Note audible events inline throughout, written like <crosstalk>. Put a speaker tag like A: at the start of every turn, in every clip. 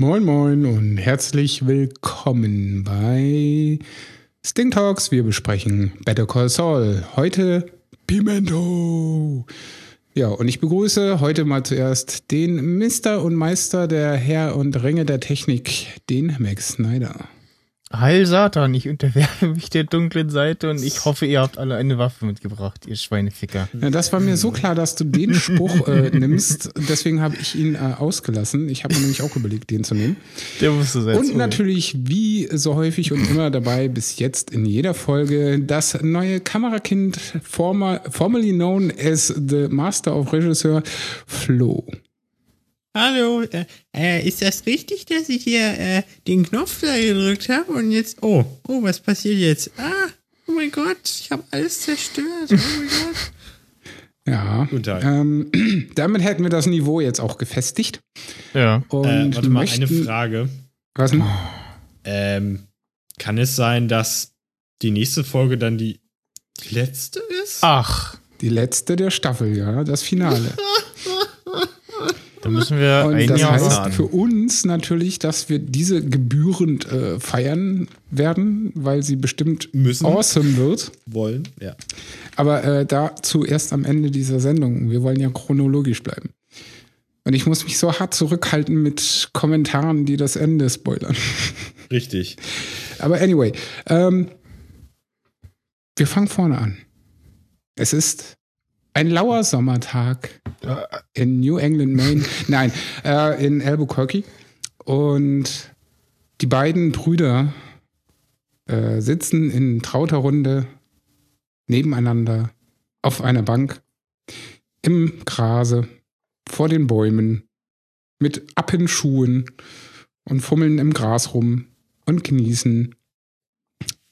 A: Moin Moin und herzlich willkommen bei Sting Talks. Wir besprechen Better Call Saul. Heute Pimento. Ja, und ich begrüße heute mal zuerst den Mister und Meister der Herr und Ringe der Technik, den Max Snyder.
B: Heil Satan, ich unterwerfe mich der dunklen Seite und ich hoffe, ihr habt alle eine Waffe mitgebracht, ihr Schweineficker.
A: Ja, das war mir so klar, dass du den Spruch äh, nimmst. Deswegen habe ich ihn äh, ausgelassen. Ich habe mir nämlich auch überlegt, den zu nehmen.
B: Der musste sein.
A: Und natürlich, wie so häufig und immer dabei, bis jetzt in jeder Folge, das neue Kamerakind, former, formerly known as the Master of Regisseur, Flo.
C: Hallo, äh, äh, ist das richtig, dass ich hier äh, den Knopf da gedrückt habe und jetzt, oh, oh, was passiert jetzt? Ah, oh mein Gott, ich habe alles zerstört. Oh mein Gott. <laughs>
A: Ja,
D: Guten Tag.
A: ähm, <clears throat> damit hätten wir das Niveau jetzt auch gefestigt.
B: Ja.
A: Und
D: Äh, warte mal,
A: möchten,
D: eine Frage.
A: Was denn?
D: Ähm, kann es sein, dass die nächste Folge dann die letzte ist?
B: Ach,
A: Die letzte der Staffel, ja, das Finale. <laughs>
B: da müssen wir
A: Und
B: ein
A: das
B: Jahr
A: heißt
B: warten.
A: für uns natürlich, dass wir diese gebührend äh, feiern werden, weil sie bestimmt
D: Müssen.
A: awesome wird.
D: Wollen? Ja.
A: Aber äh, dazu erst am Ende dieser Sendung. Wir wollen ja chronologisch bleiben. Und ich muss mich so hart zurückhalten mit Kommentaren, die das Ende spoilern. <laughs>
D: Richtig.
A: Aber anyway, ähm, wir fangen vorne an. Es ist ein lauer Sommertag in New England, Maine. <laughs> Nein, äh, in Albuquerque. Und die beiden Brüder äh, sitzen in trauter Runde nebeneinander auf einer Bank im Grase vor den Bäumen mit Appenschuhen und fummeln im Gras rum und genießen.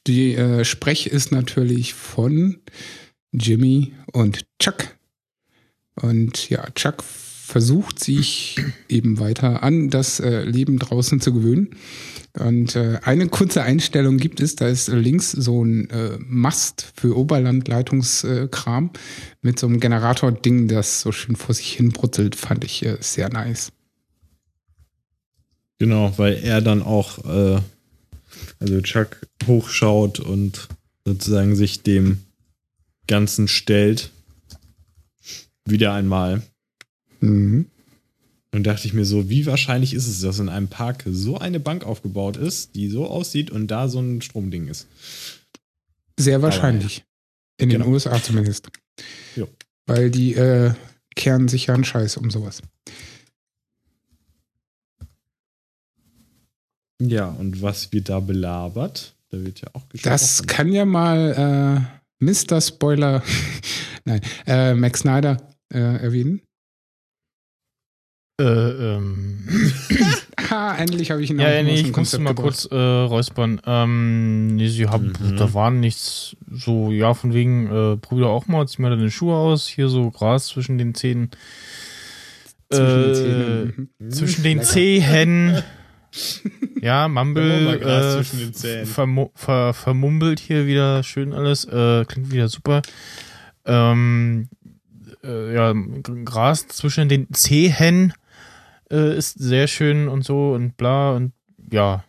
A: Die äh, Sprech ist natürlich von Jimmy und Chuck. Und ja, Chuck versucht sich eben weiter an das äh, Leben draußen zu gewöhnen. Und äh, eine kurze Einstellung gibt es, da ist links so ein äh, Mast für Oberlandleitungskram mit so einem Generator-Ding, das so schön vor sich hin brutzelt, fand ich äh, sehr nice.
D: Genau, weil er dann auch, äh, also Chuck hochschaut und sozusagen sich dem Ganzen stellt. Wieder einmal.
A: Mhm.
D: Und dachte ich mir so, wie wahrscheinlich ist es, dass in einem Park so eine Bank aufgebaut ist, die so aussieht und da so ein Stromding ist.
A: Sehr wahrscheinlich. In den
D: Genau.
A: USA zumindest.
D: Jo.
A: Weil die äh, kehren sich ja einen Scheiß um sowas.
D: Ja, und was wird da belabert? Da wird ja auch
A: Das kann ja mal äh, Mr. Spoiler, <laughs> nein, äh, Max Snyder äh, erwähnen.
B: Äh, ähm.
A: Ha, <laughs> endlich habe ich ihn
B: Ja,
A: auch
B: ja, nee, ich musste mal
A: gebracht.
B: kurz äh, räuspern. Ähm, nee, sie haben,
D: Mhm.
B: da war nichts so, ja, von wegen, äh, Brüder auch mal, zieh mal deine Schuhe aus, hier so Gras zwischen den Zähnen.
A: Zwischen den
B: Äh,
A: Zähnen. Mhm. <laughs>
B: Zwischen den. Zehen. Ja, Mumble
D: Gras
B: äh,
D: zwischen den Zähnen.
B: vermu ver vermummelt hier wieder schön alles. Äh, klingt wieder super. Ähm, äh, ja, Gras zwischen den Zehen äh, ist sehr schön und so und bla und ja.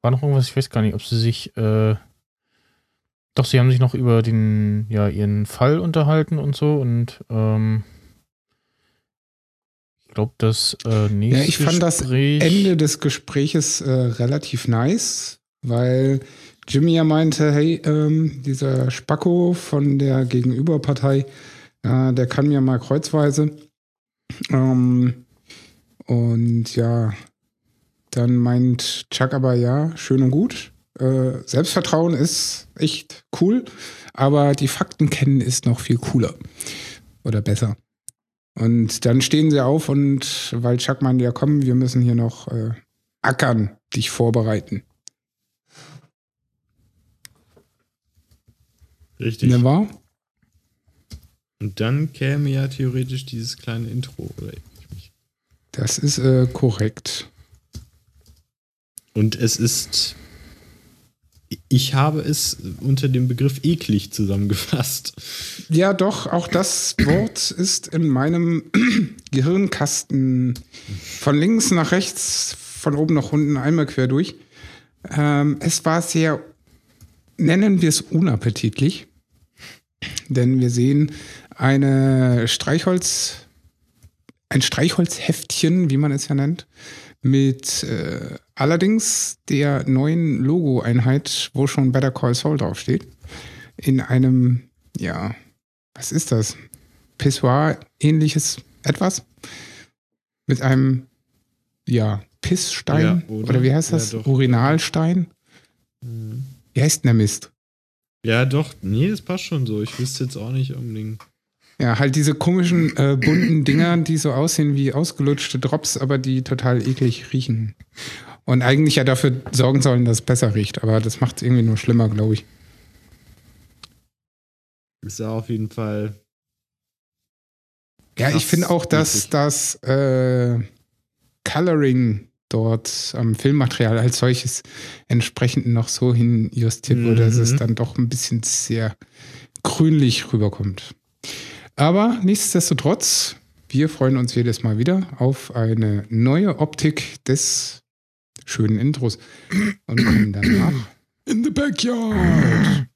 B: War noch irgendwas, ich weiß gar nicht, ob sie sich äh, doch, sie haben sich noch über den, ja, ihren Fall unterhalten und so und ähm, ich glaube, das äh, nächste
A: Ja, ich fand das
B: Gespräch,
A: Ende des Gespräches äh, relativ nice, weil Jimmy ja meinte, hey, ähm, dieser Spacko von der Gegenüberpartei, äh, der kann mir mal kreuzweise. Ähm, und ja, dann meint Chuck aber ja, schön und gut. Äh, Selbstvertrauen ist echt cool, aber die Fakten kennen ist noch viel cooler oder besser. Und dann stehen sie auf und weil Chuck meinte, ja komm, wir müssen hier noch äh, ackern, dich vorbereiten.
D: Richtig.
A: Ne wahr?
D: Und dann käme ja theoretisch dieses kleine Intro, oder?
A: Das ist äh, korrekt.
D: Und es ist ich habe es unter dem Begriff eklig zusammengefasst.
A: Ja, doch, auch das Wort ist in meinem <clears throat> Gehirnkasten von links nach rechts, von oben nach unten einmal quer durch. Ähm, es war sehr, nennen wir es unappetitlich, denn wir sehen eine Streichholz, ein Streichholzheftchen, wie man es ja nennt, mit äh, allerdings der neuen Logo-Einheit, wo schon Better Call Saul draufsteht, in einem, ja, was ist das? Pissoir-ähnliches etwas mit einem, ja, Pissstein
D: Ja,
A: oder?
D: oder?
A: wie heißt
D: Ja,
A: das?
D: doch.
A: Urinalstein? Wie heißt denn der Mist?
D: Ja, doch, nee, das passt schon so. Ich wüsste jetzt auch nicht unbedingt.
A: Ja, halt diese komischen äh, bunten Dinger, die so aussehen wie ausgelutschte Drops, aber die total eklig riechen. Und eigentlich ja dafür sorgen sollen, dass es besser riecht. Aber das macht es irgendwie nur schlimmer, glaube ich.
D: Ist ja auf jeden Fall.
A: Ja, ich finde auch, dass das äh, Coloring dort am Filmmaterial als solches entsprechend noch so hinjustiert wurde, dass es
D: Mhm.
A: dann doch ein bisschen sehr grünlich rüberkommt. Aber nichtsdestotrotz, wir freuen uns jedes Mal wieder auf eine neue Optik des schönen Intros und kommen danach in the backyard.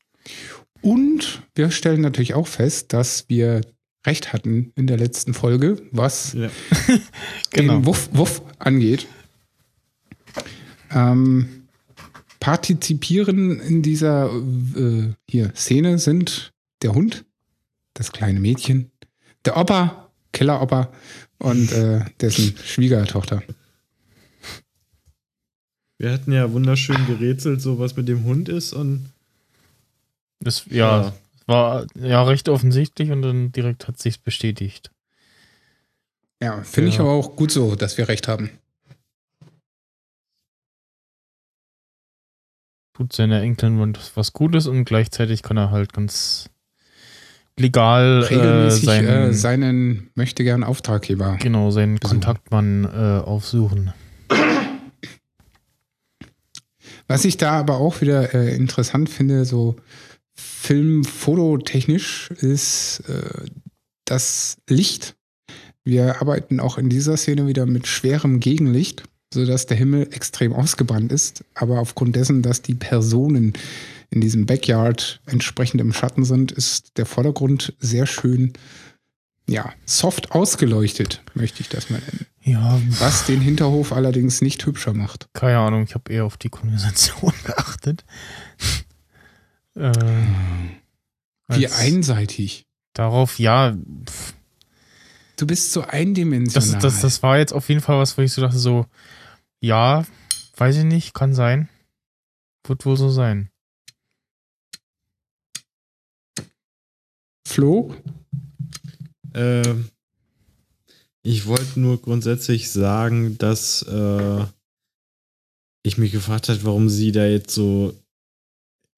A: Und wir stellen natürlich auch fest, dass wir recht hatten in der letzten Folge, was
D: Ja. <laughs>
B: Genau.
A: den Wuff Wuff angeht. Ähm, partizipieren in dieser äh, hier Szene sind der Hund, das kleine Mädchen, der Opa, Killer-Opa und äh, dessen Schwiegertochter.
D: Wir hatten ja wunderschön gerätselt, so was mit dem Hund ist und
B: Das, ja,
D: Ja.
B: war ja recht offensichtlich und dann direkt hat sich's bestätigt.
A: Ja, finde ich
B: Ja.
A: aber auch gut so, dass wir recht haben.
B: Tut seiner Enkelin was Gutes und gleichzeitig kann er halt ganz legal äh,
A: Regelmäßig
B: seinen,
A: äh, seinen möchte gern Auftraggeber.
B: genau, seinen
A: besuchen.
B: Kontaktmann äh, aufsuchen.
A: Was ich da aber auch wieder äh, interessant finde, so Film-Fototechnisch, ist äh, das Licht. Wir arbeiten auch in dieser Szene wieder mit schwerem Gegenlicht, sodass der Himmel extrem ausgebrannt ist. Aber aufgrund dessen, dass die Personen in diesem Backyard entsprechend im Schatten sind, ist der Vordergrund sehr schön, ja, soft ausgeleuchtet, möchte ich das mal nennen.
B: Ja,
A: Was den Hinterhof allerdings nicht hübscher macht.
B: keine Ahnung, ich habe eher auf die Konversation <laughs> geachtet. äh,
A: Wie einseitig.
B: Darauf, ja, pff,
A: Du bist so
B: das,
A: eindimensional.
B: das, das war jetzt auf jeden Fall was, wo ich so dachte, so, ja, weiß ich nicht, kann sein. Wird wohl so sein.
A: Flo?
D: Ähm, ich wollte nur grundsätzlich sagen, dass äh, ich mich gefragt habe, warum sie da jetzt so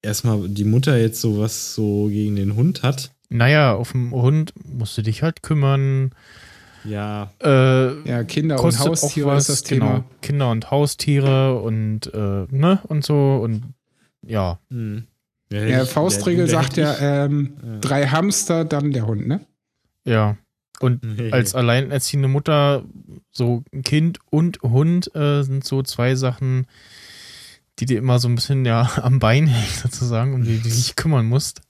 D: erstmal die Mutter jetzt so was so gegen den Hund hat.
B: Naja, auf dem Hund musst du dich halt kümmern.
D: Ja,
B: Äh,
A: Ja, Kinder und Haustiere
B: was,
A: ist das
B: genau.
A: Thema.
B: Kinder und Haustiere und äh, ne und so und ja.
D: hm. Ja,
A: Ja,
D: ich-
A: Faustregel
D: da- da
A: sagt ja, ähm,
D: Ja.
A: drei Hamster, dann der Hund, ne?
B: Ja. Und <laughs>
D: ich-
B: als alleinerziehende Mutter, so ein Kind und Hund äh, sind so zwei Sachen, die dir immer so ein bisschen ja <laughs> am Bein hängen, sozusagen, um die du dich <laughs> kümmern musst.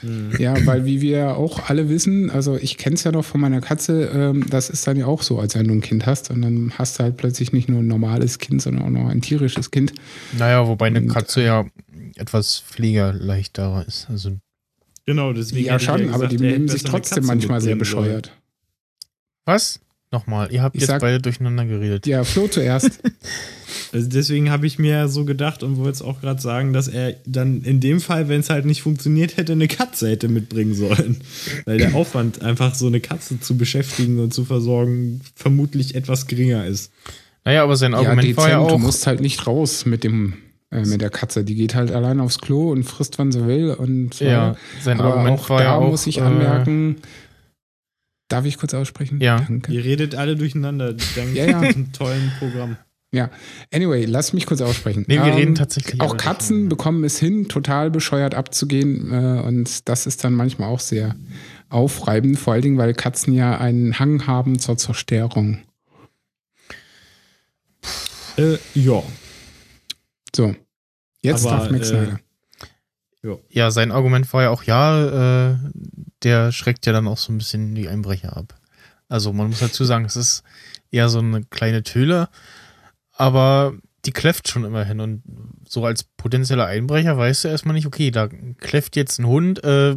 D: Hm.
A: Ja, weil wie wir ja auch alle wissen, also ich kenne es ja noch von meiner Katze, ähm, das ist dann ja auch so, als wenn du ein Kind hast und dann hast du halt plötzlich nicht nur ein normales Kind, sondern auch noch ein tierisches Kind.
B: Naja, wobei eine
A: Und,
B: Katze ja etwas pflegerleichterer ist. Also,
D: Genau, deswegen.
A: ja, schon,
D: gesagt,
A: aber die benehmen sich trotzdem manchmal sehr
D: mitbringen sollen.
A: bescheuert.
B: was? Nochmal, ihr habt
A: Ich
B: jetzt
A: sag-
B: beide durcheinander geredet.
A: Ja, Flo zuerst. <laughs>
D: Also deswegen habe ich mir so gedacht und wollte es auch gerade sagen, dass er dann in dem Fall, wenn es halt nicht funktioniert hätte, eine Katze hätte mitbringen sollen. Weil der Aufwand, einfach so eine Katze zu beschäftigen und zu versorgen, vermutlich etwas geringer ist.
B: Naja, aber sein
A: ja,
B: Argument
A: dezent,
B: war ja
A: du
B: auch.
A: musst halt nicht raus mit dem äh, mit der Katze. Die geht halt allein aufs Klo und frisst, wann sie will. Und
B: ja, sein
A: aber
B: Argument
A: auch
B: war
A: da
B: ja auch.
A: muss ich
B: äh,
A: anmerken, darf ich kurz aussprechen?
B: Ja.
A: Danke.
D: Ihr redet alle durcheinander, dank
A: Ja, <laughs> ja.
D: diesem tollen Programm.
A: Ja, anyway, lass mich kurz aussprechen.
B: Nee, wir
A: Ähm,
B: reden tatsächlich.
A: Auch Katzen
B: mehr.
A: bekommen es hin, total bescheuert abzugehen. Äh, und das ist dann manchmal auch sehr aufreibend, vor allen Dingen, weil Katzen ja einen Hang haben zur Zerstörung.
D: Äh, ja.
A: So, jetzt
D: Aber,
A: darf Max
D: äh,
A: Snyder.
B: Ja, sein Argument war ja auch, ja, äh, der schreckt ja dann auch so ein bisschen die Einbrecher ab. Also man muss dazu sagen, es ist eher so eine kleine Töle, aber die kläfft schon immerhin. Und so als potenzieller Einbrecher weißt du erstmal nicht, okay, da kläfft jetzt ein Hund. Äh,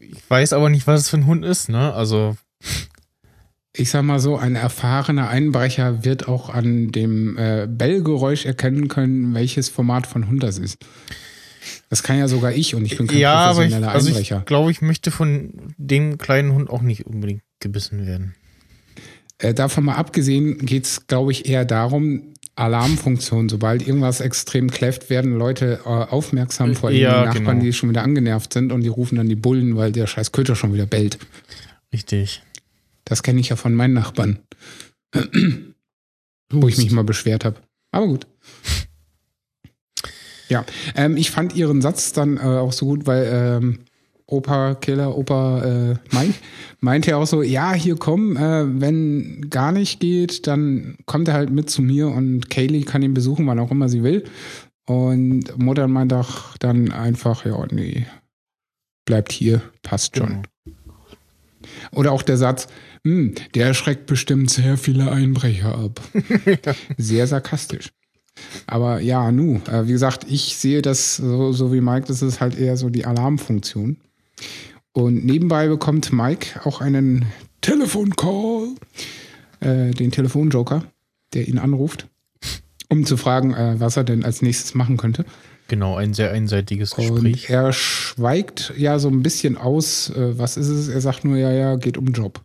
B: ich weiß aber nicht, was es für ein Hund ist, ne? Also,
A: Ich sag mal so, ein erfahrener Einbrecher wird auch an dem äh, Bellgeräusch erkennen können, welches Format von Hund das ist. Das kann ja sogar ich und ich bin kein
B: ja, aber ich,
A: professioneller
B: also
A: Einbrecher.
B: ich glaube, ich möchte von dem kleinen Hund auch nicht unbedingt gebissen werden.
A: Äh, davon mal abgesehen geht es, glaube ich, eher darum, Alarmfunktion. Sobald irgendwas extrem kläfft, werden Leute äh, aufmerksam, vor allem
B: Ja,
A: die Nachbarn,
B: genau.
A: die schon wieder angenervt sind und die rufen dann die Bullen, weil der scheiß Köter schon wieder bellt.
B: Richtig.
A: Das kenne ich ja von meinen Nachbarn, wo ich mich mal beschwert habe. Aber gut. Ja, ähm, ich fand ihren Satz dann äh, auch so gut, weil ähm, Opa Killer, Opa äh, Mike meinte ja auch so, ja, hier komm, äh, wenn gar nicht geht, dann kommt er halt mit zu mir und Kaylee kann ihn besuchen, wann auch immer sie will. Und Mutter meint auch dann einfach, ja, nee, bleibt hier, passt schon.
B: Genau.
A: Oder auch der Satz, hm, der schreckt bestimmt sehr viele Einbrecher ab. <laughs> sehr sarkastisch. Aber ja, nu, äh, wie gesagt, ich sehe das so, so wie Mike, das ist halt eher so die Alarmfunktion. Und nebenbei bekommt Mike auch einen Telefoncall, äh, den Telefonjoker, der ihn anruft, um zu fragen, äh, was er denn als nächstes machen könnte.
B: Genau, ein sehr einseitiges
A: Und
B: Gespräch.
A: er schweigt ja so ein bisschen aus, äh, was ist es? Er sagt nur, ja, ja, geht um Job.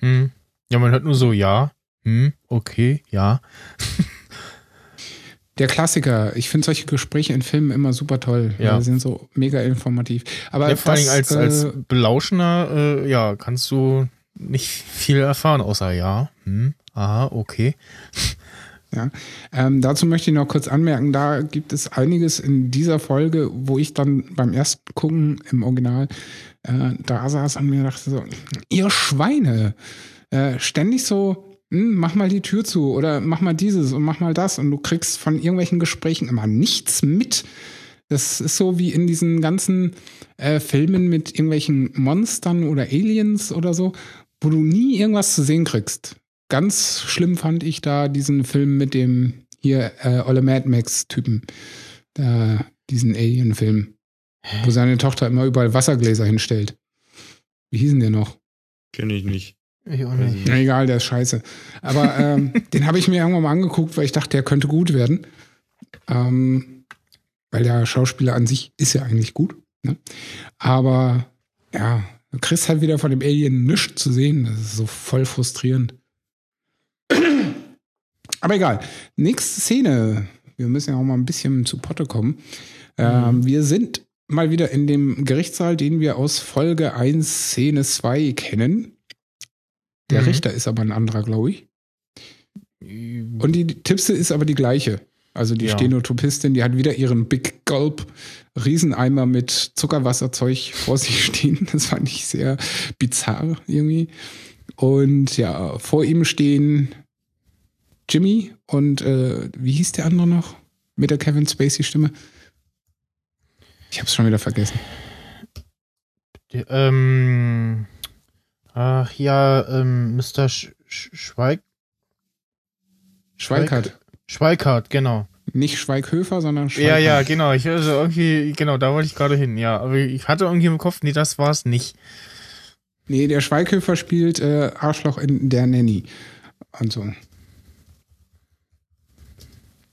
B: Hm. Ja, man hört nur so, ja, hm, okay, ja.
A: Der Klassiker. Ich finde solche Gespräche in Filmen immer super toll.
B: Ja.
A: Die sind so mega informativ. Aber
B: ja vor Dingen als,
A: äh,
B: als Belauschener, äh, ja, kannst du nicht <laughs> viel erfahren, außer ja, hm, aha, okay.
A: Ja, ähm, dazu möchte ich noch kurz anmerken, da gibt es einiges in dieser Folge, wo ich dann beim ersten Gucken im Original äh, da saß an mir und dachte so, ihr Schweine, äh, ständig so, hm, mach mal die Tür zu oder mach mal dieses und mach mal das und du kriegst von irgendwelchen Gesprächen immer nichts mit. Das ist so wie in diesen ganzen äh, Filmen mit irgendwelchen Monstern oder Aliens oder so, wo du nie irgendwas zu sehen kriegst. Ganz schlimm fand ich da diesen Film mit dem hier äh, Olle Mad Max-Typen. Da, diesen Alien-Film, wo seine Tochter immer überall Wassergläser hinstellt. Wie hießen der noch?
D: Kenne ich nicht.
B: Ich auch
D: nicht.
A: Na egal, der ist scheiße. Aber ähm, <laughs> den habe ich mir irgendwann mal angeguckt, weil ich dachte, der könnte gut werden. Ähm, weil der Schauspieler an sich ist ja eigentlich gut. Ne? Aber ja, du kriegst halt wieder von dem Alien nichts zu sehen. Das ist so voll frustrierend. Aber egal. Nächste Szene. Wir müssen ja auch mal ein bisschen zu Potte kommen. Ähm, wir sind mal wieder in dem Gerichtssaal, den wir aus Folge 1, Szene 2 kennen. Der
B: Mhm.
A: Richter ist aber ein anderer, glaube ich. Und die Tipse ist aber die gleiche. Also die
B: Ja.
A: Stenotopistin, die hat wieder ihren Big Gulp Rieseneimer mit Zuckerwasserzeug vor sich <laughs> stehen. Das fand ich sehr bizarr irgendwie. Und ja, vor ihm stehen Jimmy und äh, wie hieß der andere noch? Mit der Kevin Spacey Stimme. Ich hab's schon wieder vergessen.
B: Die, ähm, ach ja, ähm, Mr. Sch Sch Schweig
A: Schweikart.
B: Schweikart, genau.
A: Nicht Schweighöfer, sondern
B: Ja,
A: Schweikart.
B: ja, genau. Ich also irgendwie, genau, da wollte ich gerade hin. Ja, aber ich hatte irgendwie im Kopf, nee, das war es nicht.
A: Nee, der Schweighöfer spielt äh, Arschloch in der Nanny. Und so.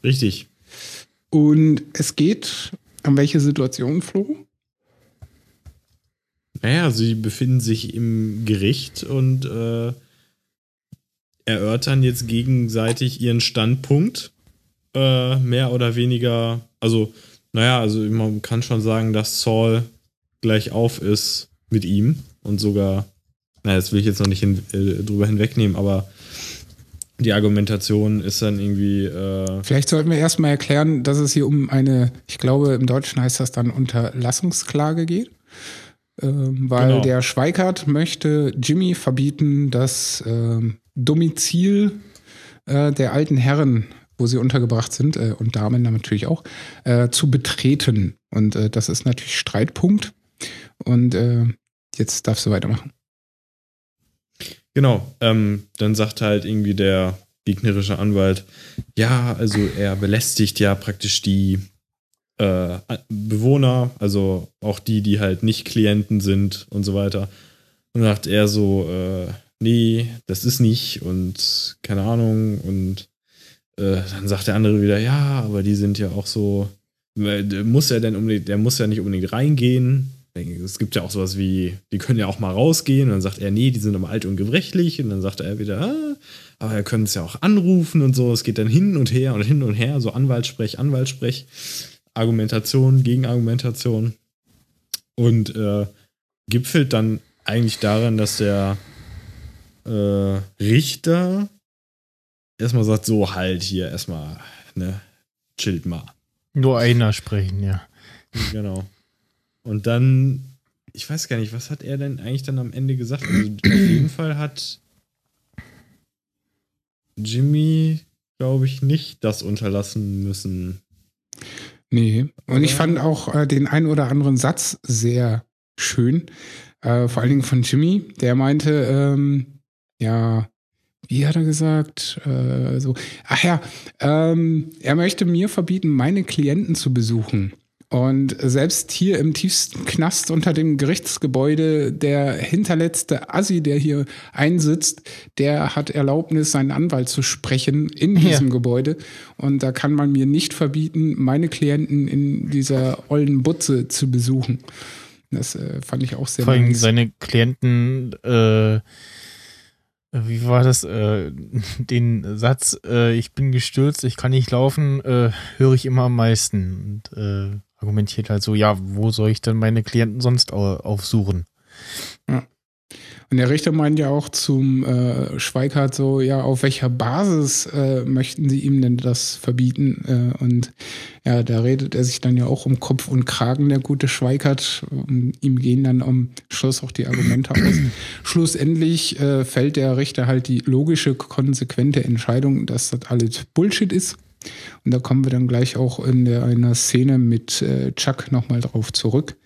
D: Richtig.
A: Und es geht um welche Situation, Flo?
D: Naja, sie befinden sich im Gericht und äh, erörtern jetzt gegenseitig ihren Standpunkt. Äh, mehr oder weniger, also, naja, also man kann schon sagen, dass Saul gleich auf ist mit ihm und sogar, naja, das will ich jetzt noch nicht hin, äh, drüber hinwegnehmen, aber die Argumentation ist dann irgendwie. Äh
A: Vielleicht sollten wir erstmal erklären, dass es hier um eine, ich glaube, im Deutschen heißt das dann Unterlassungsklage geht. Ähm, weil genau. der Schweikart möchte Jimmy verbieten, das ähm, Domizil äh, der alten Herren, wo sie untergebracht sind, äh, und Damen natürlich auch, äh, zu betreten. Und äh, das ist natürlich Streitpunkt. Und äh, jetzt darfst du weitermachen.
D: Genau, ähm, dann sagt halt irgendwie der gegnerische Anwalt, ja, also er belästigt ja praktisch die äh, Bewohner, also auch die, die halt nicht Klienten sind und so weiter. Und sagt er so, äh, nee, das ist nicht und keine Ahnung. Und äh, dann sagt der andere wieder, ja, aber die sind ja auch so, muss er denn unbedingt, der muss ja nicht unbedingt reingehen. Es gibt ja auch sowas wie, die können ja auch mal rausgehen. Und dann sagt er, nee, die sind aber alt und gebrechlich. Und dann sagt er wieder, ah, aber er können es ja auch anrufen und so. Es geht dann hin und her und hin und her, so Anwaltssprech, Anwaltssprech, Argumentation, Gegenargumentation. Und äh, gipfelt dann eigentlich darin, dass der äh, Richter erstmal sagt, so halt hier erstmal, ne, chillt mal.
B: Nur einer sprechen, ja.
D: Genau. Und dann, ich weiß gar nicht, was hat er denn eigentlich dann am Ende gesagt? Also auf jeden Fall hat Jimmy, glaube ich, nicht das unterlassen müssen.
A: Nee, und ich fand auch äh, den einen oder anderen Satz sehr schön. Äh, vor allen Dingen von Jimmy, der meinte, ähm, ja, wie hat er gesagt? Äh, so, ach ja, ähm, er möchte mir verbieten, meine Klienten zu besuchen. Und selbst hier im tiefsten Knast unter dem Gerichtsgebäude, der hinterletzte Assi, der hier einsitzt, der hat Erlaubnis, seinen Anwalt zu sprechen in diesem ja. Gebäude. Und da kann man mir nicht verbieten, meine Klienten in dieser ollen Butze zu besuchen. Das äh, fand ich auch sehr
B: Vor allem nice. seine Klienten äh wie war das? Äh, <laughs> den Satz, äh, ich bin gestürzt, ich kann nicht laufen, äh, höre ich immer am meisten. Und äh, argumentiert halt so, ja, wo soll ich denn meine Klienten sonst aufsuchen?
A: Ja. Und der Richter meint ja auch zum äh, Schweikart so, ja, auf welcher Basis äh, möchten Sie ihm denn das verbieten? Äh, und ja, da redet er sich dann ja auch um Kopf und Kragen, der gute Schweikart. Um, ihm gehen dann am Schluss auch die Argumente aus. Schlussendlich äh, fällt der Richter halt die logische, konsequente Entscheidung, dass das alles Bullshit ist. Und da kommen wir dann gleich auch in der, einer Szene mit äh, Chuck nochmal drauf zurück.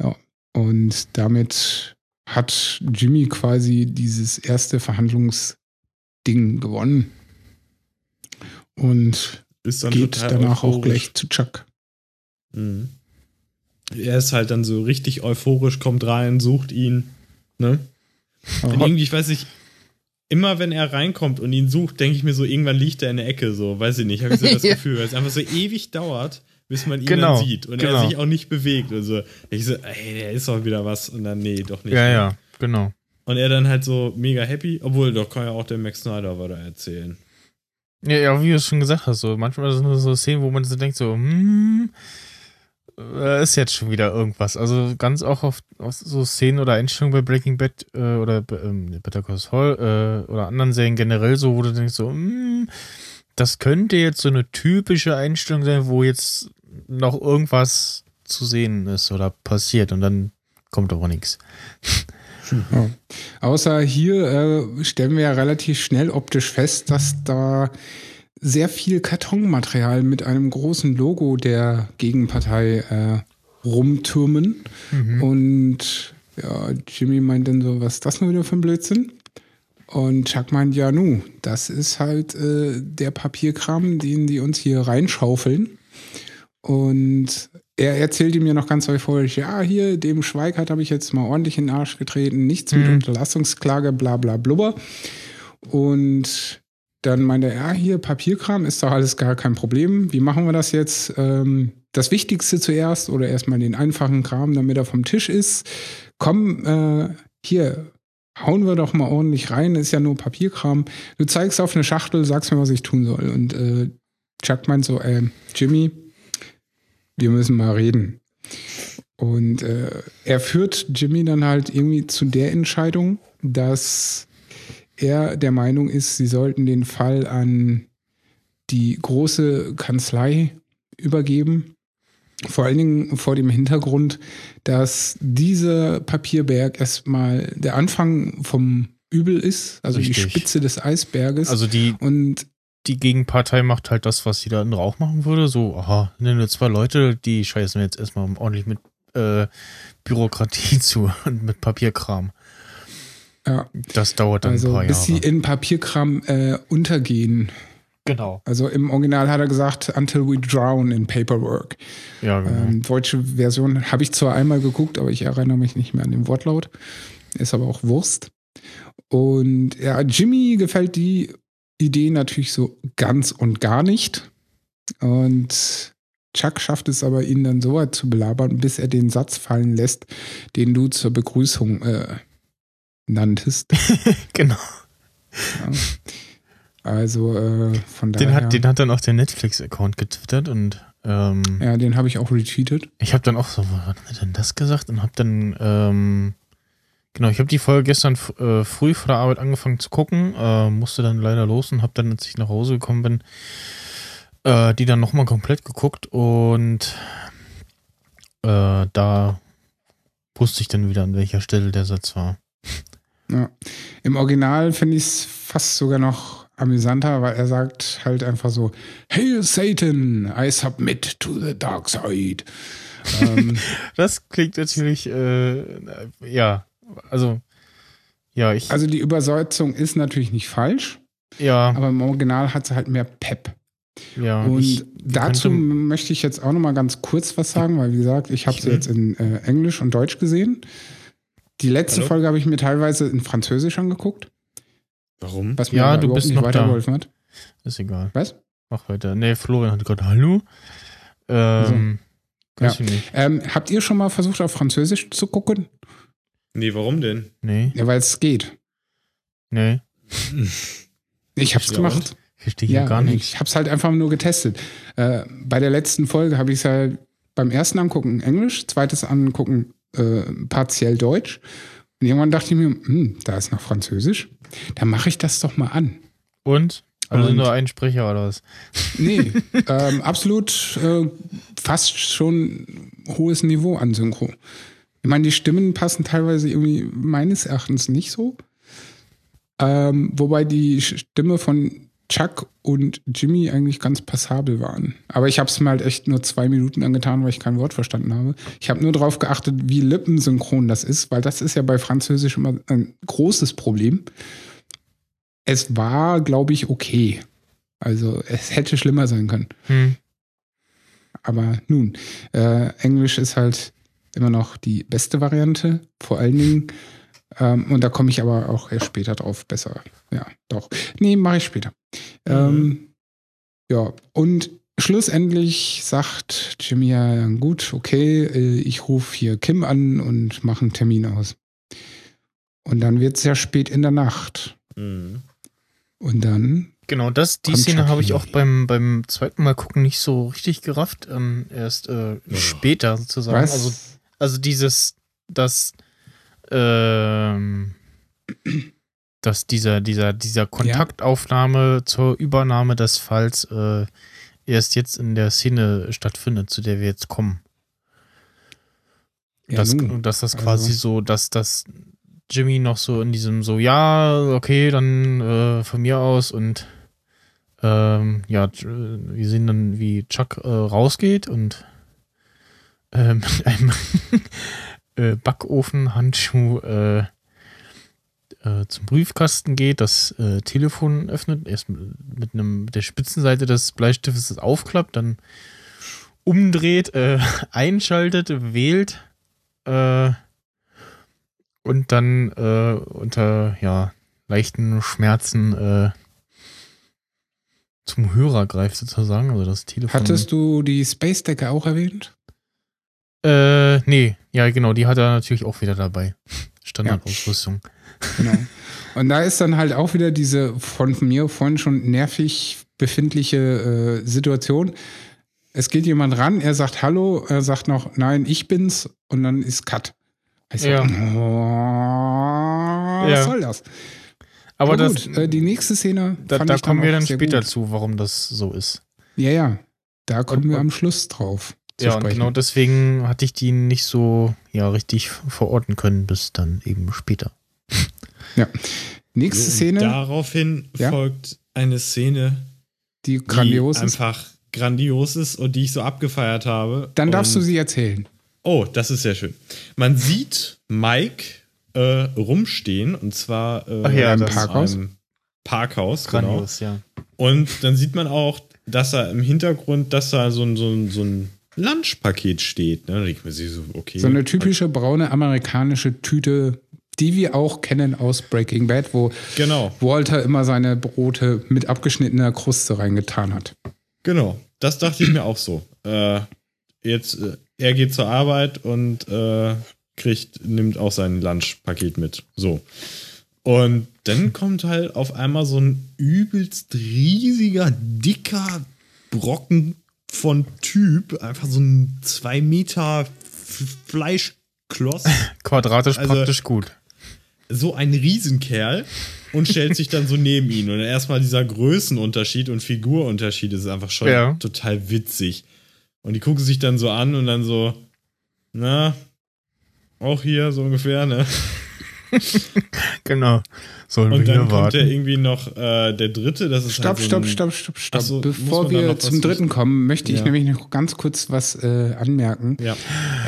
A: Ja, und damit hat Jimmy quasi dieses erste Verhandlungsding gewonnen. Und geht danach euphorisch. auch gleich zu Chuck.
D: Mhm. Er ist halt dann so richtig euphorisch, kommt rein, sucht ihn. Ne? Und irgendwie, ich weiß nicht, immer wenn er reinkommt und ihn sucht, denke ich mir so, irgendwann liegt er in der Ecke, so, weiß ich nicht, habe ich so das <laughs> Gefühl, weil es einfach so ewig dauert, bis man ihn genau, dann sieht und genau. er sich auch nicht bewegt. Also ich so, ey, der ist doch wieder was und dann, nee, doch nicht.
B: Ja, mehr. ja, genau.
D: Und er dann halt so mega happy, obwohl doch kann ja auch der Max Snyder weiter erzählen.
B: Ja, ja, wie du es schon gesagt hast, so manchmal sind es so Szenen, wo man so denkt, so, hm, äh, ist jetzt schon wieder irgendwas. Also ganz auch auf, auf so Szenen oder Einstellungen bei Breaking Bad äh, oder ähm, Better Call Saul äh, oder anderen Serien generell so, wo du denkst so, hm, das könnte jetzt so eine typische Einstellung sein, wo jetzt noch irgendwas zu sehen ist oder passiert und dann kommt aber nichts. <laughs>
A: Ja. Außer hier äh, stellen wir ja relativ schnell optisch fest, dass da sehr viel Kartonmaterial mit einem großen Logo der Gegenpartei äh, rumtürmen. Mhm. Und ja, Jimmy meint dann so, was ist das nur wieder für ein Blödsinn? Und Chuck meint, ja, nu, das ist halt äh, der Papierkram, den die uns hier reinschaufeln. Und er erzählt ihm ja noch ganz euphorisch, ja, hier, dem Schweigert habe ich jetzt mal ordentlich in den Arsch getreten, nichts mit mhm. Unterlassungsklage, bla bla blubber. Und dann meinte er, ja, hier, Papierkram ist doch alles gar kein Problem. Wie machen wir das jetzt? Ähm, das Wichtigste zuerst oder erstmal den einfachen Kram, damit er vom Tisch ist. Komm, äh, hier, hauen wir doch mal ordentlich rein, ist ja nur Papierkram. Du zeigst auf eine Schachtel, sagst mir, was ich tun soll. Und äh, Chuck meint so, äh, Jimmy, wir müssen mal reden. Und äh, er führt Jimmy dann halt irgendwie zu der Entscheidung, dass er der Meinung ist, sie sollten den Fall an die große Kanzlei übergeben. Vor allen Dingen vor dem Hintergrund, dass dieser Papierberg erstmal der Anfang vom Übel ist, also
B: Richtig.
A: die Spitze des Eisberges.
B: Also die,
A: und
B: die Gegenpartei macht halt das, was jeder andere auch machen würde. So, aha, nennen wir zwei Leute, die scheißen wir jetzt erstmal ordentlich mit äh, Bürokratie <laughs> zu und mit Papierkram.
A: Ja,
B: Das dauert dann
A: also
B: ein paar
A: bis sie
B: Jahre.
A: in Papierkram äh, untergehen.
B: Genau.
A: Also im Original hat er gesagt, until we drown in paperwork.
B: Ja, genau.
A: Ähm, deutsche Version habe ich zwar einmal geguckt, aber ich erinnere mich nicht mehr an den Wortlaut. Ist aber auch Wurst. Und ja, Jimmy gefällt die Idee natürlich so ganz und gar nicht. Und Chuck schafft es aber, ihn dann so weit zu belabern, bis er den Satz fallen lässt, den du zur Begrüßung äh, nanntest. <laughs>
B: genau.
A: Ja. Also äh, von daher.
B: Den hat, den hat dann auch der Netflix-Account getwittert und ähm,
A: ja, den habe ich auch retweetet.
B: ich habe dann auch so, was hat er denn das gesagt? Und habe dann, ähm, genau, ich habe die Folge gestern äh, früh vor der Arbeit angefangen zu gucken, äh, musste dann leider los und habe dann, als ich nach Hause gekommen bin, äh, die dann nochmal komplett geguckt und äh, da wusste ich dann wieder, an welcher Stelle der Satz war.
A: Ja. Im Original finde ich es fast sogar noch amüsanter, weil er sagt halt einfach so: Hail Satan, I submit to the dark side. ähm, <laughs>
B: Das klingt natürlich, äh, ja, also, ja, ich,
A: also die Übersetzung ist natürlich nicht falsch,
B: ja,
A: aber im Original hat sie halt mehr Pep.
B: ja.
A: Und
B: ich
A: dazu möchte ich jetzt auch noch mal ganz kurz was sagen, weil wie gesagt, ich habe sie
B: will-
A: jetzt in äh, Englisch und Deutsch gesehen. Die letzte
D: Hallo?
A: Folge habe ich mir teilweise in Französisch angeguckt,
D: Warum?
A: was mir
B: Ja,
A: aber
B: du
A: überhaupt
B: bist
A: nicht
B: noch da.
A: weitergeholfen hat.
B: Ist egal.
A: Was?
B: Mach weiter. Nee, Florian hat gerade Hallo. Ähm, weiß ich nicht.
A: Ähm, habt ihr schon mal versucht, auf Französisch zu gucken?
D: Nee, warum denn?
B: Nee,
A: Ja, weil es geht.
B: nee. <laughs>
A: Ich hab's
D: Ja,
A: gemacht.
B: Verstehe hier gar nichts.
A: Ich hab's halt einfach nur getestet. Äh, bei der letzten Folge habe ich es halt beim ersten Angucken Englisch, zweites Angucken äh, partiell Deutsch. Und irgendwann dachte ich mir, hm, da ist noch Französisch. Dann mache ich das doch mal an.
B: Und? Also
A: Und-
B: nur ein Sprecher oder was?
A: Nee, <laughs> ähm, absolut äh, fast schon hohes Niveau an Synchro. Ich meine, die Stimmen passen teilweise irgendwie meines Erachtens nicht so. Ähm, wobei die Stimme von Chuck und Jimmy eigentlich ganz passabel waren. Aber ich habe es mir halt echt nur zwei Minuten angetan, weil ich kein Wort verstanden habe. Ich habe nur darauf geachtet, wie lippensynchron das ist, weil das ist ja bei Französisch immer ein großes Problem. Es war, glaube ich, okay. Also es hätte schlimmer sein können.
B: Hm.
A: Aber nun, äh, Englisch ist halt immer noch die beste Variante, vor allen Dingen. Ähm, und da komme ich aber auch erst später drauf besser. Ja, doch. Nee, mache ich später. Ähm, ja, und schlussendlich sagt Jimmy ja, gut, okay, äh, ich rufe hier Kim an und mache einen Termin aus. Und dann wird es ja spät in der Nacht.
D: Mhm.
A: Und dann,
B: Genau, das, die Szene habe ich auch beim, beim zweiten Mal gucken nicht so richtig gerafft. Ähm, erst äh, später sozusagen.
A: was?
B: Also, also dieses, dass, ähm, dass dieser, dieser, dieser Kontaktaufnahme zur Übernahme des Falls äh, erst jetzt in der Szene stattfindet, zu der wir jetzt kommen.
A: ja,
B: dass,
A: nun.
B: dass das
A: Also-
B: quasi so, dass das Jimmy noch so in diesem so, ja, okay, dann äh, von mir aus und ähm, ja, wir sehen dann, wie Chuck äh, rausgeht und äh, <laughs> mit einem äh, Backofenhandschuh äh, äh, zum Briefkasten geht, das äh, Telefon öffnet, erst mit, einem mit der Spitzenseite des Bleistiftes das aufklappt, dann umdreht, äh, <laughs> einschaltet, wählt äh, und dann unter ja, leichten Schmerzen zum Hörer greift sozusagen, also das Telefon.
A: Hattest du die Space Decker auch erwähnt?
B: Äh, nee, ja genau, die hat er natürlich auch wieder dabei. <laughs> Standardausrüstung.
A: Genau. Und da ist dann halt auch wieder diese von mir vorhin schon nervig befindliche äh, Situation. Es geht jemand ran, er sagt Hallo, er sagt noch Nein, ich bin's und dann ist Cut. Ich so,
B: Ja.
A: oh, was
B: Ja.
A: soll das?
B: Aber
A: Aber
B: das,
A: gut, äh, die nächste Szene.
B: da, da kommen wir dann später
A: gut.
B: zu, warum das so ist.
A: Ja, ja. Da kommen
B: Und-
A: wir am Schluss drauf. Zu
B: ja, und
A: sprechen.
B: genau deswegen hatte ich die nicht so ja richtig verorten können, bis dann eben später.
A: Nächste
D: So, und
A: Szene,
D: Daraufhin
A: Ja?
D: folgt eine Szene,
A: die
D: die
A: grandios ist.
D: einfach grandios ist und die ich so abgefeiert habe.
A: Dann darfst du
D: Und-
A: sie erzählen.
D: Oh, das ist sehr schön. Man sieht Mike äh, rumstehen und zwar äh,
B: Ach ja,
D: in
B: das-
A: Parkhaus?
D: einem Parkhaus. Genau.
B: Grandios, ja.
D: Und dann sieht man auch, dass er im Hintergrund, dass da so ein, so ein, so ein Lunchpaket steht. Ne? So, okay.
A: So eine typische braune amerikanische Tüte, die wir auch kennen aus Breaking Bad, wo
D: Genau,
A: Walter immer seine Brote mit abgeschnittener Kruste reingetan hat.
D: genau. Das dachte ich mir auch so. Äh, jetzt, äh, er geht zur Arbeit und äh, kriegt, nimmt auch sein Lunchpaket mit. So. Und dann kommt halt auf einmal so ein übelst riesiger, dicker Brocken von Typ, einfach so ein zwei Meter F- Fleischkloss, <laughs>
B: Quadratisch
D: Also-
B: praktisch gut.
D: so ein Riesenkerl und stellt sich dann so neben ihn. Und erstmal dieser Größenunterschied und Figurunterschied ist einfach schon
B: Ja.
D: total witzig. Und die gucken sich dann so an und dann so, na, auch hier so ungefähr, ne? <laughs>
B: Genau. Sollen
D: Und
B: wir
D: dann
B: hier
D: kommt ja
B: warten?
D: irgendwie noch äh, der dritte, das ist
A: Stopp,
D: halt so
A: stopp,
D: ein,
A: stopp, stopp, stopp.
D: So,
A: Bevor wir zum dritten kommen, möchte ich
D: Ja.
A: nämlich noch ganz kurz was äh, anmerken.
D: Ja,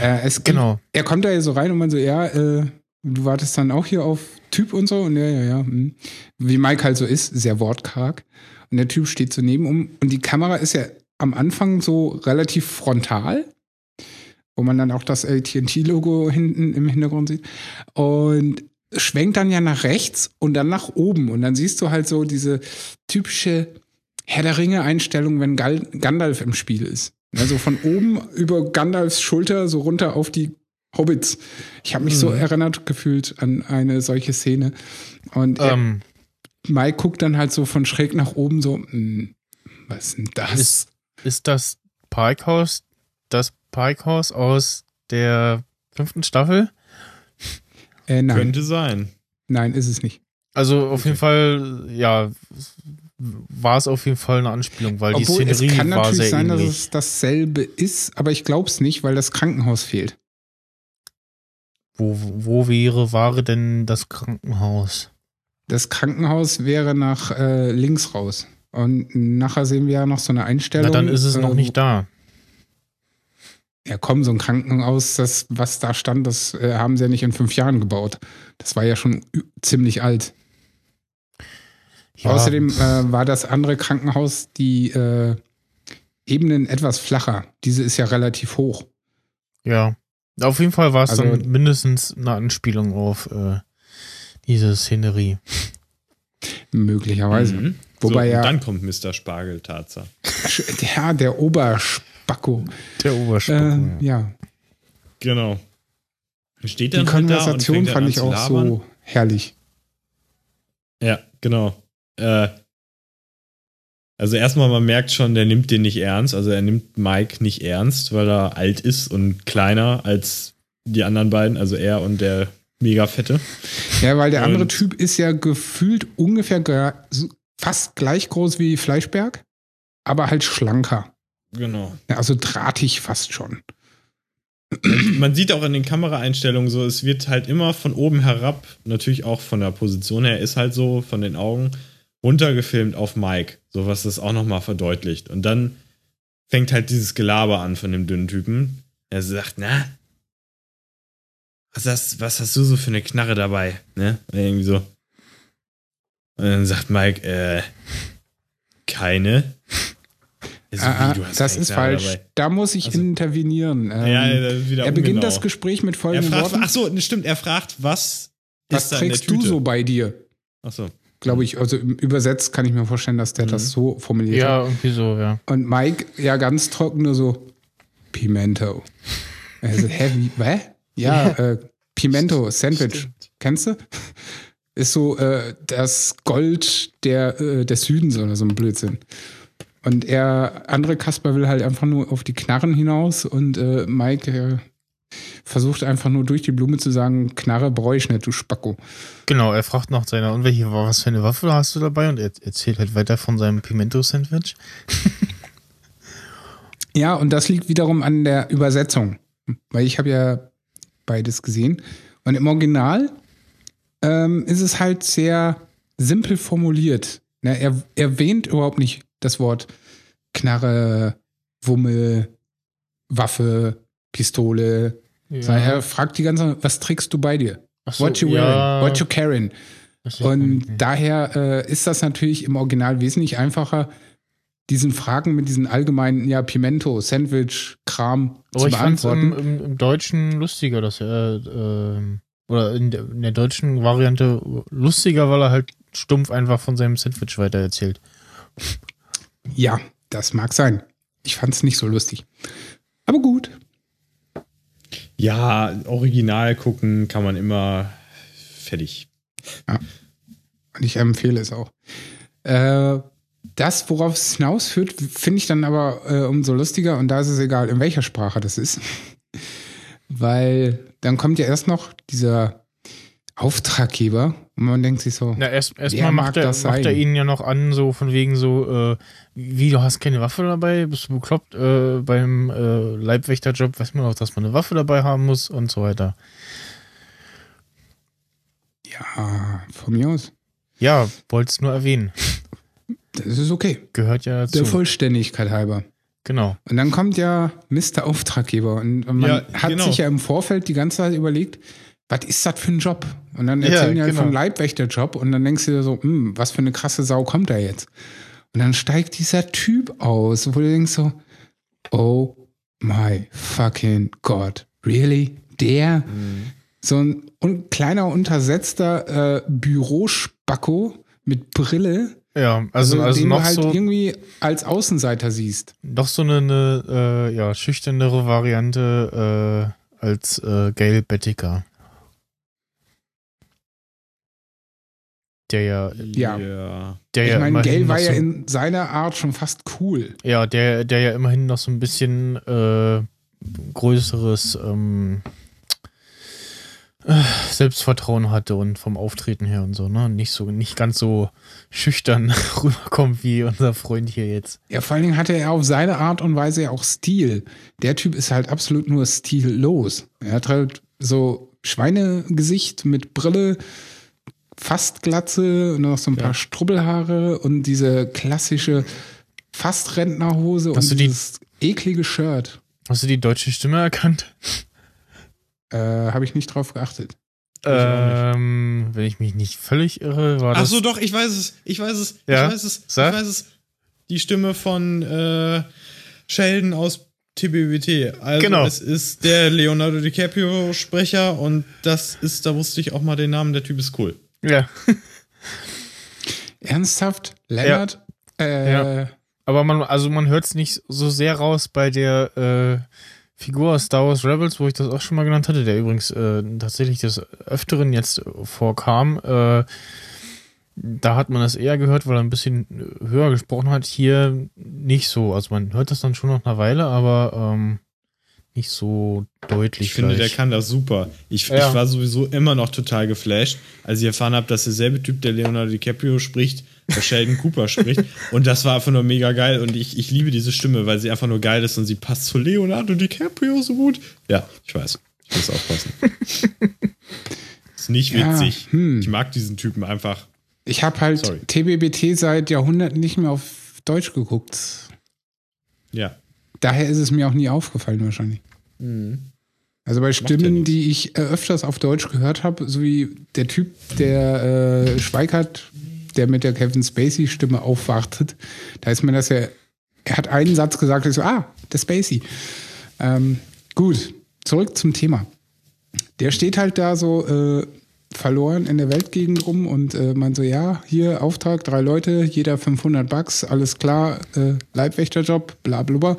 A: Äh, es gibt,
B: Genau.
A: Er kommt da ja so rein und man so, ja, äh, du wartest dann auch hier auf Typ und so. Und ja, ja, ja. hm. Wie Mike halt so ist, sehr wortkarg. Und der Typ steht so neben um. Und die Kamera ist ja am Anfang so relativ frontal, wo man dann auch das AT&T-Logo hinten im Hintergrund sieht. Und schwenkt dann ja nach rechts und dann nach oben. Und dann siehst du halt so diese typische Herr der Ringe-Einstellung, wenn Gal Gandalf im Spiel ist. Also von oben über Gandalfs Schulter so runter auf die Hobbits. Ich habe mich so
D: Mhm.
A: erinnert gefühlt an eine solche Szene. Und er,
B: Ähm,
A: Mike guckt dann halt so von schräg nach oben so, "Hm, was ist denn das?
B: ist, ist das Parkhaus das Parkhaus aus der fünften Staffel?
A: äh, nein,
D: könnte sein.
A: nein, ist es nicht.
B: Also auf jeden Fall, ja, war es auf jeden Fall eine Anspielung, weil
A: Obwohl
B: die
A: es
B: Szenerie
A: kann
B: war
A: natürlich
B: sehr
A: sein, dass
B: ähnlich.
A: es dasselbe ist, aber ich glaube es nicht, weil das Krankenhaus fehlt.
B: Wo, wo wäre, wäre denn das Krankenhaus?
A: Das Krankenhaus wäre nach äh, links raus. Und nachher sehen wir ja noch so eine Einstellung.
B: Na, dann ist es noch
A: äh,
B: nicht da.
A: Ja, komm, so ein Krankenhaus, das, was da stand, das äh, haben sie ja nicht in fünf Jahren gebaut. Das war ja schon ziemlich alt.
B: Ja,
A: Außerdem äh, war das andere Krankenhaus die äh, Ebenen etwas flacher. Diese ist ja relativ hoch.
B: Ja. Auf jeden Fall war es
A: Also-
B: dann mindestens eine Anspielung auf äh, diese Szenerie.
A: Möglicherweise.
D: Mhm.
A: Wobei
D: so,
A: ja-
D: und dann kommt Mr. Spargel, Tatsache.
A: Ja, der Oberspacko.
B: Der Oberschirm.
A: Äh, ja,
D: Genau. Steht
A: die
D: dann da und
A: Konversation
D: dann
A: fand
D: an
A: ich auch
D: labern.
A: so herrlich.
D: Ja, genau. Äh, also erstmal, man merkt schon, der nimmt den nicht ernst. Also er nimmt Mike nicht ernst, weil er alt ist und kleiner als die anderen beiden, also er und der mega fette.
A: Ja, weil der andere
D: Und-
A: Typ ist ja gefühlt ungefähr fast gleich groß wie Fleischberg, aber halt schlanker.
D: Genau.
A: Also drahtig fast schon.
D: Man sieht auch in den Kameraeinstellungen so, es wird halt immer von oben herab, natürlich auch von der Position her, ist halt so von den Augen runtergefilmt auf Mike, so was das auch nochmal verdeutlicht. Und dann fängt halt dieses Gelaber an von dem dünnen Typen. Er sagt, na, was hast, was hast du so für eine Knarre dabei? Ne? Irgendwie so. Und dann sagt Mike, äh, keine. Er so,
A: Ah, ah, das ist falsch.
D: dabei?
A: Da muss ich
D: Also-
A: intervenieren. Ähm,
D: Ja,
A: er beginnt
D: ungenau.
A: das Gespräch mit folgenden
D: fragt,
A: Worten.
D: ach so, ne, stimmt, er fragt, was,
A: was trägst du so bei dir?
D: Ach so.
A: Glaube ich, also übersetzt kann ich mir vorstellen, dass der
D: Mhm.
A: das so formuliert hat.
B: Ja, irgendwie so, ja.
A: Und Mike, ja, ganz trocken nur so, Pimento. Also, hä, wie, was? Ja, äh, Pimento, Sandwich. Kennst du? Ist so äh, das Gold der, äh, des Südens oder so ein Blödsinn. Und er, andere Kasper will halt einfach nur auf die Knarren hinaus und äh, Mike, äh, versucht einfach nur durch die Blume zu sagen, Knarre brauche ich nicht, du Spacko.
B: Genau, er fragt nach seiner, und welche, was für eine Waffe hast du dabei? Und er erzählt halt weiter von seinem Pimento-Sandwich. <laughs>
A: Ja, und das liegt wiederum an der Übersetzung. Weil ich habe ja beides gesehen. Und im Original ähm, ist es halt sehr simpel formuliert. Ne, er erwähnt überhaupt nicht das Wort Knarre, Wummel, Waffe, Pistole. Sondern er fragt die ganze Zeit, was trägst du bei dir?
B: So,
A: What you wearing?
B: ja.
A: What you carrying? Und daher äh, ist das natürlich im Original wesentlich einfacher, diesen Fragen mit diesen allgemeinen, ja, Pimento, Sandwich, Kram
B: Aber
A: zu
B: ich
A: beantworten.
B: im, im, im Deutschen lustiger, dass er, ähm, oder in der, in der deutschen Variante lustiger, weil er halt stumpf einfach von seinem Sandwich weiter erzählt.
A: Ja, das mag sein. Ich fand es nicht so lustig. Aber gut.
D: Ja, original gucken kann man immer fertig.
A: Und ich empfehle es auch. Äh, das, worauf es hinausführt, finde ich dann aber äh, umso lustiger und da ist es egal, in welcher Sprache das ist. <laughs> Weil dann kommt ja erst noch dieser Auftraggeber und man denkt sich so,
B: Na, erst
A: Wer
B: erstmal
A: mag
B: macht, er,
A: das
B: macht er ihnen ja noch an, so von wegen so, äh, wie, du hast keine Waffe dabei, bist du bekloppt, äh, beim äh, Leibwächterjob weiß man auch, dass man eine Waffe dabei haben muss und so weiter.
A: ja, von mir aus,
B: Ja, wollte es nur erwähnen.
A: das ist okay.
B: Gehört ja
A: Der
B: dazu.
A: Vollständigkeit halber.
B: Genau.
A: Und dann kommt ja Mr. Auftraggeber und man
D: Ja,
A: hat
D: genau.
A: sich ja im Vorfeld die ganze Zeit überlegt, was ist das für ein Job? Und dann
B: Ja,
A: erzählen die halt
B: genau.
A: vom Leibwächterjob und dann denkst du dir so, hm, was für eine krasse Sau kommt da jetzt? Und dann steigt dieser Typ aus, wo du denkst so, oh my fucking God, really? Der? So ein un kleiner, untersetzter äh, Bürospacko mit Brille,
B: Ja, also, also,
A: den
B: noch
A: du halt
B: so
A: irgendwie als Außenseiter siehst.
B: noch so eine, eine äh, ja, schüchternere Variante äh, als äh, Gail Bettiker. Der ja,
A: Ja.
B: der
A: Ich
B: ja
A: meine,
B: noch
A: war ja
B: so,
A: in seiner Art schon fast cool.
B: ja, der, der ja immerhin noch so ein bisschen äh, größeres ähm, äh, Selbstvertrauen hatte und vom Auftreten her und so, ne? Nicht so, nicht ganz so schüchtern <laughs> rüberkommt wie unser Freund hier jetzt.
A: Ja, vor allen Dingen hatte er auf seine Art und Weise ja auch Stil. Der Typ ist halt absolut nur stillos. Er hat halt so Schweinegesicht mit Brille, fast Glatze, und noch so ein paar Strubbelhaare und diese klassische fast Rentnerhose
B: Hast
A: und
B: die-
A: dieses eklige Shirt.
B: Hast du die deutsche Stimme erkannt?
A: Äh, Habe ich nicht drauf geachtet.
B: Ähm, wenn ich mich nicht völlig irre, war
D: Ach
B: das.
D: so, doch, ich weiß es. Ich weiß es.
B: Ja?
D: Ich weiß es.
B: Sag.
D: Ich weiß es. Die Stimme von äh, Sheldon aus TBWT. Also
B: Genau.
D: es ist der Leonardo DiCaprio Sprecher und das ist, da wusste ich auch mal den Namen, der Typ ist cool.
B: Ja. <laughs>
A: Ernsthaft? Lennart? Äh,
B: Ja. Aber man, also man hört es nicht so sehr raus bei der äh, Figur aus Star Wars Rebels, wo ich das auch schon mal genannt hatte, der übrigens äh, tatsächlich des Öfteren jetzt vorkam. Äh, da hat man das eher gehört, weil er ein bisschen höher gesprochen hat. Hier nicht so. Also man hört das dann schon nach einer Weile, aber ähm, nicht so deutlich.
D: Ich finde, der
B: gleich.
D: kann das super. Ich,
B: Ja.
D: ich war sowieso immer noch total geflasht, als ich erfahren habe, dass derselbe Typ, der Leonardo DiCaprio spricht, der Sheldon <laughs> Cooper spricht. Und das war einfach nur mega geil. Und ich, ich liebe diese Stimme, weil sie einfach nur geil ist und sie passt zu Leonardo DiCaprio so gut. Ja, ich weiß. Ich muss aufpassen. <laughs> ist nicht
A: Ja,
D: witzig.
A: hm.
D: Ich mag diesen Typen einfach.
A: Ich habe halt
D: Sorry.
A: TBBT seit Jahrhunderten nicht mehr auf Deutsch geguckt.
D: Ja.
A: Daher ist es mir auch nie aufgefallen wahrscheinlich. Also bei Stimmen, die ich öfters auf Deutsch gehört habe, so wie der Typ, der äh, Schweikert, der mit der Kevin Spacey-Stimme aufwartet, da ist mir das ja, er hat einen Satz gesagt, ich so, ah, der Spacey. Ähm, gut, zurück zum Thema. Der steht halt da so äh, verloren in der Weltgegend rum und äh, man so, ja, hier Auftrag, drei Leute, jeder 500 Bucks, alles klar, äh, Leibwächterjob, bla bla bla.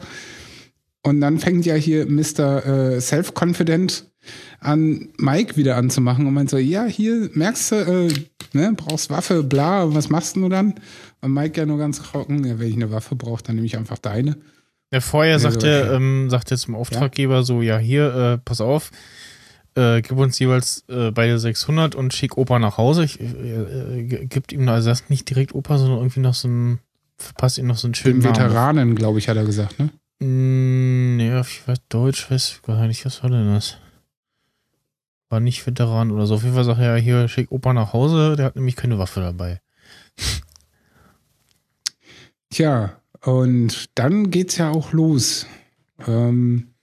A: Und dann fängt ja hier Mr. Äh, Self-Confident an, Mike wieder anzumachen und man so, ja, hier merkst du, äh, ne, brauchst Waffe, bla, was machst du dann? Und Mike ja nur ganz trocken, ja, wenn ich eine Waffe brauche, dann nehme ich einfach deine.
B: Ja, vorher
A: Also,
B: sagt er,
A: okay.
B: ähm, sagt er zum Auftraggeber so, ja, hier, äh, pass auf, äh, gib uns jeweils äh, beide 600 und schick Opa nach Hause. Ich, äh, äh, gibt ihm, also das nicht direkt Opa, sondern irgendwie noch so ein, verpasst ihm noch so einen schönen
A: Den. Veteranen, glaube ich, hat er gesagt, ne?
B: Nee, ich weiß Deutsch, weiß gar nicht, was war denn das? War nicht Veteran oder so. Auf jeden Fall sagt er, ja, hier, schick Opa nach Hause, der hat nämlich keine Waffe dabei.
A: Tja, und dann geht's ja auch los. Ähm,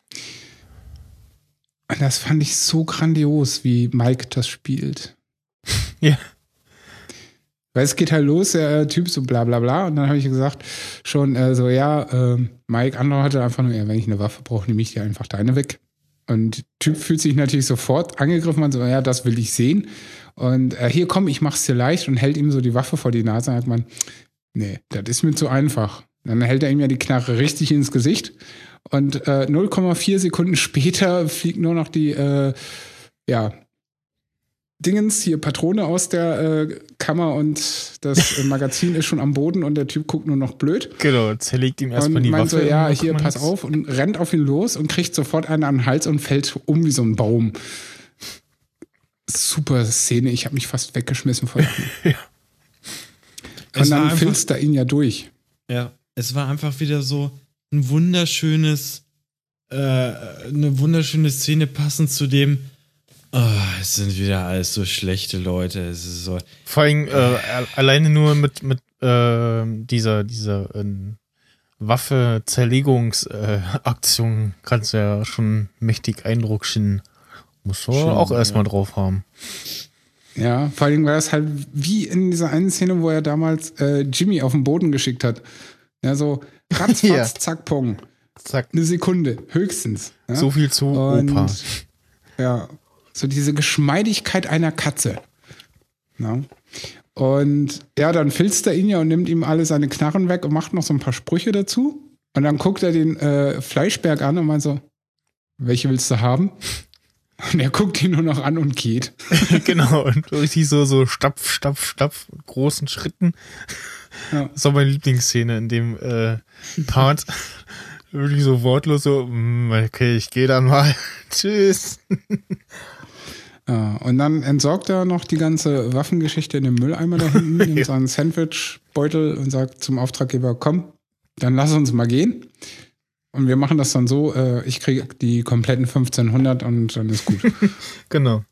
A: das fand ich so grandios, wie Mike das spielt. <laughs>
B: Ja.
A: Weil es geht halt los, der Typ so bla bla bla. Und dann habe ich gesagt, schon äh, so, ja, ähm, Mike andere hatte einfach nur, ja, wenn ich eine Waffe brauche, nehme ich dir einfach deine weg. Und Typ fühlt sich natürlich sofort angegriffen und so, ja, das will ich sehen. Und äh, hier komm, ich mach's dir leicht und hält ihm so die Waffe vor die Nase und sagt man, nee, das ist mir zu einfach. Dann hält er ihm ja die Knarre richtig ins Gesicht und äh, 0,4 Sekunden später fliegt nur noch die, äh, ja, Dingens, hier Patrone aus der äh, Kammer und das äh, <laughs> Magazin ist schon am Boden und der Typ guckt nur noch blöd.
B: Genau, zerlegt ihm erstmal die Waffe.
A: so, ja, hier, pass auf und rennt auf ihn los und kriegt sofort einen an den Hals und fällt um wie so ein Baum. Super Szene, ich habe mich fast weggeschmissen vor. <laughs>
D: Es
A: Und
D: war
A: dann filzt er ihn ja durch.
D: Ja, es war einfach wieder so ein wunderschönes, äh, eine wunderschöne Szene passend zu dem, oh, es sind wieder alles so schlechte Leute. Es ist so,
B: Vor allem äh, alleine nur mit, mit äh, dieser, dieser ähm, Waffe-Zerlegungsaktion <laughs> kannst du ja schon mächtig Eindruck schinden. Musst du
D: Schon,
B: auch erstmal
D: ja.
B: drauf haben.
A: Ja, vor allem war das halt wie in dieser einen Szene, wo er damals äh, Jimmy auf den Boden geschickt hat. Ja, so ratzfatz, <laughs>
B: Ja.
A: zack, pong.
B: Zack.
A: Eine Sekunde, höchstens. Ja?
B: So viel zu
A: Und,
B: Opa.
A: Ja, so diese Geschmeidigkeit einer Katze. Ja. Und ja, dann filzt er ihn ja und nimmt ihm alle seine Knarren weg und macht noch so ein paar Sprüche dazu. Und dann guckt er den äh, Fleischberg an und meint so, welche willst du haben? Und er guckt ihn nur noch an und geht. <laughs>
B: genau, und richtig so, so Stapf, Stapf, Stapf, großen Schritten.
A: Ja.
B: Das war meine Lieblingsszene in dem äh, Part. Wirklich so wortlos so, "Mm, okay, ich gehe dann mal. <laughs> Tschüss.
A: Ja, und dann entsorgt er noch die ganze Waffengeschichte in den Mülleimer da hinten, <laughs> nimmt seinen Sandwichbeutel und sagt zum Auftraggeber, komm, dann lass uns mal gehen. Und wir machen das dann so, äh, ich kriege die kompletten 1500 und dann ist gut. <laughs>
B: Genau.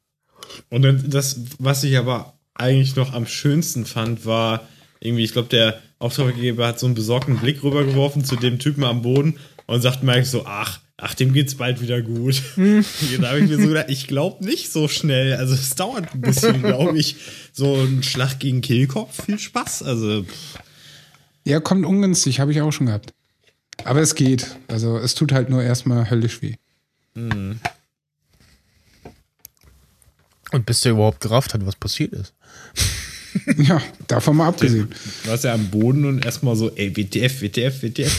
D: Und dann das, was ich aber eigentlich noch am schönsten fand, war irgendwie, ich glaube, der Auftraggeber hat so einen besorgten Blick rübergeworfen zu dem Typen am Boden und sagt Mike so, ach, ach, dem geht's bald wieder gut. <laughs> da habe ich mir so gedacht, ich glaube nicht so schnell. Also es dauert ein bisschen, glaube ich. So ein Schlag gegen Kehlkopf, viel Spaß. Also pff,
A: ja, kommt ungünstig, habe ich auch schon gehabt. Aber es geht. Also es tut halt nur erstmal höllisch weh.
B: Und bis der überhaupt gerafft hat, was passiert ist. <laughs>
A: Ja, davon mal abgesehen.
D: du warst ja am Boden und erstmal so, ey, WTF, WTF, WTF.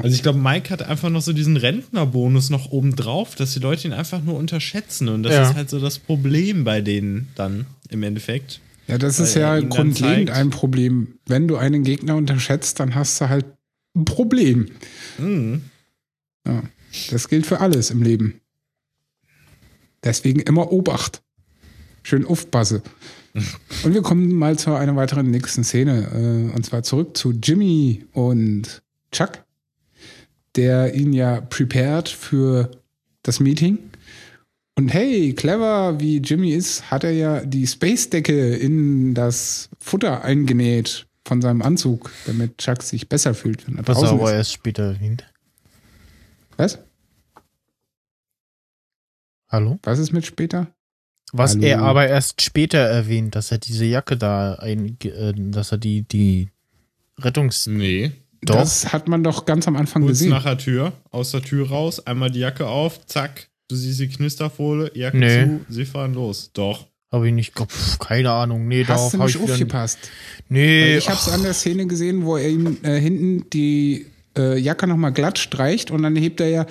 D: Also ich glaube, Mike hat einfach noch so diesen Rentnerbonus noch oben drauf, dass die Leute ihn einfach nur unterschätzen. Und das
B: Ja.
D: ist halt so das Problem bei denen dann im Endeffekt.
A: Ja, das ist ja grundlegend ein Problem. Wenn du einen Gegner unterschätzt, dann hast du halt ein Problem.
D: Mhm.
A: Ja, das gilt für alles im Leben. Deswegen immer Obacht. Schön aufpasse. <laughs> Und wir kommen mal zu einer weiteren nächsten Szene. äh, Und zwar zurück zu Jimmy und Chuck, der ihn ja prepared für das Meeting. Und hey, clever wie Jimmy ist, hat er ja die Space-Decke in das Futter eingenäht von seinem Anzug, damit Chuck sich besser fühlt, wenn er
B: Was er
A: draußen
B: aber
A: ist.
B: erst später erwähnt.
A: Was?
B: Hallo?
A: Was ist mit später?
B: Was
A: Hallo.
B: er aber erst später erwähnt, dass er diese Jacke da ein, äh, dass er die, die Rettungs...
D: Nee.
B: Doch.
A: Das hat man doch ganz am Anfang
D: Kurz
A: gesehen.
D: nach der Tür, aus der Tür raus, einmal die Jacke auf, zack, du siehst die Knisterfolie, Jacke
B: Nee.
D: zu, sie fahren los. Doch.
B: Habe ich nicht, pf, keine Ahnung. Nee,
A: Hast
B: darauf
A: du
B: habe
A: nicht
B: ich
A: aufgepasst?
B: Nee,
A: Weil ich habe es an der Szene gesehen, wo er ihm äh, hinten die äh, Jacke nochmal glatt streicht und dann hebt er ja,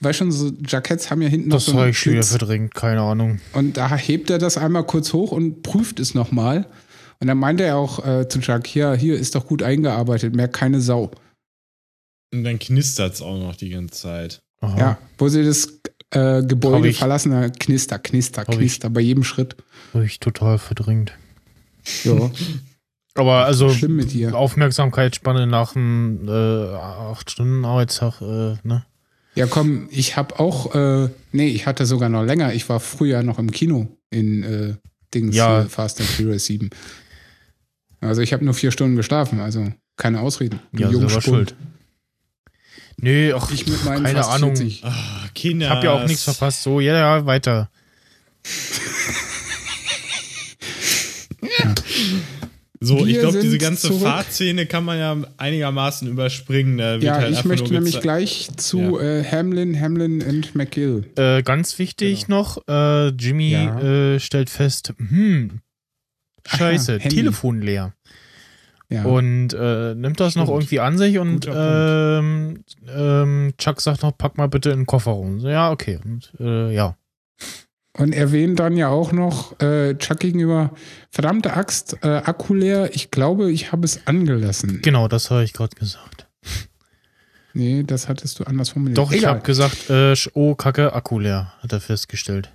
A: weil schon so Jacketts haben ja hinten
B: das
A: noch so
B: habe
A: einen
B: ich schon wieder verdrängt, keine Ahnung.
A: Und da hebt er das einmal kurz hoch und prüft es nochmal. Und dann meinte er auch äh, zu Chuck, hier, hier ist doch gut eingearbeitet, merkt keine Sau.
D: Und dann knistert es auch noch die ganze Zeit.
B: Aha.
A: Ja, wo sie das äh, Gebäude
B: ich-
A: verlassen, da knister, knister,
B: Hab ich-
A: knister bei jedem Schritt.
B: Hab ich total verdrängt.
A: Ja, <laughs>
B: Aber also
A: schlimm mit dir.
B: Aufmerksamkeitsspanne nach einem äh, acht Stunden Arbeitstag, äh, ne?
A: Ja, komm, ich habe auch, äh, nee, ich hatte sogar noch länger. Ich war früher noch im Kino in äh, Dings
B: Ja.
A: hier, Fast and Furious 7. Also ich habe nur vier Stunden geschlafen, also keine Ausreden. Du
B: Ja, selber schuld. Nö, ach,
A: Ich mit meinen
B: keine Ahnung.
A: 40.
D: Ah, Kinder.
B: Ich hab ja auch nichts verpasst. So, ja, ja, weiter.
D: So, ich
A: Wir
D: glaube, diese ganze
A: zurück.
D: Fahrtszene kann man ja einigermaßen überspringen. Da wird
A: Ja,
D: halt
A: ich möchte nämlich gleich zu äh, Hamlin, Hamlin und McGill.
B: Äh, ganz wichtig noch, äh, Jimmy
A: Ja.
B: äh, stellt fest, hm, scheiße,
A: Aha.
B: Telefon leer.
A: Ja.
B: Und äh, nimmt das noch
D: Stimmt.
B: irgendwie an sich und ähm, ähm, Chuck sagt noch, pack mal bitte in den Kofferraum. So, ja, okay. Und, äh, ja.
A: Und erwähnt dann ja auch noch äh, Chuck gegenüber, verdammte Axt, äh, Akku leer, ich glaube, ich habe es angelassen.
B: Genau, das habe ich gerade gesagt.
A: Nee, das hattest du anders formuliert.
B: Doch, ich
A: Egal.
B: habe gesagt, äh, oh, Kacke, Akku leer, hat er festgestellt.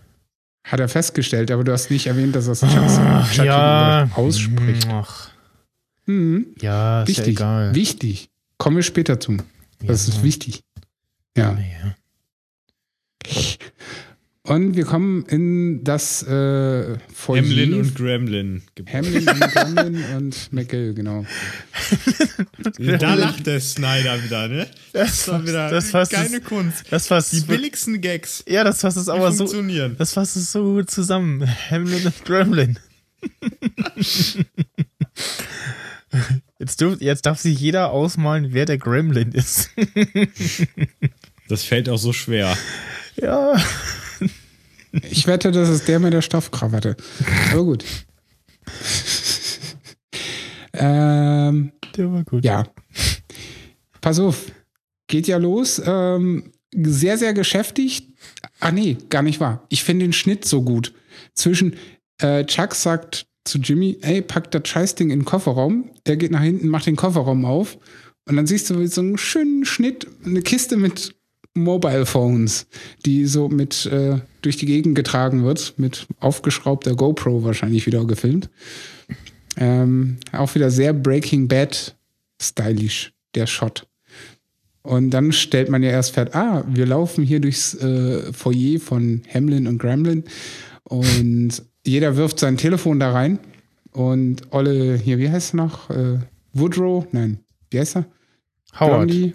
A: Hat er festgestellt, aber du hast nicht erwähnt, dass das Chucks,
B: Ah,
A: Chuck
B: ja,
A: ausspricht.
B: Ach,
A: Mhm.
B: ja, ist ja
A: Wichtig.
B: egal.
A: Wichtig. Kommen wir später zu. Das
B: ja.
A: ist wichtig. Ja.
B: Ja. <laughs>
A: Und wir kommen in das äh, Foyer.
D: Hamlin und Gremlin.
A: Hamlin und Gremlin <laughs> und McGill, genau.
D: Da lacht der Snyder wieder, ne?
B: Das,
D: war wieder
B: das fasst
D: keine
B: es,
D: Kunst.
B: das fasst
D: Die
B: es,
D: billigsten Gags
B: ja, das fasst es aber so,
D: funktionieren.
B: das fasst es so gut zusammen. Hamlin und Gremlin. <laughs> Jetzt, dürf, jetzt darf sich jeder ausmalen, wer der Gremlin ist.
D: Das fällt auch so schwer.
B: ja.
A: Ich wette, das ist der mit der Stoffkrawatte. Aber gut. ähm,
B: Der war gut.
A: ja. Pass auf. Geht ja los. Ähm, sehr, sehr geschäftig. Ah, nee, gar nicht wahr. Ich finde den Schnitt so gut. Zwischen äh, Chuck sagt zu Jimmy, ey, pack das Scheißding in den Kofferraum. Er geht nach hinten, macht den Kofferraum auf. Und dann siehst du so einen schönen Schnitt, eine Kiste mit Mobile Phones, die so mit äh, durch die Gegend getragen wird, mit aufgeschraubter GoPro wahrscheinlich wieder gefilmt. Ähm, auch wieder sehr Breaking Bad stylisch, der Shot. Und dann stellt man ja erst fest, ah, wir laufen hier durchs äh, Foyer von Hamlin und Gremlin und <laughs> jeder wirft sein Telefon da rein und Olle, hier, wie heißt er noch? Äh, Woodrow? Nein, wie heißt er?
B: Howard.
A: Blondie?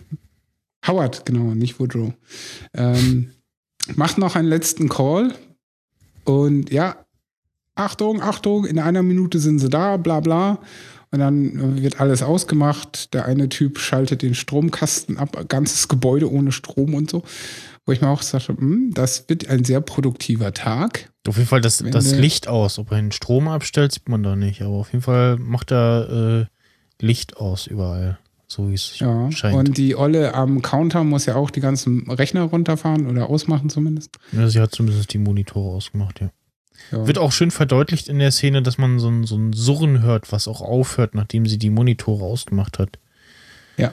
A: Howard, genau, nicht Woodrow. Ähm, macht noch einen letzten Call und ja, Achtung, Achtung, in einer Minute sind sie da, bla bla. Und dann wird alles ausgemacht. Der eine Typ schaltet den Stromkasten ab, ganzes Gebäude ohne Strom und so. Wo ich mir auch sagte, hm, das wird ein sehr produktiver Tag.
B: Auf jeden Fall das, das Licht aus. Ob er den Strom abstellt, sieht man da nicht. Aber auf jeden Fall macht er äh, Licht aus überall. So wie es
A: Ja.
B: scheint.
A: Und die Olle am Counter muss ja auch die ganzen Rechner runterfahren oder ausmachen zumindest.
B: ja, sie hat zumindest die Monitore ausgemacht, ja.
A: Ja.
B: Wird auch schön verdeutlicht in der Szene, dass man so ein, so ein Surren hört, was auch aufhört, nachdem sie die Monitore ausgemacht hat.
A: Ja.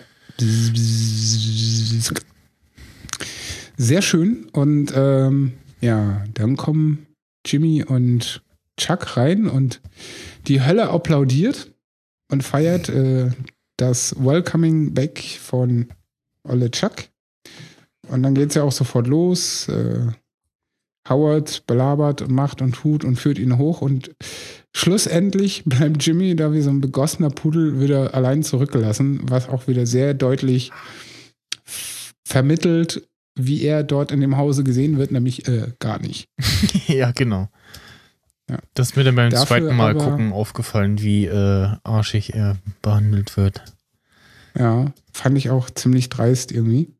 A: Sehr schön. Und ähm, ja, dann kommen Jimmy und Chuck rein und die Hölle applaudiert und feiert äh, das Welcoming Back von Olle Chuck. Und dann geht es ja auch sofort los. Äh, Howard belabert und macht und tut und führt ihn hoch und schlussendlich <laughs> bleibt Jimmy da wie so ein begossener Pudel wieder allein zurückgelassen, was auch wieder sehr deutlich vermittelt, wie er dort in dem Hause gesehen wird, nämlich äh, gar nicht. <laughs>
B: ja, genau.
A: Ja.
B: Das ist mir dann beim
A: Dafür
B: zweiten Mal
A: aber-
B: gucken aufgefallen, wie äh, arschig er behandelt wird.
A: Ja, fand ich auch ziemlich dreist irgendwie.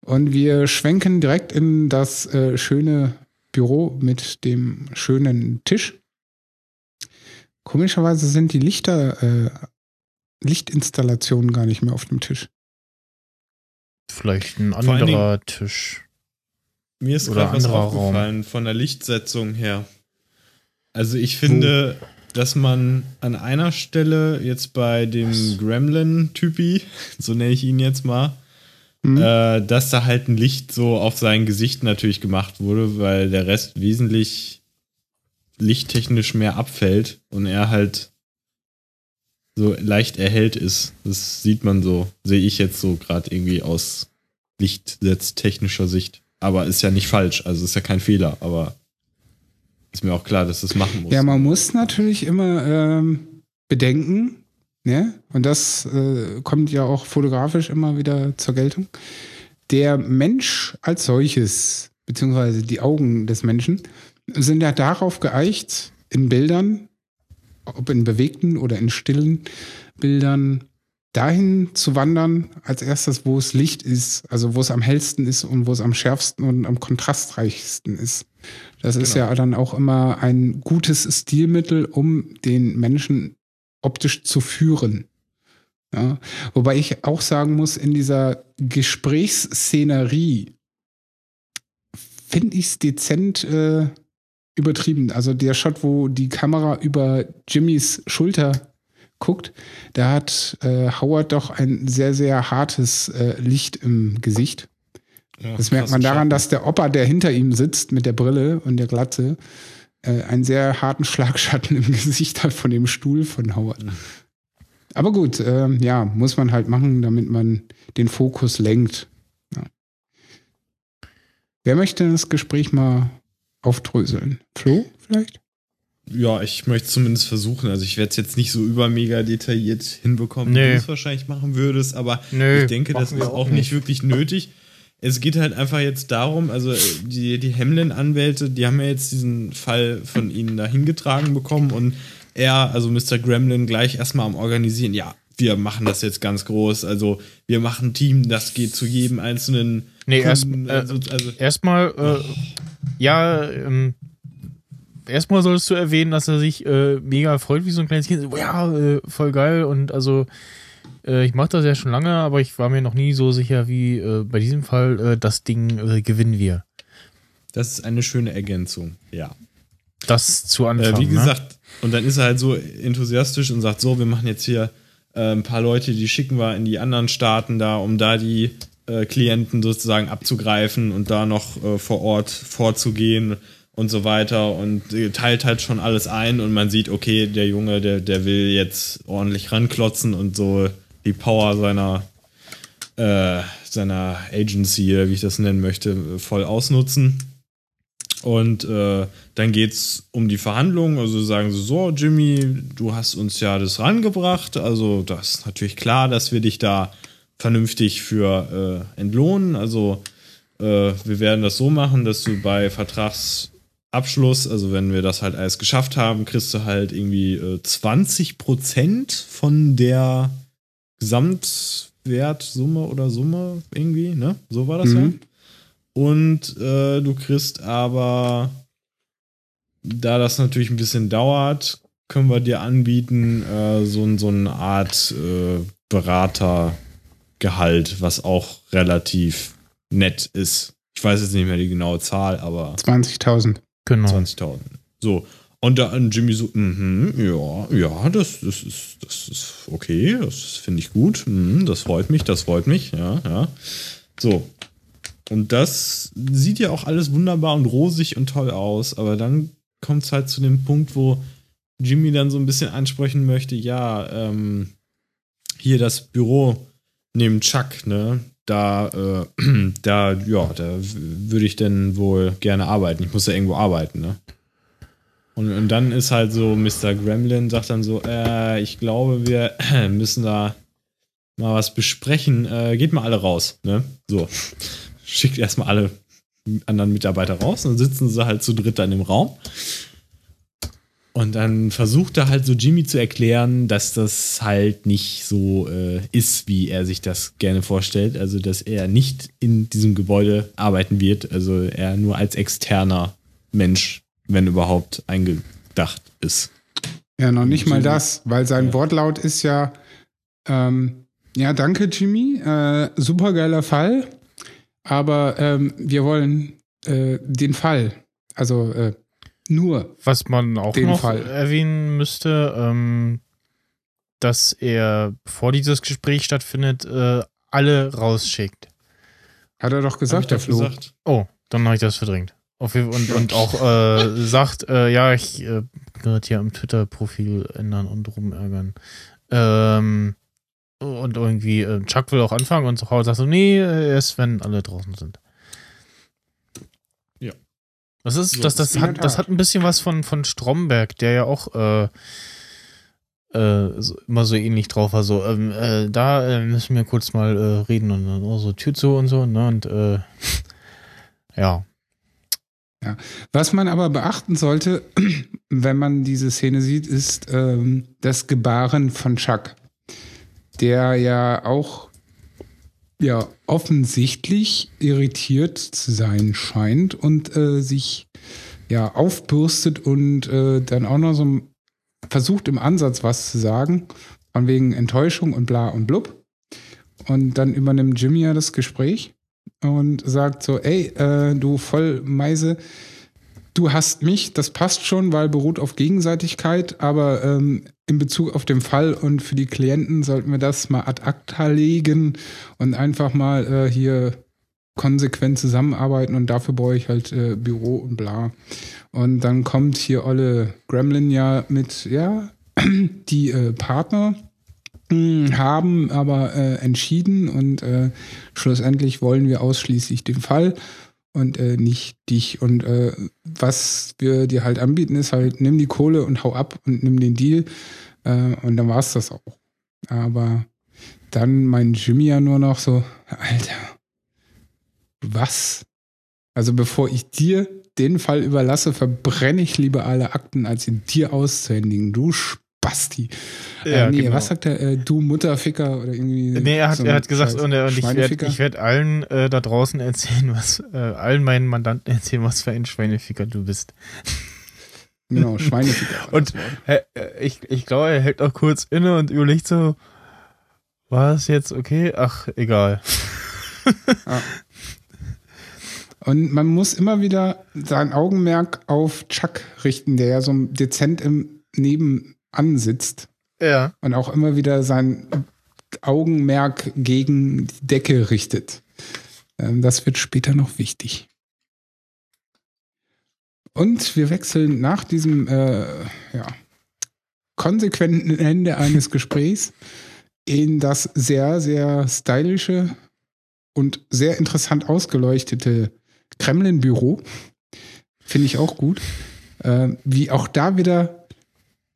A: Und wir schwenken direkt in das äh, schöne Büro mit dem schönen Tisch. Komischerweise sind die Lichter, äh, Lichtinstallationen gar nicht mehr auf dem Tisch.
B: Vielleicht ein anderer Tisch.
D: Mir ist gerade was
B: anderer
D: aufgefallen von der Lichtsetzung her. Also ich finde, dass man an einer Stelle jetzt bei dem Gremlin-Typi, <laughs> so nenne ich ihn jetzt mal, mhm. äh, dass da halt ein Licht so auf sein Gesicht natürlich gemacht wurde, weil der Rest wesentlich lichttechnisch mehr abfällt und er halt so leicht erhellt ist. Das sieht man so, sehe ich jetzt so gerade irgendwie aus lichtsetztechnischer Sicht. Aber ist ja nicht falsch, also ist ja kein Fehler, aber ist mir auch klar, dass das machen muss.
A: Ja, man muss natürlich immer ähm, bedenken, ne? Und das äh, kommt ja auch fotografisch immer wieder zur Geltung. Der Mensch als solches, beziehungsweise die Augen des Menschen, sind ja darauf geeicht, in Bildern, ob in bewegten oder in stillen Bildern, dahin zu wandern, als erstes, wo es Licht ist, also wo es am hellsten ist und wo es am schärfsten und am kontrastreichsten ist. Das genau. ist ja dann auch immer ein gutes Stilmittel, um den Menschen optisch zu führen. Ja, wobei ich auch sagen muss, in dieser Gesprächsszenerie finde ich es dezent äh, übertrieben. Also der Shot, wo die Kamera über Jimmys Schulter guckt, da hat äh, Howard doch ein sehr, sehr hartes äh, Licht im Gesicht. Ja, das merkt man daran, Schatten. dass der Opa, der hinter ihm sitzt mit der Brille und der Glatze, äh, einen sehr harten Schlagschatten im <laughs> Gesicht hat von dem Stuhl von Howard. Mhm. Aber gut, äh, ja, muss man halt machen, damit man den Fokus lenkt. Ja. Wer möchte das Gespräch mal aufdröseln? Flo vielleicht?
D: Ja, ich möchte zumindest versuchen. Also ich werde es jetzt nicht so übermega detailliert hinbekommen, nee. wie du es wahrscheinlich machen würdest, aber nee, ich denke, das ist auch nicht. wirklich nötig. Es geht halt einfach jetzt darum, also die, die Hamlin-Anwälte, die haben ja jetzt diesen Fall von ihnen da hingetragen bekommen und er, also Mr. Gremlin, gleich erstmal am Organisieren, ja, wir machen das jetzt ganz groß, also wir machen ein Team, das geht zu jedem einzelnen.
B: Nee, Kunden, erst, äh, also, also erstmal, äh, ja, ähm, erstmal solltest du erwähnen, dass er sich äh, mega freut wie so ein kleines Kind. Ja, äh, voll geil und also äh, ich mache das ja schon lange, aber ich war mir noch nie so sicher wie äh, bei diesem Fall, äh, das Ding äh, gewinnen wir.
D: Das ist eine schöne Ergänzung, ja.
B: Das zu Anfang.
D: wie ne? gesagt, ne? und dann ist er halt so enthusiastisch und sagt, so, wir machen jetzt hier ein paar Leute, die schicken wir in die anderen Staaten da, um da die Klienten sozusagen abzugreifen und da noch vor Ort vorzugehen und so weiter und teilt halt schon alles ein und man sieht, okay, der Junge, der, der will jetzt ordentlich ranklotzen und so die Power seiner, äh, seiner Agency, wie ich das nennen möchte, voll ausnutzen. Und äh, dann es um die Verhandlungen. Also sagen sie so, Jimmy, du hast uns ja das rangebracht. Also das ist natürlich klar, dass wir dich da vernünftig für äh, entlohnen. Also äh, wir werden das so machen, dass du bei Vertrags Abschluss, also wenn wir das halt alles geschafft haben, kriegst du halt irgendwie äh, 20% von der Gesamtwertsumme oder Summe irgendwie, ne? So war das mhm. ja. Und äh, du kriegst aber, da das natürlich ein bisschen dauert, können wir dir anbieten, äh, so, so eine Art äh, Beratergehalt, was auch relativ nett ist. Ich weiß jetzt nicht mehr die genaue Zahl, aber.
A: 20.000.
D: Genau. 20.000. So. Und da an Jimmy so, mm ja, ja, das, das, ist, das ist okay, das finde ich gut, mm, das freut mich, das freut mich, ja, ja. So. Und das sieht ja auch alles wunderbar und rosig und toll aus, aber dann kommt es halt zu dem Punkt, wo Jimmy dann so ein bisschen ansprechen möchte, ja, ähm, hier das Büro neben Chuck, ne? Da, äh, <clears throat> da, ja, da würde ich denn wohl gerne arbeiten. Ich muss ja irgendwo arbeiten, ne? Und, und dann ist halt so, Mr. Gremlin sagt dann so, äh, ich glaube, wir <clears throat> müssen da mal was besprechen. Äh, geht mal alle raus, ne? So. Schickt erstmal alle anderen Mitarbeiter raus, dann sitzen sie halt zu dritt dann im Raum. Und dann versucht er halt so Jimmy zu erklären, dass das halt nicht so äh, ist, wie er sich das gerne vorstellt. Also, dass er nicht in diesem Gebäude arbeiten wird. Also, er nur als externer Mensch, wenn überhaupt, eingedacht ist.
A: Ja, noch nicht mal das, weil sein ja. Wortlaut ist ja, ähm, ja, danke Jimmy, äh, supergeiler Fall, aber ähm, wir wollen äh, den Fall, also äh, nur.
B: Was man auch noch Fall. erwähnen müsste, ähm, dass er, bevor dieses Gespräch stattfindet, äh, alle rausschickt.
A: Hat er doch gesagt, der Flo. Gesagt.
B: Oh, dann habe ich das verdrängt. Auf und, und auch äh, sagt, äh, ja, ich äh, gerade hier am Twitter-Profil ändern und rumärgern. Ähm, und irgendwie, äh, Chuck will auch anfangen und so sagt so, nee, erst wenn alle draußen sind. Das ist, so, das, das, das, hat, das hat ein bisschen was von, von Stromberg, der ja auch äh, äh, so, immer so ähnlich drauf war. So, ähm, äh, da äh, müssen wir kurz mal äh, reden und dann so Tür zu und so, ne? Und äh, <laughs> ja.
A: Ja. Was man aber beachten sollte, <clears throat> wenn man diese Szene sieht, ist ähm, das Gebaren von Chuck, der ja auch ja offensichtlich irritiert zu sein scheint und äh, sich ja aufbürstet und äh, dann auch noch so versucht im Ansatz was zu sagen, von wegen Enttäuschung und bla und blub. Und dann übernimmt Jimmy ja das Gespräch und sagt so, ey, äh, du Vollmeise, du hast mich, das passt schon, weil beruht auf Gegenseitigkeit, aber ähm, in Bezug auf den Fall und für die Klienten sollten wir das mal ad acta legen und einfach mal äh, hier konsequent zusammenarbeiten und dafür brauche ich halt äh, Büro und bla. Und dann kommt hier Olle Gremlin ja mit, ja, <clears throat> die äh, Partner hm, haben aber äh, entschieden und äh, schlussendlich wollen wir ausschließlich den Fall und äh, nicht dich. Und äh, was wir dir halt anbieten, ist halt, nimm die Kohle und hau ab und nimm den Deal. Äh, und dann war es das auch. Aber dann mein Jimmy ja nur noch so, Alter, was? Also bevor ich dir den Fall überlasse, verbrenne ich lieber alle Akten, als sie dir auszuhändigen. Du Spasti. Äh, ja, äh, nee, genau. was sagt er? Äh, du Mutterficker oder irgendwie.
B: Nee, er hat, so er hat gesagt, und, und ich werde ich werd allen äh, da draußen erzählen, was, äh, allen meinen Mandanten erzählen, was für ein Schweineficker du bist.
A: Genau, Schweineficker. <laughs>
B: und äh, ich, ich glaube, er hält auch kurz inne und überlegt so, war es jetzt okay? Ach, egal.
A: Ja. Und man muss immer wieder sein Augenmerk auf Chuck richten, der ja so dezent im Nebenan sitzt.
B: Ja.
A: Und auch immer wieder sein Augenmerk gegen die Decke richtet. Ähm, das wird später noch wichtig. Und wir wechseln nach diesem äh, ja, konsequenten Ende eines <laughs> Gesprächs in das sehr, sehr stylische und sehr interessant ausgeleuchtete Kremlin-Büro. Finde ich auch gut. Äh, wie auch da wieder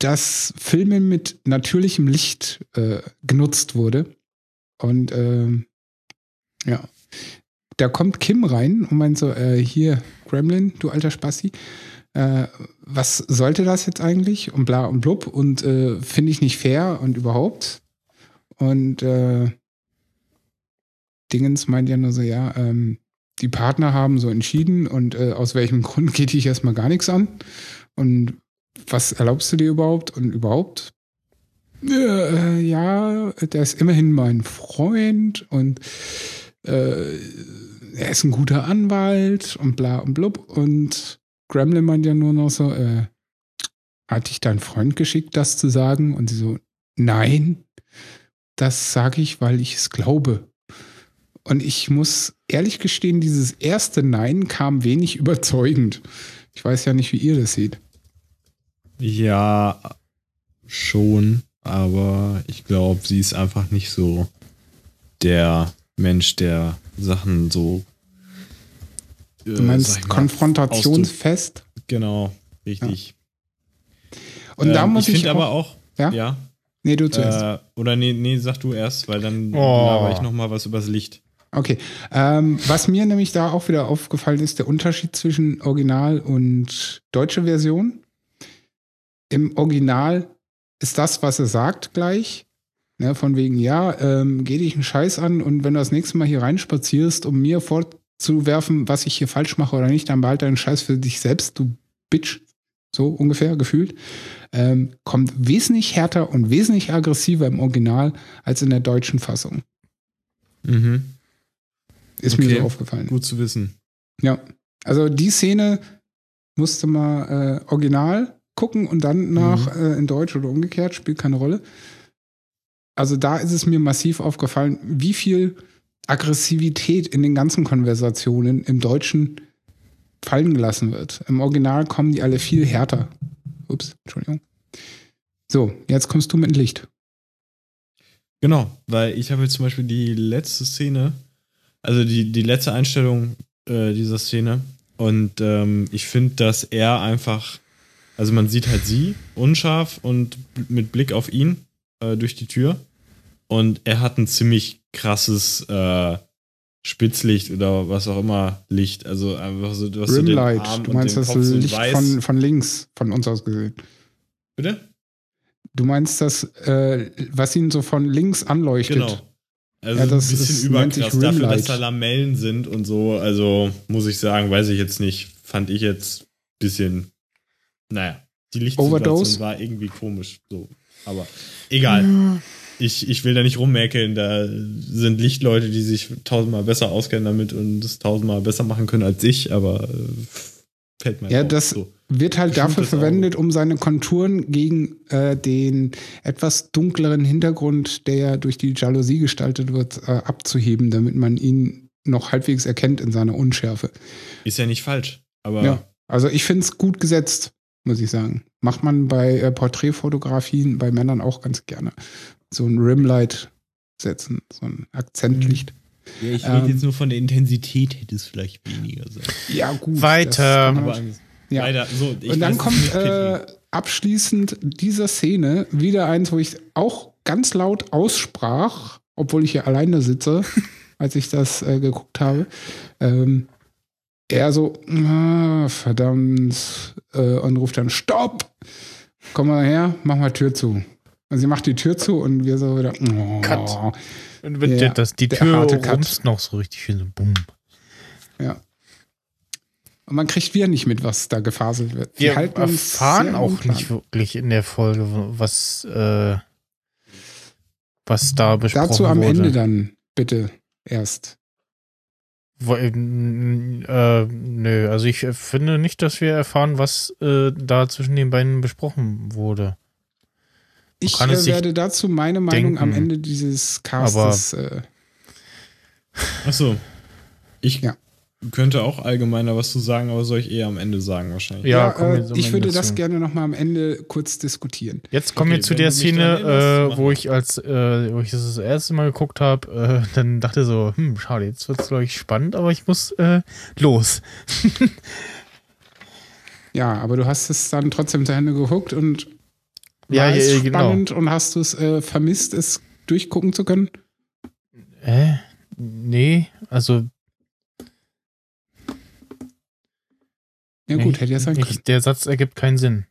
A: das Filmen mit natürlichem Licht äh, genutzt wurde. Und äh, ja, da kommt Kim rein und meint so, äh, hier, Gremlin, du alter Spassi, äh, was sollte das jetzt eigentlich? Und bla und blub und äh, finde ich nicht fair und überhaupt. Und äh, Dingens meint ja nur so, ja, ähm, die Partner haben so entschieden und aus welchem Grund geht dich erstmal gar nichts an? Und was erlaubst du dir überhaupt? Und überhaupt? Äh, ja, der ist immerhin mein Freund und äh, er ist ein guter Anwalt und bla und blub. Und Gremlin meint ja nur noch so, äh, hat dich dein Freund geschickt, das zu sagen? Und sie so, nein, das sage ich, weil ich es glaube. Und ich muss ehrlich gestehen, dieses erste Nein kam wenig überzeugend. Ich weiß ja nicht, wie ihr das seht.
D: Ja, schon, aber ich glaube, sie ist einfach nicht so der Mensch, der Sachen so.
A: Äh, du meinst mal, konfrontationsfest?
D: Genau, richtig.
A: Ja. Und ähm, da muss ich.
D: Ich finde aber auch.
A: Ja?
D: ja
A: Nee, du zuerst.
D: Äh, oder nee, nee, sag du erst, weil dann oh. laber ich noch mal was übers Licht.
A: Okay. Ähm, was mir nämlich da auch wieder aufgefallen ist, der Unterschied zwischen Original und deutsche Version. Im Original ist das, was er sagt, gleich. Ne, von wegen, ja, ähm, geh dich einen Scheiß an und wenn du das nächste Mal hier reinspazierst, um mir vorzuwerfen, was ich hier falsch mache oder nicht, dann behalte deinen Scheiß für dich selbst, du Bitch. So ungefähr gefühlt. Ähm, kommt wesentlich härter und wesentlich aggressiver im Original als in der deutschen Fassung.
D: Mhm.
A: Ist okay. mir so aufgefallen.
D: Gut zu wissen.
A: Ja. Also die Szene musste mal äh, original gucken und dann nach mhm. äh, in Deutsch oder umgekehrt, spielt keine Rolle. Also da ist es mir massiv aufgefallen, wie viel Aggressivität in den ganzen Konversationen im Deutschen fallen gelassen wird. Im Original kommen die alle viel härter. Ups, Entschuldigung. So, jetzt kommst du mit Licht.
D: Genau, weil ich habe jetzt zum Beispiel die letzte Szene, also die, die letzte Einstellung äh, dieser Szene und ähm, ich finde, dass er einfach, also man sieht halt sie unscharf und mit Blick auf ihn äh, durch die Tür und er hat ein ziemlich krasses äh, Spitzlicht oder was auch immer Licht, also einfach so,
A: du hast Rimlight, so du meinst das Licht von, von links, von uns aus gesehen.
D: Bitte?
A: Du meinst das, äh, was ihn so von links anleuchtet. Genau.
D: Also ja, das ein bisschen ist, überkrass dafür, dass da Lamellen sind und so. Also muss ich sagen, weiß ich jetzt nicht. Fand ich jetzt ein bisschen, naja, die Lichtsituation war irgendwie komisch. So, aber egal. Ja. Ich, ich will da nicht rummäkeln. Da sind Lichtleute, die sich tausendmal besser auskennen damit und es tausendmal besser machen können als ich, aber äh,
A: fällt mir Ja, auf. das so. wird halt Bestimmt dafür verwendet, um seine Konturen gegen äh, den etwas dunkleren Hintergrund, der durch die Jalousie gestaltet wird, äh, abzuheben, damit man ihn noch halbwegs erkennt in seiner Unschärfe.
D: Ist ja nicht falsch, aber.
A: Ja, also ich finde es gut gesetzt, muss ich sagen. Macht man bei äh, Porträtfotografien bei Männern auch ganz gerne. So ein Rimlight setzen, so ein Akzentlicht.
D: Ja, ich rede ähm, jetzt nur von der Intensität, hätte es vielleicht weniger sein.
A: Ja, gut.
B: Weiter.
A: Ja. Weiter. So, und dann kommt äh, abschließend dieser Szene wieder eins, wo ich auch ganz laut aussprach, obwohl ich hier alleine sitze, <laughs> als ich das äh, geguckt habe. Ähm, er so, ah, verdammt, äh, und ruft dann, Stopp! Komm mal her, mach mal Tür zu. Und sie macht die Tür zu und wir so wieder, oh.
B: Cut. Und wenn ja, das, die Tür rumst noch so richtig schön so bumm.
A: Ja. Und man kriegt wieder nicht mit, was da gefaselt wird.
B: Wir erfahren auch unklar. nicht wirklich in der Folge, was, äh, was da besprochen
A: Dazu am wurde. Ende dann bitte erst.
B: Äh, nö, also ich finde nicht, dass wir erfahren, was äh, da zwischen den beiden besprochen wurde.
A: Ich äh, werde dazu meine Meinung denken, am Ende dieses Castes. Äh,
D: Achso. Ich ja. Könnte auch allgemeiner was zu sagen, aber soll ich eher am Ende sagen wahrscheinlich.
A: Ja, ja äh, ich würde das gerne nochmal am Ende kurz diskutieren.
B: Jetzt kommen okay, wir zu der Szene, äh, wo ich als äh, wo ich das das erste Mal geguckt habe, äh, <laughs> dann dachte so, hm, schade, jetzt wird es glaube ich spannend, aber ich muss äh, los. <laughs>
A: ja, aber du hast es dann trotzdem zu Ende geguckt und ja, war es genau. spannend und hast du es äh, vermisst, es durchgucken zu können?
B: Äh, nee, also.
A: Ja, gut, hätte ja sein können.
B: Ich, der Satz ergibt keinen Sinn.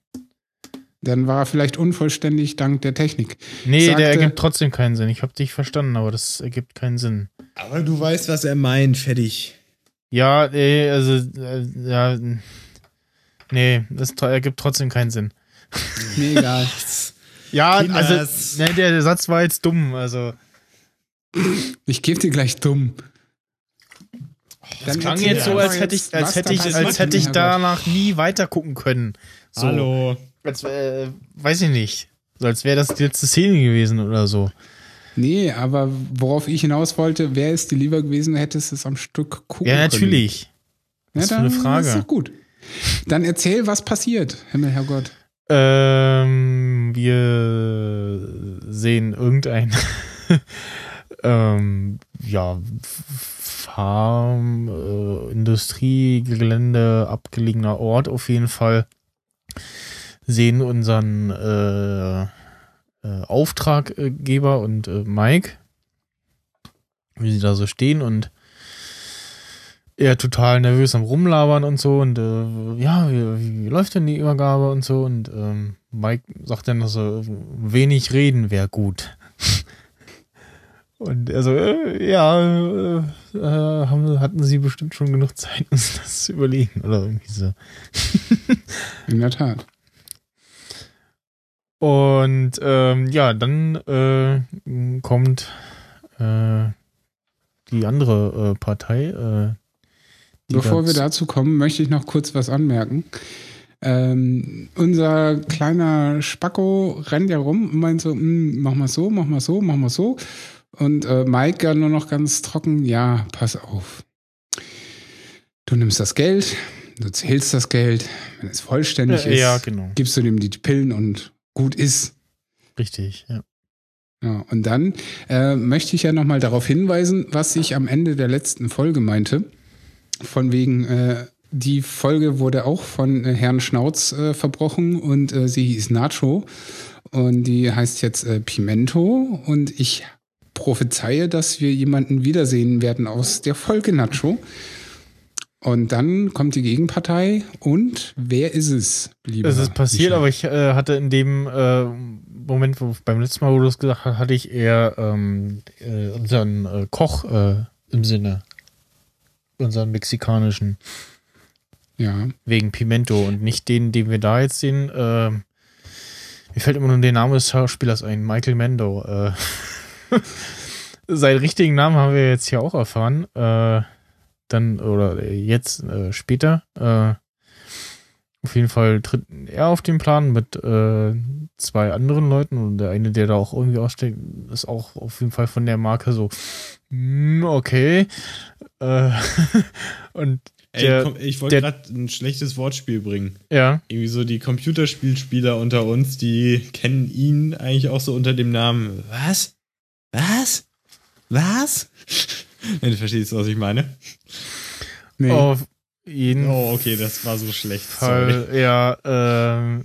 A: Dann war er vielleicht unvollständig dank der Technik.
B: Nee, Sagte, der ergibt trotzdem keinen Sinn. Ich habe dich verstanden, aber das ergibt keinen Sinn.
D: Aber du weißt, was er meint, fertig.
B: Ja, nee, also, äh, ja. Nee, das ergibt trotzdem keinen Sinn. <laughs>
A: Mir egal.
B: ja, also, ne, der Satz war jetzt dumm, also.
A: Ich gebe dir gleich dumm.
B: Das klang jetzt so, als hätte ich, als hätte ich, als hätte ich danach nie weiter gucken können. So.
D: Hallo.
B: Als, äh, weiß ich nicht. So als wäre das die letzte Szene gewesen oder so.
A: Nee, aber worauf ich hinaus wollte, wäre es dir lieber gewesen, hättest du es am Stück
B: gucken Ja, natürlich.
A: Können. Das ja, ist eine Frage. Das ist doch gut. Dann erzähl, was passiert, Himmel, Herrgott.
B: Ähm, wir sehen irgendein <laughs> ähm, ja, Farm, äh, Industriegelände, abgelegener Ort auf jeden Fall. Sehen unseren äh, äh, Auftraggeber und äh, Mike, wie sie da so stehen und er total nervös am Rumlabern und so und äh, ja, wie, wie, läuft denn die Übergabe und so und ähm, Mike sagt dann noch so, wenig reden wäre gut. Und er so, äh, ja, äh, äh, haben, hatten sie bestimmt schon genug Zeit, uns <laughs> das zu überlegen oder irgendwie so. <laughs>
A: In der Tat.
B: Und ähm, ja, dann äh, kommt äh, die andere Partei,
A: Bevor wir dazu kommen, möchte ich noch kurz was anmerken. Ähm, unser kleiner Spacko rennt ja rum und meint so, hm, mach mal so, mach mal so, mach mal so. Und äh, Mike ja nur noch ganz trocken, ja, pass auf. Du nimmst das Geld, du zählst das Geld, wenn es vollständig
B: Ja,
A: ist,
B: ja, genau.
A: gibst du dem die Pillen und gut ist.
B: Richtig, ja.
A: Ja, und dann äh, möchte ich ja nochmal darauf hinweisen, was ich am Ende der letzten Folge meinte. Von wegen, äh, die Folge wurde auch von äh, Herrn Schnauz äh, verbrochen und äh, sie hieß Nacho. Und die heißt jetzt äh, Pimento. Und ich prophezeie, dass wir jemanden wiedersehen werden aus der Folge Nacho. Und dann kommt die Gegenpartei. Und wer ist es, lieber
B: Es ist passiert,
A: Michael?
B: aber ich äh, hatte in dem äh, Moment, wo beim letzten Mal, wo du es gesagt hast, hatte ich eher ähm, äh, unseren äh, Koch äh, im Sinne. Unseren mexikanischen.
A: Ja,
B: Wegen Pimento und nicht den, den wir da jetzt sehen. Äh, mir fällt immer nur der Name des Schauspielers ein, Michael Mendo. <laughs> Äh, <laughs> seinen richtigen Namen haben wir jetzt hier auch erfahren. Äh, dann, oder jetzt äh, später. Äh, auf jeden Fall tritt er auf den Plan mit äh, zwei anderen Leuten und der eine, der da auch irgendwie aussteigt, ist auch auf jeden Fall von der Marke so, hm, okay. Äh, <laughs> und
D: Ey,
B: Der-
D: komm, ich wollte gerade ein schlechtes Wortspiel bringen.
B: ja,
D: Irgendwie so die Computerspielspieler unter uns, die kennen ihn eigentlich auch so unter dem Namen. Was? Was? Was? <laughs> Wenn du verstehst, was ich meine.
A: nee.
B: auf jeden
D: Oh, okay, das war so schlecht. Sorry.
B: Fall, ja, ähm,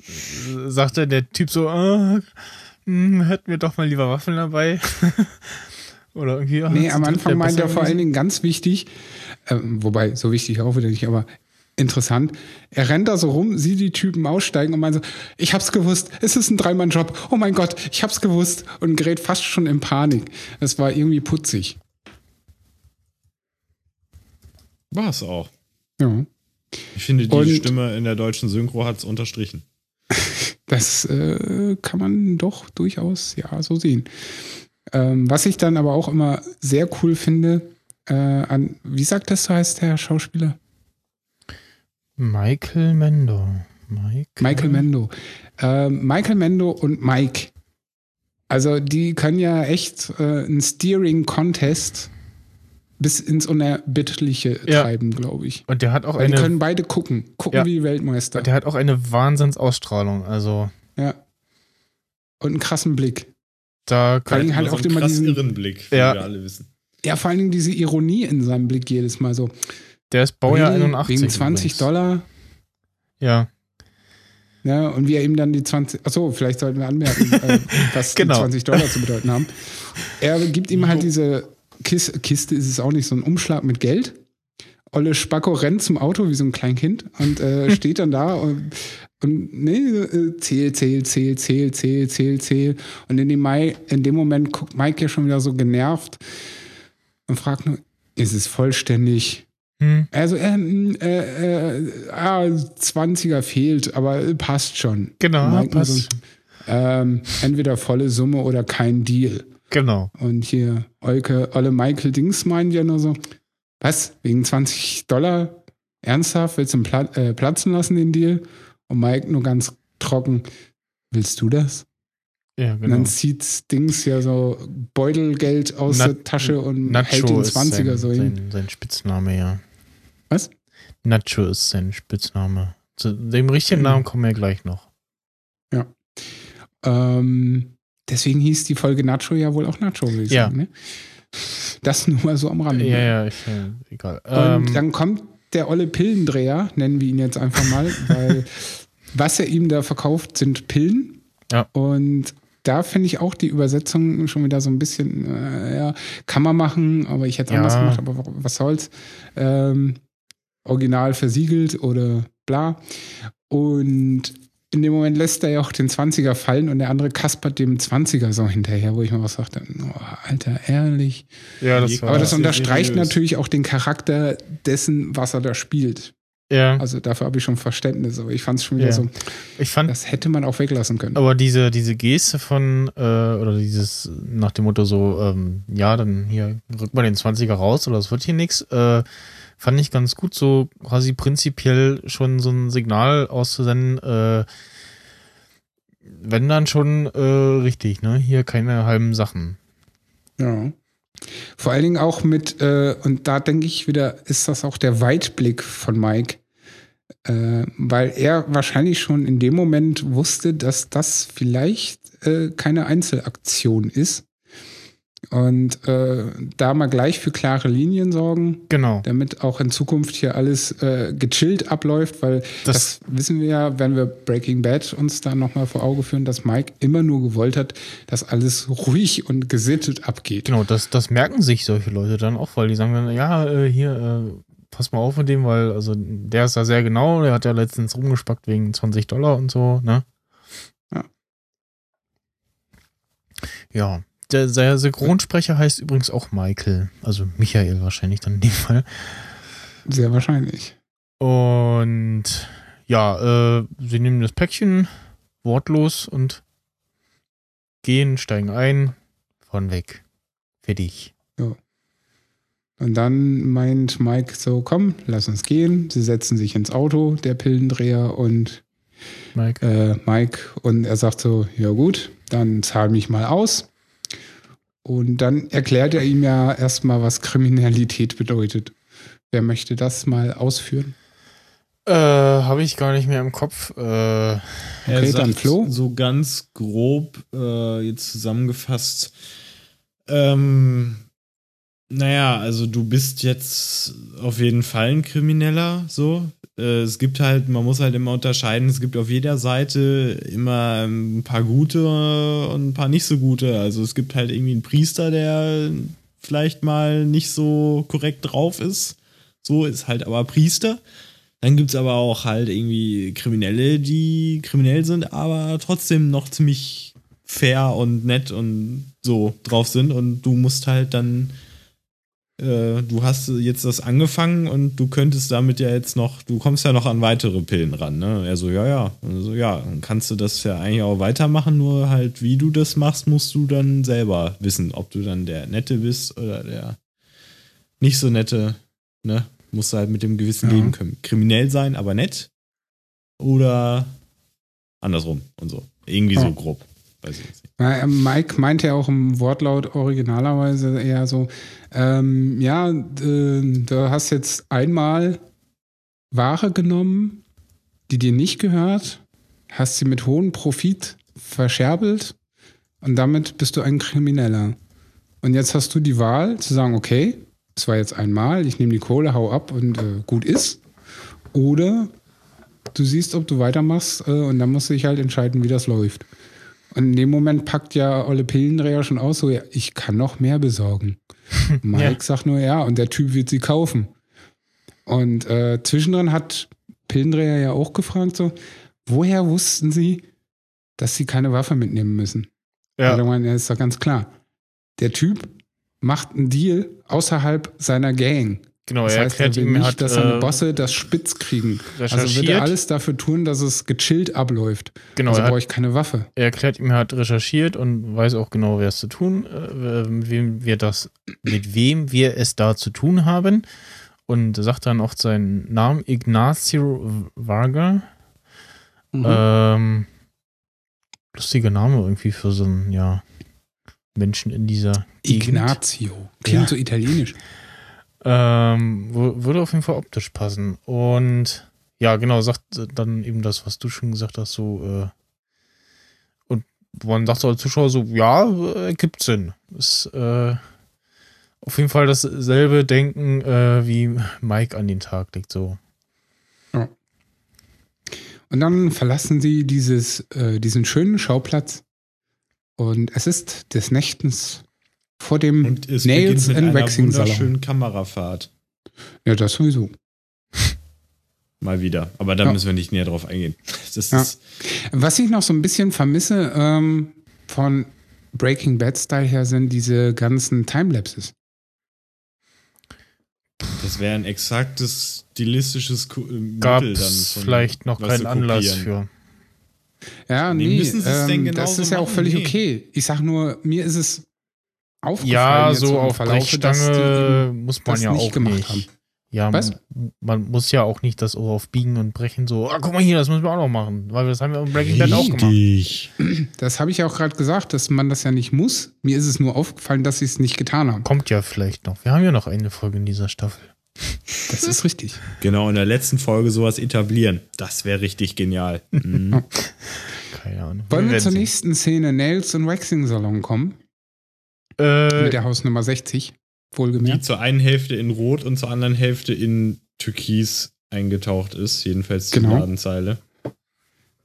B: sagte der Typ so, äh, hätten wir doch mal lieber Waffeln dabei. <laughs> Oder irgendwie. ah,
A: Nee, am Anfang meint er vor allen. Dingen ganz wichtig, ähm, wobei so wichtig auch wieder nicht, aber interessant. Er rennt da so rum, sieht die Typen aussteigen und meint so, ich hab's gewusst, es ist ein Dreimann-Job, oh mein Gott, ich hab's gewusst und gerät fast schon in Panik. Es war irgendwie putzig.
D: War es auch.
A: Ja,
D: Ich finde, die
A: Und-
D: Stimme in der deutschen Synchro hat es unterstrichen. <laughs>
A: das äh, kann man doch durchaus ja so sehen. Ähm, was ich dann aber auch immer sehr cool finde, äh, an, wie sagt das so heißt der Schauspieler?
B: Michael Mendo. Michael,
A: Michael Mendo. Ähm, Michael Mendo und Mike. Also die können ja echt äh, einen Steering-Contest bis ins Unerbittliche
B: Ja.
A: treiben, glaube ich.
B: Und der hat auch
A: Weil die
B: eine,
A: können beide gucken. Gucken
B: Ja.
A: wie Weltmeister.
B: der hat auch eine Wahnsinnsausstrahlung. Also,
A: ja. Und einen krassen Blick.
B: da
A: Vor
B: kann,
A: Dingen halt
D: so
A: auch
D: einen
A: immer diesen,
D: irren Blick, wie
B: Ja.
D: wir alle wissen.
A: ja, vor allen Dingen diese Ironie in seinem Blick jedes Mal so.
B: Der ist Baujahr
A: Really?
B: 81.
A: Wegen 20
B: übrigens.
A: Dollar.
B: Ja,
A: Ja, und wie er ihm dann die 20, achso, vielleicht sollten wir anmerken, äh, <laughs> was
B: Genau.
A: die 20 Dollar zu bedeuten haben. Er gibt ihm halt diese Kiste, Kiste ist es auch nicht, so ein Umschlag mit Geld. Olle Spacko rennt zum Auto wie so ein Kleinkind und äh, <laughs> steht dann da und, und nee, äh, zähl, zähl, zähl, zähl, zähl, zähl, zähl. Und in dem, Mai, in dem Moment guckt Mike ja schon wieder so genervt und fragt nur, ist es vollständig?
B: Hm,
A: Also, äh, äh, äh, ah, 20er fehlt, aber passt schon.
B: genau,
A: Mike
B: passt.
A: so, ähm, entweder volle Summe oder kein Deal.
B: genau.
A: Und hier, Olke, Olle Michael Dings meint ja nur so, was, wegen 20 Dollar? Ernsthaft, willst du ihn pla äh, platzen lassen, den Deal? Und Mike nur ganz trocken, willst du das?
B: Ja,
A: Und
B: genau.
A: dann zieht Dings ja so Beutelgeld aus
B: Na-
A: der Tasche und hält den
B: Nacho ist
A: 20er
B: sein,
A: so hin.
B: sein, sein Spitzname, ja.
A: Was?
B: Nacho ist sein Spitzname. Zu dem richtigen
A: Mhm.
B: Namen kommen wir gleich noch.
A: Ähm, deswegen hieß die Folge Nacho ja wohl auch Nacho, würde ich
B: Ja.
A: sagen. Ne? Das nur mal so am Rande.
B: Ja, ja, ich, egal.
A: Und
B: Ähm,
A: dann kommt der olle Pillendreher, nennen wir ihn jetzt einfach mal, weil <laughs> was er ihm da verkauft, sind Pillen.
B: Ja.
A: Und da finde ich auch die Übersetzung schon wieder so ein bisschen, äh, ja, kann man machen, aber ich hätte
B: Ja.
A: anders gemacht, aber was soll's. Ähm, original versiegelt oder bla. Und in dem Moment lässt er ja auch den 20er fallen und der andere kaspert dem 20er so hinterher, wo ich mir was sagte, oh, Alter, ehrlich.
B: ja, das war.
A: Aber das
D: sehr
A: unterstreicht
D: seriös.
A: natürlich auch den Charakter dessen, was er da spielt.
B: Ja,
A: Also dafür habe ich schon Verständnis, aber ich fand es schon wieder
B: Ja.
A: so,
B: ich fand
A: das hätte man auch weglassen können.
B: aber diese, diese Geste von, äh, oder dieses nach dem Motto so, ähm, ja, dann hier rückt man den 20er raus oder es wird hier nichts, äh, fand ich ganz gut, so quasi prinzipiell schon so ein Signal auszusenden, äh, wenn dann schon äh, richtig, ne? Hier keine halben Sachen.
A: Ja. Vor allen Dingen auch mit, äh, und da denke ich wieder, ist das auch der Weitblick von Mike, äh, weil er wahrscheinlich schon in dem Moment wusste, dass das vielleicht äh, keine Einzelaktion ist. Und äh, da mal gleich für klare Linien sorgen,
B: Genau.
A: damit auch in Zukunft hier alles äh, gechillt abläuft, weil das,
B: Das-
A: wissen wir ja, wenn wir Breaking Bad uns da nochmal vor Auge führen, dass Mike immer nur gewollt hat, dass alles ruhig und gesittet abgeht.
B: Genau, das, das merken sich solche Leute dann auch, weil die sagen dann, ja, äh, hier, äh, pass mal auf mit dem, weil, also der ist da sehr genau, der hat ja letztens rumgespackt wegen 20 Dollar und so, ne?
A: Ja.
B: Ja. Der, der Synchronsprecher heißt übrigens auch Michael, also Michael wahrscheinlich dann in dem Fall.
A: Sehr wahrscheinlich.
B: Und ja, äh, sie nehmen das Päckchen wortlos und gehen, steigen ein, fahren weg. Fertig.
A: Und dann meint Mike so, komm, lass uns gehen. Sie setzen sich ins Auto, der Pillendreher und
B: Mike.
A: äh, Mike. Und er sagt so, ja gut, dann zahl mich mal aus. Und dann erklärt er ihm ja erstmal, was Kriminalität bedeutet. Wer möchte das mal ausführen?
B: Äh, habe ich gar nicht mehr im Kopf. Äh,
D: Er
A: Okay,
D: sagt
A: dann Flo.
D: so ganz grob äh, jetzt zusammengefasst. Ähm, naja, also du bist jetzt auf jeden Fall ein Krimineller, so. Äh, es gibt halt, man muss halt immer unterscheiden, es gibt auf jeder Seite immer ein paar gute und ein paar nicht so gute. Also es gibt halt irgendwie einen Priester, der vielleicht mal nicht so korrekt drauf ist. So ist halt aber Priester. Dann gibt's aber auch halt irgendwie Kriminelle, die kriminell sind, aber trotzdem noch ziemlich fair und nett und so drauf sind. Und du musst halt dann, äh, du hast jetzt das angefangen und du könntest damit ja jetzt noch, du kommst ja noch an weitere Pillen ran. Ne? Er so, ja, ja. Und so, ja, dann kannst du das ja eigentlich auch weitermachen, nur halt, wie du das machst, musst du dann selber wissen, ob du dann der Nette bist oder der nicht so Nette, ne? Musst du halt mit dem Gewissen
A: Ja.
D: leben können. Kriminell sein, aber nett. Oder andersrum und so. Irgendwie
A: Ja.
D: so grob. Weiß ich nicht.
A: Na, äh, Mike meinte ja auch im Wortlaut originalerweise eher so, ähm, ja, äh, du hast jetzt einmal Ware genommen, die dir nicht gehört, hast sie mit hohem Profit verscherbelt und damit bist du ein Krimineller. Und jetzt hast du die Wahl zu sagen, okay, es war jetzt einmal, ich nehme die Kohle, hau ab und äh, gut ist. Oder du siehst, ob du weitermachst äh, und dann musst du dich halt entscheiden, wie das läuft. Und in dem Moment packt ja Olle Pillendreher schon aus, so, ja, ich kann noch mehr besorgen. <laughs> Mike
B: Ja.
A: sagt nur, ja, und der Typ wird sie kaufen. Und äh, zwischendrin hat Pillendreher ja auch gefragt, so, woher wussten sie, dass sie keine Waffe mitnehmen müssen? Ja.
B: ja,
A: Ich meine, ist doch ganz klar. Der Typ macht einen Deal außerhalb seiner Gang.
B: Genau,
A: Das
B: er
A: heißt, er
B: erklärt
A: will
B: ihm,
A: nicht,
B: hat
A: dass seine
B: äh,
A: Bosse das spitz kriegen. Also wird er alles dafür tun, dass es gechillt abläuft.
B: genau,
A: also brauche ich keine Waffe.
B: er erklärt ihm, er hat recherchiert und weiß auch genau, wer es zu tun, äh, mit wem wir das, mit wem wir es da zu tun haben. Und sagt dann auch seinen Namen, Ignacio Varga.
A: Mhm.
B: Ähm, lustiger Name irgendwie für so einen, ja, Menschen in dieser Gegend.
A: Ignazio. Klingt
B: Ja.
A: so italienisch.
B: Ähm, würde auf jeden Fall optisch passen. Und ja, genau, sagt dann eben das, was du schon gesagt hast, so, äh, und man sagt so als Zuschauer so, ja, äh, ergibt Sinn. Ist äh, auf jeden Fall dasselbe Denken, äh, wie Mike an den Tag legt, so.
A: Und dann verlassen sie dieses, äh, diesen schönen Schauplatz. Und es ist des Nächtens vor dem
D: Und es
A: Nails and
D: einer
A: Waxing Salon.
D: wunderschönen Kamerafahrt.
A: Ja, das sowieso. <laughs>
D: Mal wieder. Aber da
A: Ja.
D: müssen wir nicht näher drauf eingehen. Das
A: Ja.
D: ist,
A: Was ich noch so ein bisschen vermisse ähm, von Breaking Bad Style her sind diese ganzen Timelapses.
D: das wäre ein exaktes stilistisches Ku- äh, Mittel
B: Gab
D: dann.
B: es
D: von
B: vielleicht noch
D: was
B: keinen Anlass für.
A: Ja,
D: Nee,
A: nee, ähm, das ist ja auch völlig
D: Nee.
A: okay. Ich sag nur, mir ist es aufgefallen.
B: Ja,
A: jetzt
B: so
A: im
B: auf
A: Verlaufe,
B: Brechstange muss man ja
A: nicht
B: auch
A: gemacht
B: nicht.
A: haben.
B: Ja,
A: Was?
B: m- man muss ja auch nicht das Ohr auf Biegen und Brechen so, ah, guck mal hier, das müssen wir auch noch machen. Weil das haben wir in Breaking Bad auch gemacht.
D: Richtig.
A: Das habe ich ja auch gerade gesagt, dass man das ja nicht muss. Mir ist es nur aufgefallen, dass sie es nicht getan haben.
B: Kommt ja vielleicht noch. Wir haben ja noch eine Folge in dieser Staffel.
A: Das ist richtig.
D: Genau, in der letzten Folge sowas etablieren. Das wäre richtig genial. Mhm. <laughs>
B: Keine Ahnung.
A: Wollen wir
B: werden
A: zur
B: sehen.
A: nächsten Szene Nails und Waxing Salon kommen?
B: Äh,
A: Mit der Hausnummer 60,
D: Die
A: wohlgemerkt.
D: zur einen Hälfte in Rot und zur anderen Hälfte in Türkis eingetaucht ist. Jedenfalls die
A: Genau.
D: Ladenzeile.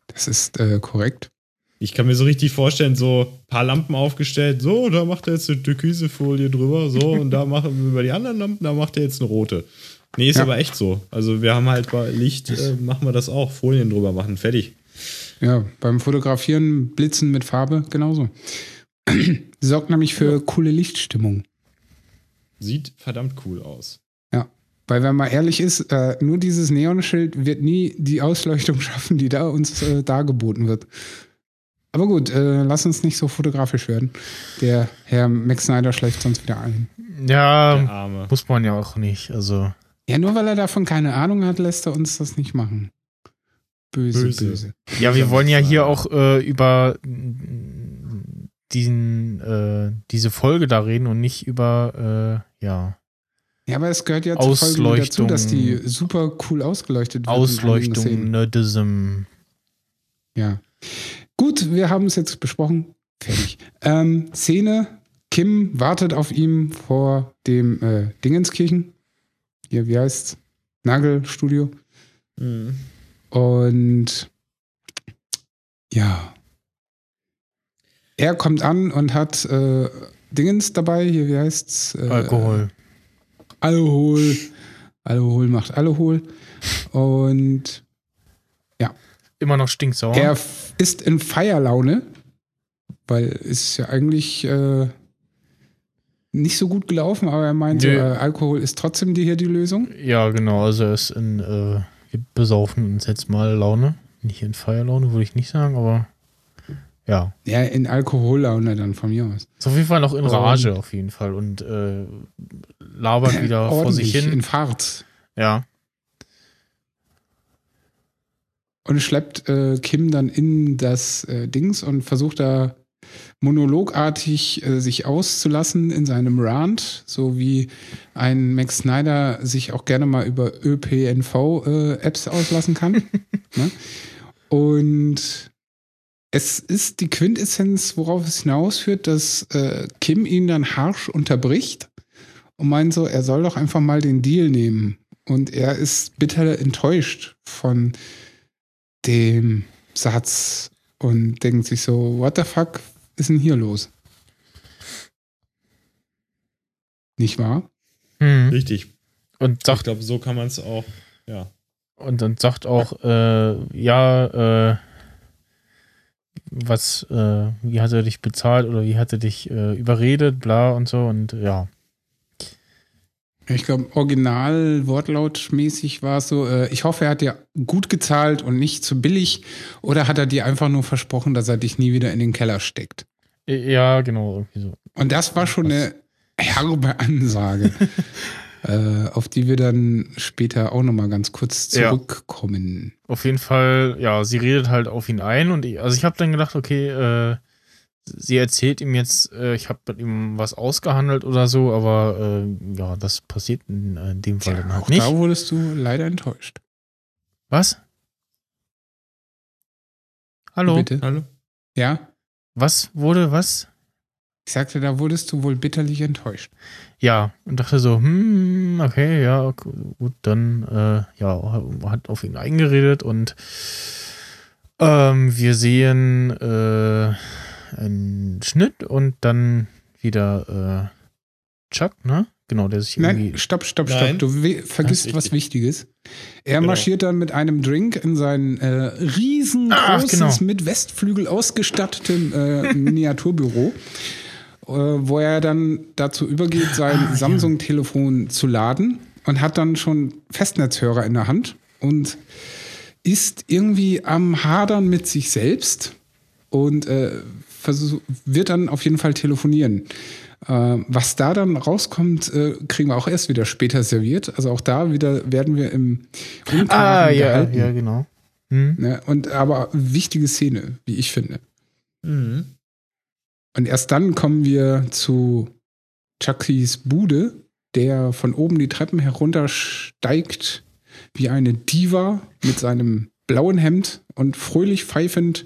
A: Das ist äh, korrekt.
D: Ich kann mir so richtig vorstellen, so ein paar Lampen aufgestellt. So, da macht er jetzt eine türkise Folie drüber. So, und da machen wir über die anderen Lampen, da macht er jetzt eine rote. Nee, ist
A: Ja.
D: aber echt so. Also wir haben halt bei Licht, äh, machen wir das auch. Folien drüber machen, fertig.
A: Ja, beim Fotografieren, Blitzen mit Farbe, genauso. <clears throat> Sorgt nämlich für coole Lichtstimmung.
D: Sieht verdammt cool aus.
A: Ja, weil wenn man ehrlich ist, äh, nur dieses Neonschild wird nie die Ausleuchtung <laughs> schaffen, die da uns äh, dargeboten wird. Aber gut, äh, lass uns nicht so fotografisch werden. Der Herr Max Snyder schläft sonst wieder ein.
B: Ja,
D: Arme.
B: muss man ja auch nicht. Also,
A: Ja, nur weil er davon keine Ahnung hat, lässt er uns das nicht machen. Böse, böse.
D: Böse.
B: ja, wir
D: Ja,
B: wollen ja hier auch äh, über diesen, äh, diese Folge da reden und nicht über, äh, ja,
A: Ja, aber es gehört ja zur Folge dazu, dass die super cool ausgeleuchtet wird.
B: Ausleuchtung. Nerdism.
A: Ja. Gut, wir haben es jetzt besprochen. Fertig. Ähm, Szene: Kim wartet auf ihm vor dem äh, Dingenskirchen. Hier, wie heißt's? Nagelstudio.
D: Mhm.
A: Und ja. Er kommt an und hat äh, Dingens dabei. Hier, wie heißt's? Äh,
B: Alkohol.
A: Alkohol. Alkohol macht Alkohol. Und
B: Immer noch stinksauer.
A: Er ist in Feierlaune, weil es ist ja eigentlich äh, nicht so gut gelaufen, aber er meint,
B: Nö.
A: äh, Alkohol ist trotzdem die, hier die Lösung.
B: Ja, genau. Also er ist in äh, besaufen uns jetzt mal Laune. Nicht in Feierlaune, würde ich nicht sagen, aber ja.
A: Ja, in Alkohollaune dann von mir aus.
B: Ist auf jeden Fall noch in
A: Und-
B: Rage auf jeden Fall und äh, labert <clears throat> wieder vor sich hin.
A: in Fahrt.
B: Ja.
A: Und schleppt äh, Kim dann in das äh, Dings und versucht da monologartig äh, sich auszulassen in seinem Rant, so wie ein Max Snyder sich auch gerne mal über ÖPNV-Apps auslassen kann. <laughs> ne? Und es ist die Quintessenz, worauf es hinausführt, dass äh, Kim ihn dann harsch unterbricht und meint so, er soll doch einfach mal den Deal nehmen. Und er ist bitter enttäuscht von dem Satz und denkt sich so, what the fuck ist denn hier los? Nicht wahr?
B: Hm.
D: Richtig.
B: Und
D: Ich
B: sagt
D: glaube, so kann man es auch. Ja.
B: und dann sagt auch, äh, ja, äh, was, äh, wie hat er dich bezahlt oder wie hat er dich äh, überredet, bla und so und ja.
A: Ich glaube, original wortlautmäßig war es so, äh, ich hoffe, er hat dir gut gezahlt und nicht zu billig. Oder hat er dir einfach nur versprochen, dass er dich nie wieder in den Keller steckt?
B: Ja, genau, irgendwie so.
A: Und das war schon eine herbe Ansage, <laughs> äh, auf die wir dann später auch nochmal ganz kurz
B: Ja.
A: zurückkommen.
B: Auf jeden Fall, ja, sie redet halt auf ihn ein und ich, also ich habe dann gedacht, okay, äh, sie erzählt ihm jetzt, äh, ich habe mit ihm was ausgehandelt oder so, aber äh, ja, das passiert in, in dem Fall dann halt
A: auch
B: nicht.
A: da wurdest du leider enttäuscht.
B: Was? Hallo?
A: Bitte?
D: Hallo?
A: Ja?
B: Was wurde, was?
A: Ich sagte, da wurdest du wohl bitterlich enttäuscht.
B: Ja, und dachte so, hm, okay, ja, gut, dann, äh, ja, hat auf ihn eingeredet und ähm, wir sehen äh, einen Schnitt und dann wieder äh, Chuck, ne? Genau, der sich irgendwie.
A: Nein, stopp, stopp, stopp.
D: Nein.
A: Du vergisst was. Wichtiges. Er
D: Genau.
A: marschiert dann mit einem Drink in sein äh, riesengroßes,
B: Ach, genau.
A: mit Westflügel ausgestattetem äh, <laughs> Miniaturbüro, wo er dann dazu übergeht, sein
B: Ah, ja.
A: Samsung-Telefon zu laden und hat dann schon Festnetzhörer in der Hand und ist irgendwie am Hadern mit sich selbst und äh, wird dann auf jeden Fall telefonieren. Äh, was da dann rauskommt, äh, kriegen wir auch erst wieder später serviert. Also auch da wieder werden wir im
B: Unklaren ah, ja, ja, genau.
A: Hm. Ne? Und aber wichtige Szene, wie ich finde. Mhm. Und erst dann kommen wir zu Chuckys Bude, der von oben die Treppen heruntersteigt wie eine Diva mit seinem blauen Hemd und fröhlich pfeifend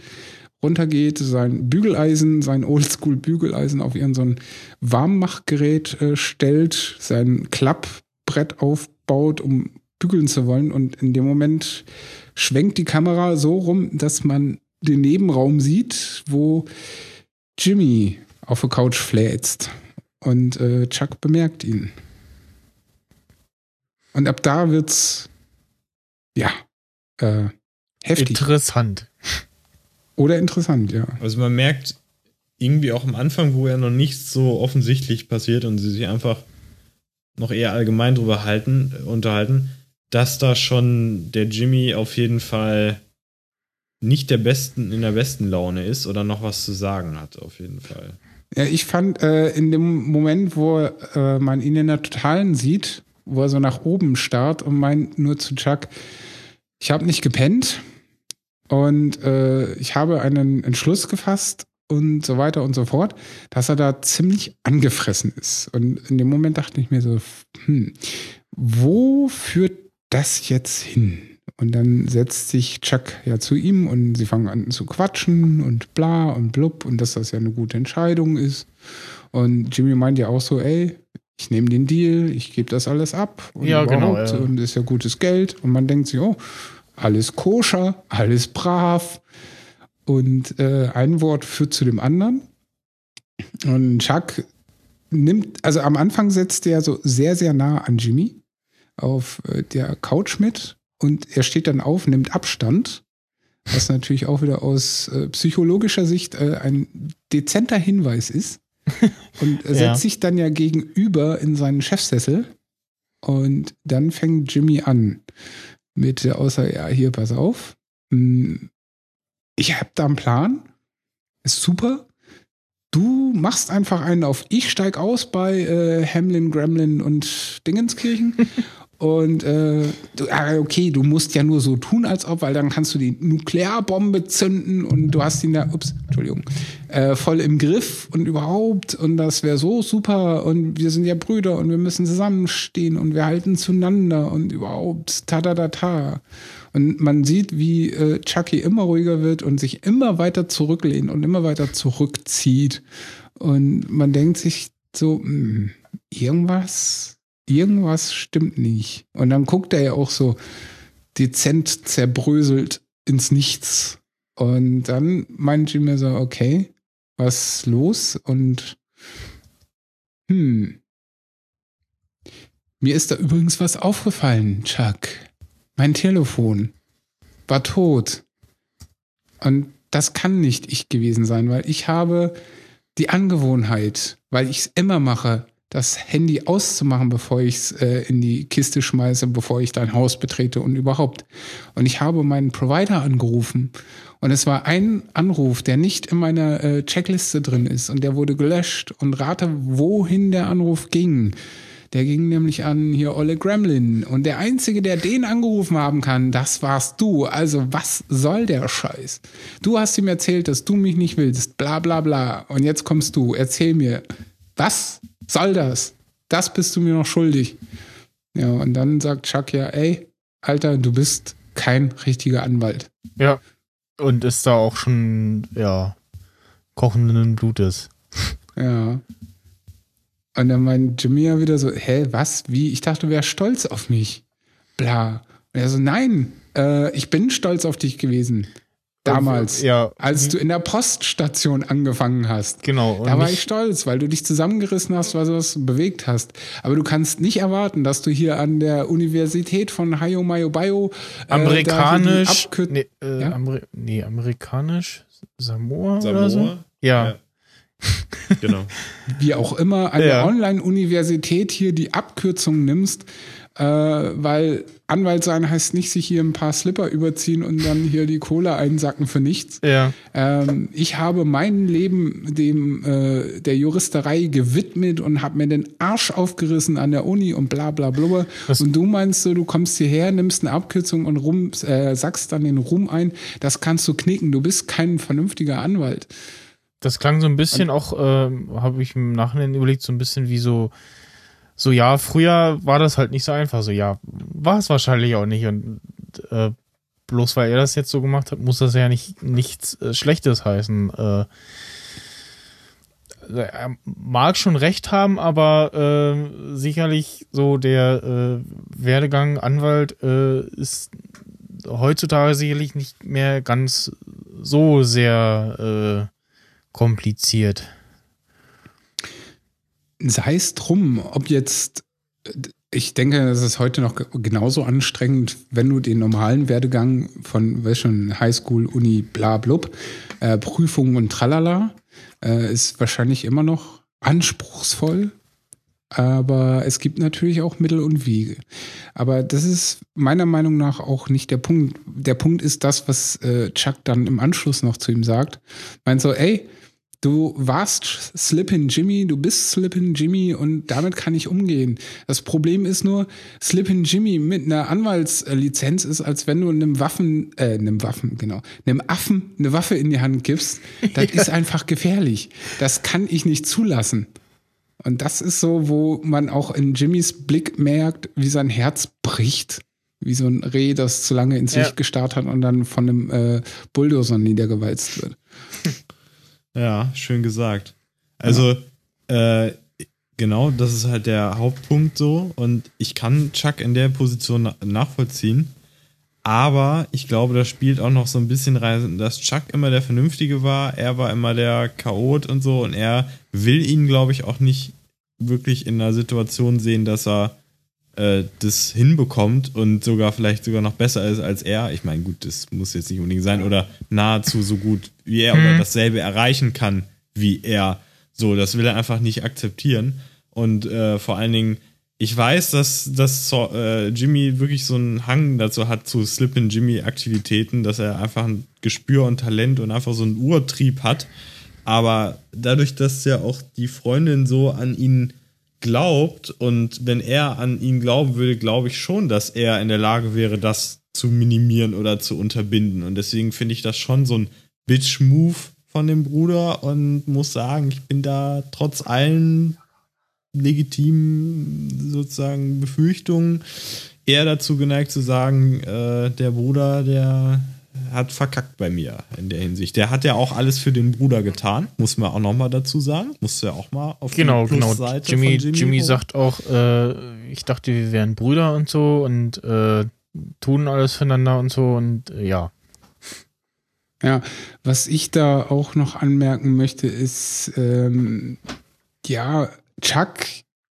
A: runtergeht, sein Bügeleisen, sein Oldschool-Bügeleisen auf ihren so Warmmachgerät äh, stellt, sein Klappbrett aufbaut, um bügeln zu wollen. Und in dem Moment schwenkt die Kamera so rum, dass man den Nebenraum sieht, wo Jimmy auf der Couch fläzt. Und äh, Chuck bemerkt ihn. Und ab da wird's ja äh, heftig.
B: Interessant.
A: Oder interessant, ja.
D: Also man merkt irgendwie auch am Anfang, wo ja noch nichts so offensichtlich passiert und sie sich einfach noch eher allgemein drüber halten, unterhalten, dass da schon der Jimmy auf jeden Fall nicht der besten, in der besten Laune ist oder noch was zu sagen hat, auf jeden Fall.
A: Ja, ich fand äh, in dem Moment, wo äh, man ihn in der Totalen sieht, wo er so nach oben starrt und meint nur zu Chuck, ich habe nicht gepennt und äh, ich habe einen Entschluss gefasst und so weiter und so fort, dass er da ziemlich angefressen ist. Und in dem Moment dachte ich mir so, hm, wo führt das jetzt hin? Und dann setzt sich Chuck ja zu ihm und sie fangen an zu quatschen und bla und blub und dass das ja eine gute Entscheidung ist. Und Jimmy meint ja auch so, ey, ich nehme den Deal, ich gebe das alles ab
B: und ja, genau, ja.
A: und ist ja gutes Geld und man denkt sich, oh, alles koscher, alles brav und äh, ein Wort führt zu dem anderen und Chuck nimmt, also am Anfang setzt er so sehr, sehr nah an Jimmy auf äh, der Couch mit und er steht dann auf, nimmt Abstand, was natürlich auch wieder aus äh, psychologischer Sicht äh, ein dezenter Hinweis ist <laughs> und setzt ja. sich dann ja gegenüber in seinen Chefsessel. Und dann fängt Jimmy an mit der Aussage, ja, hier, pass auf. Hm, ich habe da einen Plan. Ist super. Du machst einfach einen auf Ich steig aus bei äh, Hamlin, Gremlin und Dingenskirchen <laughs> Und äh, ah, okay, du musst ja nur so tun, als ob, weil dann kannst du die Nuklearbombe zünden und du hast ihn da, ups, Entschuldigung, äh, voll im Griff und überhaupt und das wäre so super und wir sind ja Brüder und wir müssen zusammenstehen und wir halten zueinander und überhaupt, ta da da ta. Und man sieht, wie äh, Chucky immer ruhiger wird und sich immer weiter zurücklehnt und immer weiter zurückzieht. Und man denkt sich so, mh, hm, irgendwas irgendwas stimmt nicht. Und dann guckt er ja auch so dezent zerbröselt ins Nichts. Und dann meint Jimmy so, okay, was los? Und hm. Mir ist da übrigens was aufgefallen, Chuck. Mein Telefon war tot. Und das kann nicht ich gewesen sein, weil ich habe die Angewohnheit, weil ich es immer mache, das Handy auszumachen, bevor ich es äh, in die Kiste schmeiße, bevor ich dein Haus betrete und überhaupt. Und ich habe meinen Provider angerufen und es war ein Anruf, der nicht in meiner äh, Checkliste drin ist und der wurde gelöscht und rate, wohin der Anruf ging. Der ging nämlich an hier Olle Gremlin. Und der Einzige, der den angerufen haben kann, das warst du. Also was soll der Scheiß? Du hast ihm erzählt, dass du mich nicht willst. Bla bla bla. Und jetzt kommst du. Erzähl mir, was soll das? Das bist du mir noch schuldig. Ja, und dann sagt Chuck ja, ey, Alter, du bist kein richtiger Anwalt.
B: Ja. Und ist da auch schon, ja, kochenden Blutes.
A: Ja. Und dann meint Jimmy ja wieder so, hä, was, wie? Ich dachte, du wärst stolz auf mich. Bla. Und er so, nein, äh, ich bin stolz auf dich gewesen. Damals, ja. als du in der Poststation angefangen hast.
B: Genau.
A: da war ich stolz, weil du dich zusammengerissen hast, weil du was bewegt hast. Aber du kannst nicht erwarten, dass du hier an der Universität von Hayo Mayo Bayo
B: äh, amerikanisch, nee, äh, ja? Ameri nee, amerikanisch Samoa, Samoa, oder so. Ja. ja.
D: Genau.
A: wie auch immer, an
B: Ja.
A: der Online-Universität hier die Abkürzung nimmst, äh, weil Anwalt sein heißt nicht, sich hier ein paar Slipper überziehen und dann hier die Kohle einsacken für nichts.
B: Ja.
A: Ähm, ich habe mein Leben dem äh, der Juristerei gewidmet und habe mir den Arsch aufgerissen an der Uni und bla bla bla.
B: Was-
A: Und du meinst so, du kommst hierher, nimmst eine Abkürzung und rum, äh, sackst dann den Ruhm ein. Das kannst du knicken. Du bist kein vernünftiger Anwalt.
B: Das klang so ein bisschen auch, ähm, habe ich im Nachhinein überlegt, so ein bisschen wie so, so ja, früher war das halt nicht so einfach. So ja, war es wahrscheinlich auch nicht. Und äh, bloß weil er das jetzt so gemacht hat, muss das ja nicht nichts äh, Schlechtes heißen. Äh, er mag schon recht haben, aber äh, sicherlich so der äh, Werdegang Anwalt äh, ist heutzutage sicherlich nicht mehr ganz so sehr äh, kompliziert.
A: Sei es drum, ob jetzt, ich denke, es ist heute noch ge- genauso anstrengend, wenn du den normalen Werdegang von, weiß schon, Highschool, Uni, bla blub, äh, Prüfungen und tralala, äh, ist wahrscheinlich immer noch anspruchsvoll. Aber es gibt natürlich auch Mittel und Wege. Aber das ist meiner Meinung nach auch nicht der Punkt. Der Punkt ist das, was äh, Chuck dann im Anschluss noch zu ihm sagt. Meint so, ey, Du warst Slippin' Jimmy, du bist Slippin' Jimmy und damit kann ich umgehen. Das Problem ist nur, Slippin' Jimmy mit einer Anwaltslizenz ist, als wenn du einem Waffen, äh, einem Waffen, genau, einem Affen eine Waffe in die Hand gibst. Das <laughs> ist einfach gefährlich. Das kann ich nicht zulassen. Und das ist so, wo man auch in Jimmys Blick merkt, wie sein Herz bricht. Wie so ein Reh, das zu lange ins
B: Ja.
A: Licht gestarrt hat und dann von einem äh, Bulldozer niedergewalzt wird. <laughs>
D: Ja, schön gesagt. Also, äh, genau, das ist halt der Hauptpunkt so. Und ich kann Chuck in der Position na- nachvollziehen. Aber ich glaube, das spielt auch noch so ein bisschen rein, dass Chuck immer der Vernünftige war. Er war immer der Chaot und so. Und er will ihn, glaube ich, auch nicht wirklich in einer Situation sehen, dass er äh, das hinbekommt und sogar vielleicht sogar noch besser ist als er. Ich meine, gut, das muss jetzt nicht unbedingt sein oder nahezu so gut wie er oder dasselbe erreichen kann wie er. So, das will er einfach nicht akzeptieren. Und äh, vor allen Dingen, ich weiß, dass, dass so, äh, Jimmy wirklich so einen Hang dazu hat, zu Slip-in-Jimmy-Aktivitäten, dass er einfach ein Gespür und Talent und einfach so einen Urtrieb hat. Aber dadurch, dass ja auch die Freundin so an ihn glaubt und wenn er an ihn glauben würde, glaube ich schon, dass er in der Lage wäre, das zu minimieren oder zu unterbinden. Und deswegen finde ich das schon so ein Bitch-Move von dem Bruder und muss sagen, ich bin da trotz allen legitimen sozusagen Befürchtungen eher dazu geneigt zu sagen, äh, der Bruder, der hat verkackt bei mir in der Hinsicht. Der hat ja auch alles für den Bruder getan, muss man auch noch mal dazu sagen. Muss ja auch mal auf
B: Genau,
D: die
B: genau.
D: Plusseite
B: Jimmy,
D: von
B: Jimmy,
D: hoch-
B: sagt auch, äh, ich dachte, wir wären Brüder und so und äh, tun alles füreinander und so und äh, ja.
A: Ja, was ich da auch noch anmerken möchte, ist, ähm, ja, Chuck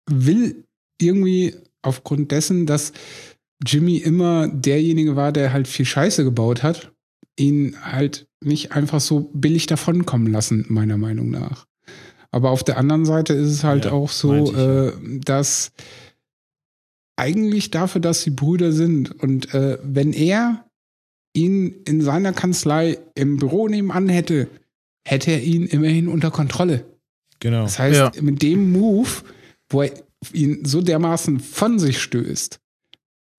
A: will irgendwie aufgrund dessen, dass Jimmy immer derjenige war, der halt viel Scheiße gebaut hat, ihn halt nicht einfach so billig davonkommen lassen, meiner Meinung nach. Aber auf der anderen Seite ist es halt
D: Ja,
A: auch so, äh, dass eigentlich dafür, dass sie Brüder sind und äh, wenn er ihn in seiner Kanzlei im Büro nebenan hätte, hätte er ihn immerhin unter Kontrolle.
D: Genau.
A: Das heißt,
B: Ja.
A: mit dem Move, wo er ihn so dermaßen von sich stößt,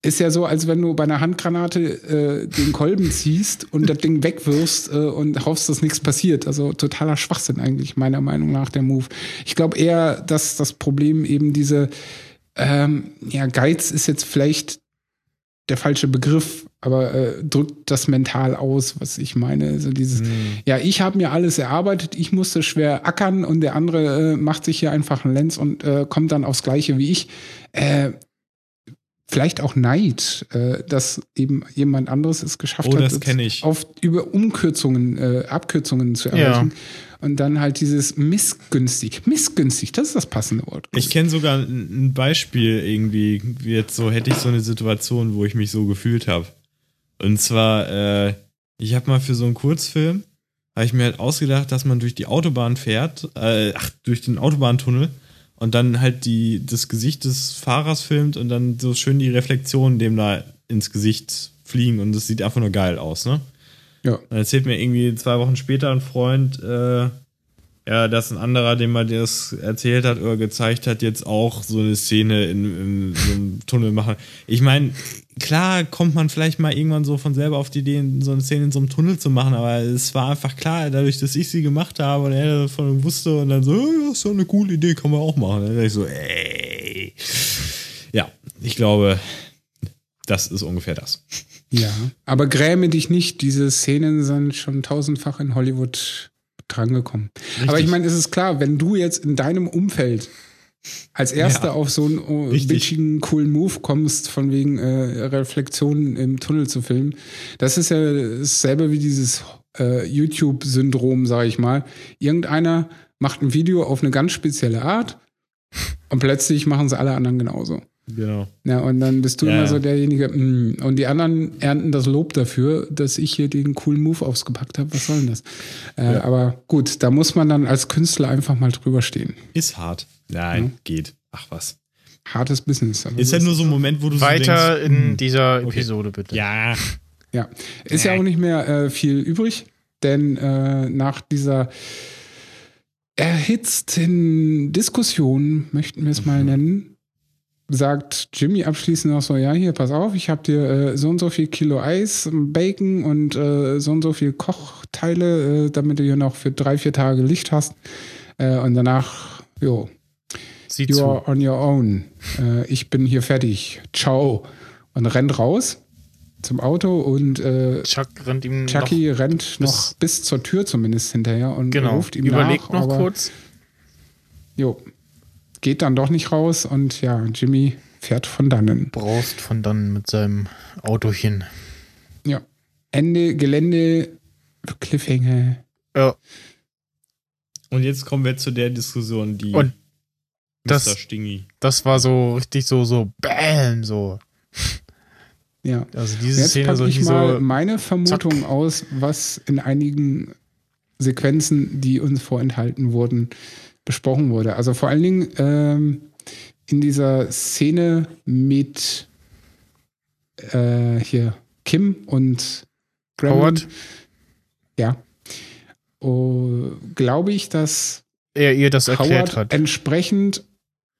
A: ist ja so, als wenn du bei einer Handgranate äh, den Kolben ziehst und das Ding wegwirfst äh, und hoffst, dass nichts passiert. Also totaler Schwachsinn eigentlich, meiner Meinung nach, der Move. Ich glaube eher, dass das Problem eben diese, ähm, ja, Geiz ist jetzt vielleicht der falsche Begriff, aber äh, drückt das mental aus, was ich meine. Also dieses, ja, ich habe mir alles erarbeitet, ich musste schwer ackern und der andere äh, macht sich hier einfach einen Lenz und äh, kommt dann aufs Gleiche wie ich. Äh, vielleicht auch Neid, äh, dass eben jemand anderes es geschafft
D: Oh,
A: hat, auf über Umkürzungen, äh, Abkürzungen zu
B: Ja.
A: erreichen. Und dann halt dieses missgünstig. Missgünstig, das ist das passende Wort.
D: Ich kenne sogar ein ein Beispiel irgendwie, jetzt so hätte ich so eine Situation, wo ich mich so gefühlt habe. Und zwar, äh, ich habe mal für so einen Kurzfilm habe ich mir halt ausgedacht, dass man durch die Autobahn fährt, äh, ach, durch den Autobahntunnel und dann halt die, das Gesicht des Fahrers filmt und dann so schön die Reflexionen dem da ins Gesicht fliegen und das sieht einfach nur geil aus, ne?
A: Ja.
D: Dann erzählt mir irgendwie zwei Wochen später ein Freund, äh, ja, dass ein anderer, dem man das erzählt hat oder gezeigt hat, jetzt auch so eine Szene in, in so einem Tunnel machen. Ich meine, klar kommt man vielleicht mal irgendwann so von selber auf die Idee, so eine Szene in so einem Tunnel zu machen, aber es war einfach klar, dadurch, dass ich sie gemacht habe und er davon wusste und dann so, ja, ist doch eine coole Idee, kann man auch machen. Dann dachte ich so, ey. Ja, ich glaube, das ist ungefähr das.
A: Ja, aber gräme dich nicht, diese Szenen sind schon tausendfach in Hollywood drangekommen. Aber ich meine, es ist klar, wenn du jetzt in deinem Umfeld als Erster
D: Ja,
A: auf so einen oh,
D: richtig.
A: bitchigen, coolen Move kommst, von wegen äh, Reflexionen im Tunnel zu filmen, das ist ja dasselbe wie dieses äh, YouTube-Syndrom, sag ich mal. Irgendeiner macht ein Video auf eine ganz spezielle Art und plötzlich machen sie alle anderen genauso.
D: Genau.
A: Ja, und dann bist du
D: Ja,
A: immer
D: ja.
A: so derjenige, mm, und die anderen ernten das Lob dafür, dass ich hier den coolen Move ausgepackt habe. Was soll denn das? Äh, Aber gut, da muss man dann als Künstler einfach mal drüber stehen.
D: Ist hart. Nein, geht. Ach was.
A: Hartes Business. aber
D: Ist ja nur so ein Moment, wo du
B: Weiter
D: so denkst,
B: in
D: hm,
B: dieser
D: okay.
B: Episode, bitte.
D: Ja,
A: Ja, ist ja auch nicht mehr äh, viel übrig, denn äh, nach dieser erhitzten Diskussion, möchten wir es mal nennen, sagt Jimmy abschließend noch so, ja, hier, pass auf, ich habe dir äh, so und so viel Kilo Eis, Bacon und äh, so und so viel Kochteile, äh, damit du hier noch für drei, vier Tage Licht hast. Äh, und danach, jo,
B: Sieh
A: you
B: zu.
A: are on your own. Äh, ich bin hier fertig. Ciao. Und rennt raus zum Auto und äh,
B: Chuck rennt ihm
A: Chucky
B: noch,
A: rennt noch bis zur Tür zumindest hinterher und
B: genau,
A: ruft ihm
B: überlegt
A: nach,
B: noch
A: aber,
B: kurz.
A: Jo, geht dann doch nicht raus und ja, Jimmy fährt von dannen.
B: Braust von dann mit seinem Autochen.
A: Ja. Ende Gelände, Cliffhanger.
B: Ja,
D: Und jetzt kommen wir zu der Diskussion, die
B: Und das-
D: Mr. Stingy.
B: das war so richtig so, so BAM, so.
A: Ja.
B: Also diese
A: Jetzt
B: Szene so
A: ich mal
B: so.
A: meine Vermutung aus, was in einigen Sequenzen, die uns vorenthalten wurden, besprochen wurde. Also vor allen Dingen ähm, in dieser Szene mit äh, hier Kim und Gremlin.
B: Howard.
A: Ja. Oh, glaube ich, dass
B: Er ihr das erklärt
A: Howard
B: hat.
A: entsprechend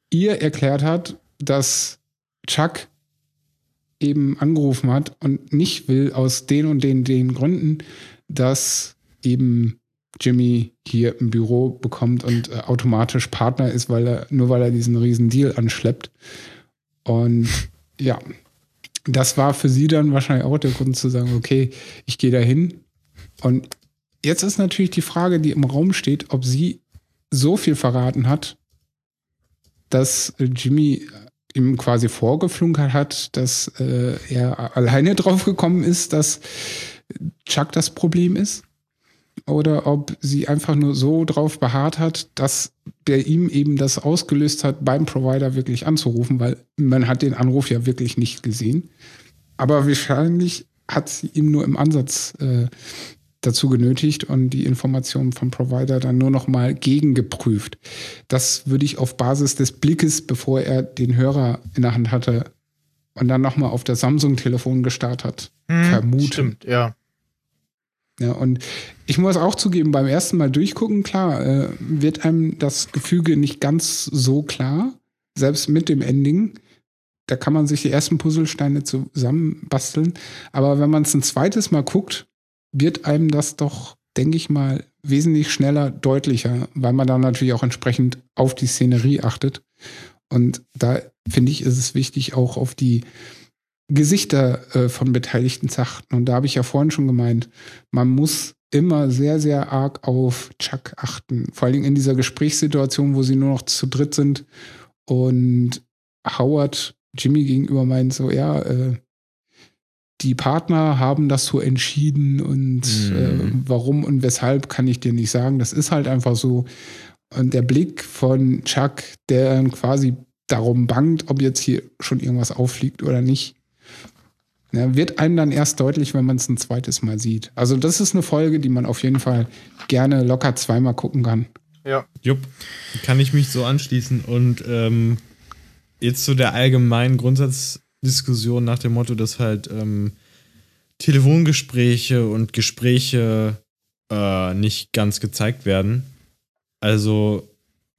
A: ihr erklärt hat, dass Chuck eben angerufen hat und nicht will aus den und den, den Gründen, dass eben Jimmy hier im Büro bekommt und äh, automatisch Partner ist, weil er, nur weil er diesen riesen Deal anschleppt. Und <laughs> ja, das war für sie dann wahrscheinlich auch der Grund zu sagen, okay, ich gehe da hin. Und jetzt ist natürlich die Frage, die im Raum steht, ob sie so viel verraten hat, dass äh, Jimmy ihm quasi vorgeflunkert hat, dass äh, er alleine drauf gekommen ist, dass Chuck das Problem ist. Oder ob sie einfach nur so drauf beharrt hat, dass der ihm eben das ausgelöst hat, beim Provider wirklich anzurufen, weil man hat den Anruf ja wirklich nicht gesehen. Aber wahrscheinlich hat sie ihm nur im Ansatz äh, dazu genötigt und die Informationen vom Provider dann nur noch mal gegengeprüft. Das würde ich auf Basis des Blickes, bevor er den Hörer in der Hand hatte und dann noch mal auf das Samsung-Telefon gestarrt hat,
B: Hm,
A: vermuten.
B: Stimmt, ja.
A: Ja, und ich muss auch zugeben, beim ersten Mal durchgucken, klar, äh, wird einem das Gefüge nicht ganz so klar, selbst mit dem Ending. Da kann man sich die ersten Puzzlesteine zusammenbasteln. Aber wenn man es ein zweites Mal guckt, wird einem das doch, denke ich mal, wesentlich schneller deutlicher, weil man dann natürlich auch entsprechend auf die Szenerie achtet. Und da finde ich, ist es wichtig, auch auf die Gesichter äh, von Beteiligten zu achten. Und da habe ich ja vorhin schon gemeint, man muss immer sehr, sehr arg auf Chuck achten. Vor allen Dingen in dieser Gesprächssituation, wo sie nur noch zu dritt sind und Howard Jimmy gegenüber meint so, ja, äh, die Partner haben das so entschieden und
D: Mhm.
A: äh, warum und weshalb kann ich dir nicht sagen. Das ist halt einfach so. Und der Blick von Chuck, der quasi darum bangt, ob jetzt hier schon irgendwas auffliegt oder nicht. Ne, wird einem dann erst deutlich, wenn man es ein zweites Mal sieht. Also das ist eine Folge, die man auf jeden Fall gerne locker zweimal gucken kann.
B: Ja.
D: Jupp, kann ich mich so anschließen. Und ähm, jetzt zu der allgemeinen Grundsatzdiskussion nach dem Motto, dass halt ähm, Telefongespräche und Gespräche äh, nicht ganz gezeigt werden. Also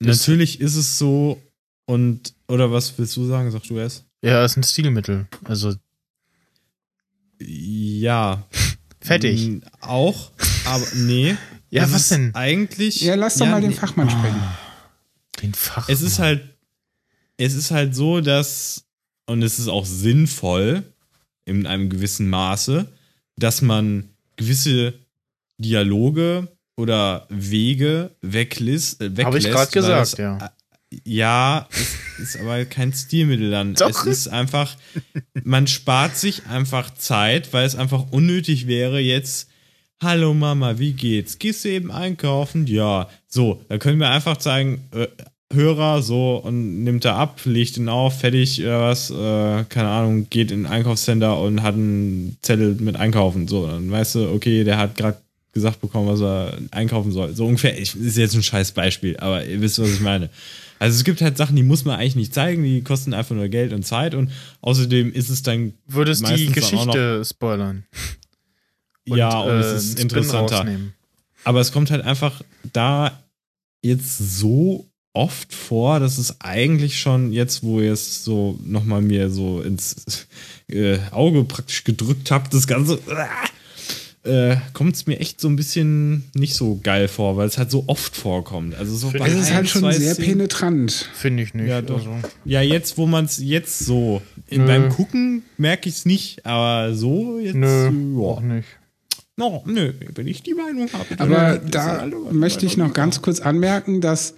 B: Das-
D: natürlich ist es so und oder was willst du sagen? Sag du erst.
B: Ja, ist ein Stilmittel. Also
D: Ja.
B: fertig.
D: Mm, Auch, aber nee. <laughs>
B: Ja,
D: Es
B: was
D: ist
B: denn?
D: Eigentlich.
A: Ja, lass doch mal den
D: nee.
A: Fachmann sprechen.
B: Den Fach.
D: Es ist halt, es ist halt so, dass, und es ist auch sinnvoll, in einem gewissen Maße, dass man gewisse Dialoge oder Wege weglässt. Äh,
B: Habe ich
D: weglässt,
B: gerade gesagt,
D: es,
B: ja.
D: Ja, es ist aber kein Stilmittel dann.
B: Doch.
D: Es ist einfach, man spart sich einfach Zeit, weil es einfach unnötig wäre, jetzt, hallo Mama, wie geht's? Gehst du eben einkaufen? Ja. So, dann können wir einfach sagen, äh, Hörer, so, und nimmt er ab, legt ihn auf, fertig, oder was, äh, keine Ahnung, geht in ein Einkaufscenter und hat einen Zettel mit einkaufen. So, dann weißt du, okay, der hat gerade gesagt bekommen, was er einkaufen soll. So ungefähr, ich, ist jetzt ein scheiß Beispiel, aber ihr wisst, was ich meine. Also es gibt halt Sachen, die muss man eigentlich nicht zeigen, die kosten einfach nur Geld und Zeit und außerdem ist es dann
B: Würdest die
D: auch noch-
B: Geschichte spoilern. Und, <laughs>
D: ja und
B: äh,
D: es ist interessanter. Aber es kommt halt einfach da jetzt so oft vor, dass es eigentlich schon jetzt, wo ihr es so nochmal mir so ins äh, Auge praktisch gedrückt habt, das Ganze, äh, <laughs> kommt es mir echt so ein bisschen nicht so geil vor, weil es halt so oft vorkommt. Also so
A: Es ist halt schon sehr
D: Szenen-
A: penetrant.
B: Finde ich nicht.
D: Ja, doch.
B: Also.
D: Ja, jetzt, wo man es jetzt so, in,
B: Nö.
D: beim Gucken merke ich es nicht, aber so jetzt,
B: Nö,
D: ja.
B: auch nicht.
D: No, nö, wenn ich die Meinung habe.
A: Aber da
D: ja alle
A: möchte ich noch ganz kurz anmerken, dass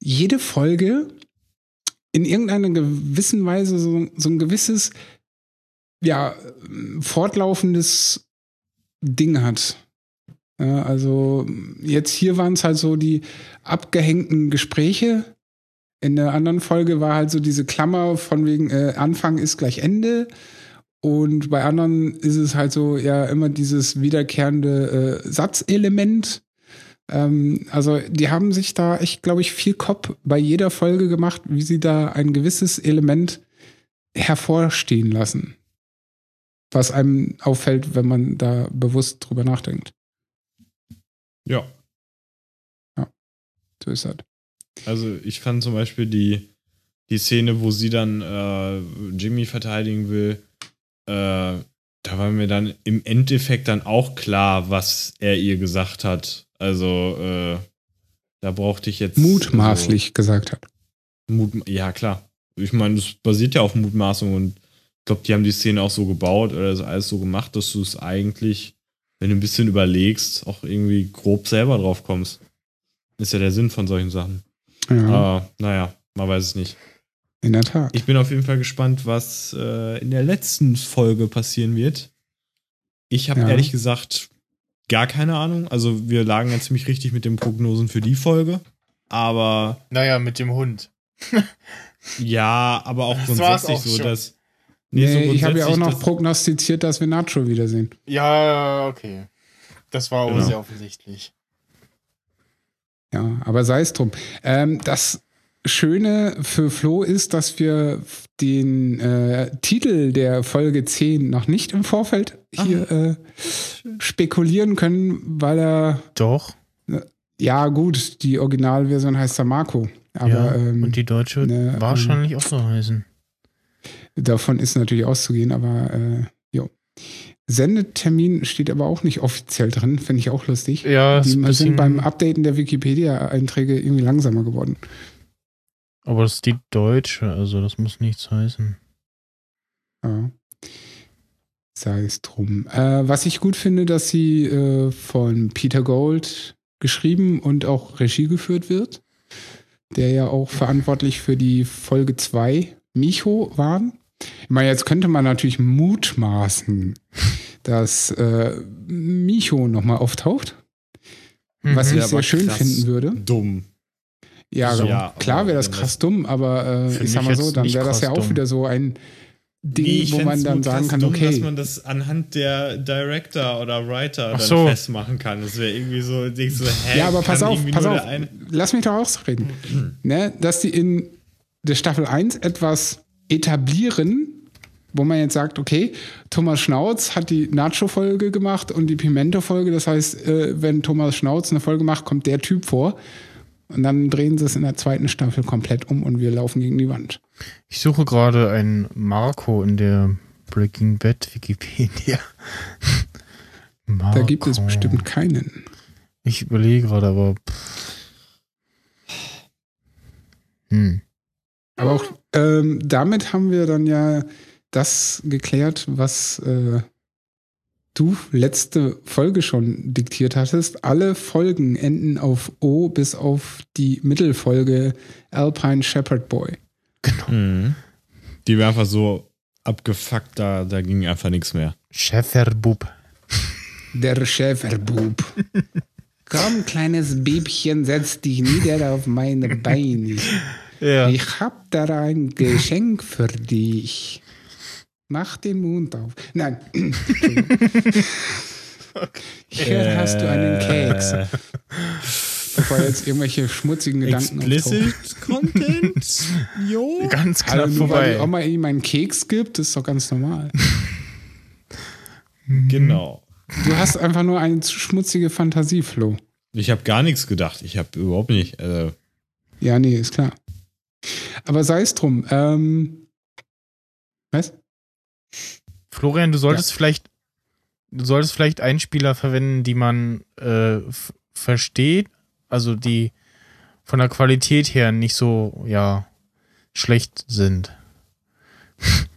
A: jede Folge in irgendeiner gewissen Weise so, so ein gewisses, ja, fortlaufendes Ding hat. Ja, also jetzt hier waren es halt so die abgehängten Gespräche. In der anderen Folge war halt so diese Klammer von wegen äh, Anfang ist gleich Ende. Und bei anderen ist es halt so ja immer dieses wiederkehrende äh, Satzelement. Ähm, also die haben sich da echt, glaube ich, viel Kopf bei jeder Folge gemacht, wie sie da ein gewisses Element hervorstehen lassen. Was einem auffällt, wenn man da bewusst drüber nachdenkt.
D: Ja,
A: So ist das.
D: also ich fand zum Beispiel die, die Szene, wo sie dann äh, Jimmy verteidigen will, äh, da war mir dann im Endeffekt dann auch klar, was er ihr gesagt hat. Also, äh, da brauchte ich jetzt.
A: Mutmaßlich gesagt hat.
D: Mut, ja, klar. Ich meine, das basiert ja auf Mutmaßung und glaube, die haben die Szene auch so gebaut oder das alles so gemacht, dass du es eigentlich, wenn du ein bisschen überlegst, auch irgendwie grob selber drauf kommst. Ist ja der Sinn von solchen Sachen.
A: Ja,
D: Aber naja, man weiß es nicht.
A: in der Tat.
D: Ich bin auf jeden Fall gespannt, was äh, in der letzten Folge passieren wird. Ich habe
A: Ja.
D: ehrlich gesagt gar keine Ahnung. Also wir lagen ja ziemlich richtig mit den Prognosen für die Folge. Aber
B: Naja, mit dem Hund.
D: ja, aber auch
B: Das
D: grundsätzlich
B: auch
D: so,
B: schon.
D: dass.
A: Nee, ich habe ja auch noch prognostiziert, dass wir Nacho wiedersehen.
B: Ja, okay. Das war aber
D: Genau.
B: sehr offensichtlich.
A: Ja, aber sei es drum. Ähm, das Schöne für Flo ist, dass wir den äh, Titel der Folge 10 noch nicht im Vorfeld hier äh, spekulieren können, weil er,
B: Doch.
A: ja gut, die Originalversion heißt ja Marco. Aber
B: ja.
A: ähm,
B: Und die deutsche
A: ne,
B: wahrscheinlich auch so heißen.
A: Davon ist natürlich auszugehen, aber äh, jo. Sendetermin steht aber auch nicht offiziell drin, finde ich auch lustig.
B: Ja, ist
A: Die
B: bisschen,
A: sind beim Updaten der Wikipedia-Einträge irgendwie langsamer geworden.
B: aber das ist die deutsche, also das muss nichts heißen.
A: Ja. Sei es drum. Äh, was ich gut finde, dass sie äh, von Peter Gold geschrieben und auch Regie geführt wird, der ja auch verantwortlich für die Folge 2 Micho waren. Ich meine, jetzt könnte man natürlich mutmaßen, dass äh, Micho nochmal auftaucht, was
B: Mhm.
A: ich
D: Ja,
A: sehr schön
D: krass.
A: finden würde.
D: Dumm.
A: Ja,
D: So, ja,
A: klar wäre das krass
D: das-
A: dumm, aber äh, ich sag mal so, dann wäre das ja auch
B: dumm.
A: wieder so ein Ding,
D: Nee,
A: wo man dann sagen kann,
D: dumm,
A: okay.
D: dass man das anhand der Director oder Writer
B: Ach
D: dann
B: so.
D: festmachen kann. Das wäre irgendwie so, denkst so, hä,
A: ja, aber pass auf, pass auf. Lass mich doch ausreden. ne, dass die in der Staffel 1 etwas etablieren, wo man jetzt sagt, okay, Thomas Schnauz hat die Nacho-Folge gemacht und die Pimento-Folge. Das heißt, äh, wenn Thomas Schnauz eine Folge macht, kommt der Typ vor. Und dann drehen sie es in der zweiten Staffel komplett um und wir laufen gegen die Wand.
B: Ich suche gerade einen Marco in der Breaking Bad Wikipedia. <laughs> Marco.
A: Da gibt es bestimmt keinen.
B: Ich überlege gerade, aber. Hm.
A: Aber auch ähm, damit haben wir dann ja das geklärt, was äh, du letzte Folge schon diktiert hattest. Alle Folgen enden auf O bis auf die Mittelfolge Alpine Shepherd Boy.
D: Mhm. Die wäre einfach so abgefuckt, da, da ging einfach nichts mehr.
B: Schäferbub.
A: Der Schäferbub. <laughs> Komm, kleines Bäbchen, setz dich nieder auf meine Beine.
B: Ja.
A: Ich hab da ein Geschenk für dich. Mach den Mund auf. Nein. <laughs> Hier hast du einen Keks.
D: Äh,
A: Bevor jetzt irgendwelche schmutzigen Gedanken
D: Explicit Content? Jo.
B: Ganz knapp
A: nur weil die
B: vorbei.
A: Oma ihm einen Keks gibt, ist doch ganz normal. <laughs>
D: Genau.
A: Du hast einfach nur eine zu schmutzige Fantasie, Flo.
D: Ich habe gar nichts gedacht. Ich habe überhaupt nicht. Äh,
A: Ja, nee, ist klar. Aber sei es drum. Ähm, was?
B: Florian, du solltest vielleicht, du solltest vielleicht Einspieler verwenden, die man äh, versteht, also die von der Qualität her nicht so, ja, schlecht sind. <laughs>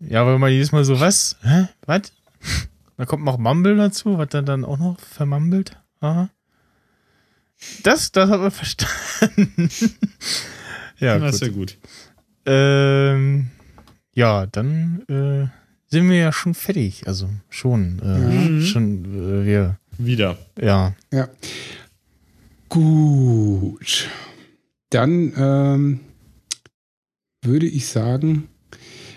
B: ja, weil man jedes Mal so, was? Hä? Was? <laughs> Da kommt noch Mumble dazu, was dann dann auch noch vermumbelt. Aha. Das, das hat man <laughs> verstanden. ja,
D: das
B: gut.
D: ist ja gut.
B: Ähm, ja, dann äh, sind wir ja schon fertig. Also schon, äh,
D: Mhm.
B: schon äh, wir,
D: Wieder.
B: ja.
A: Ja. Gut. Dann ähm, würde ich sagen,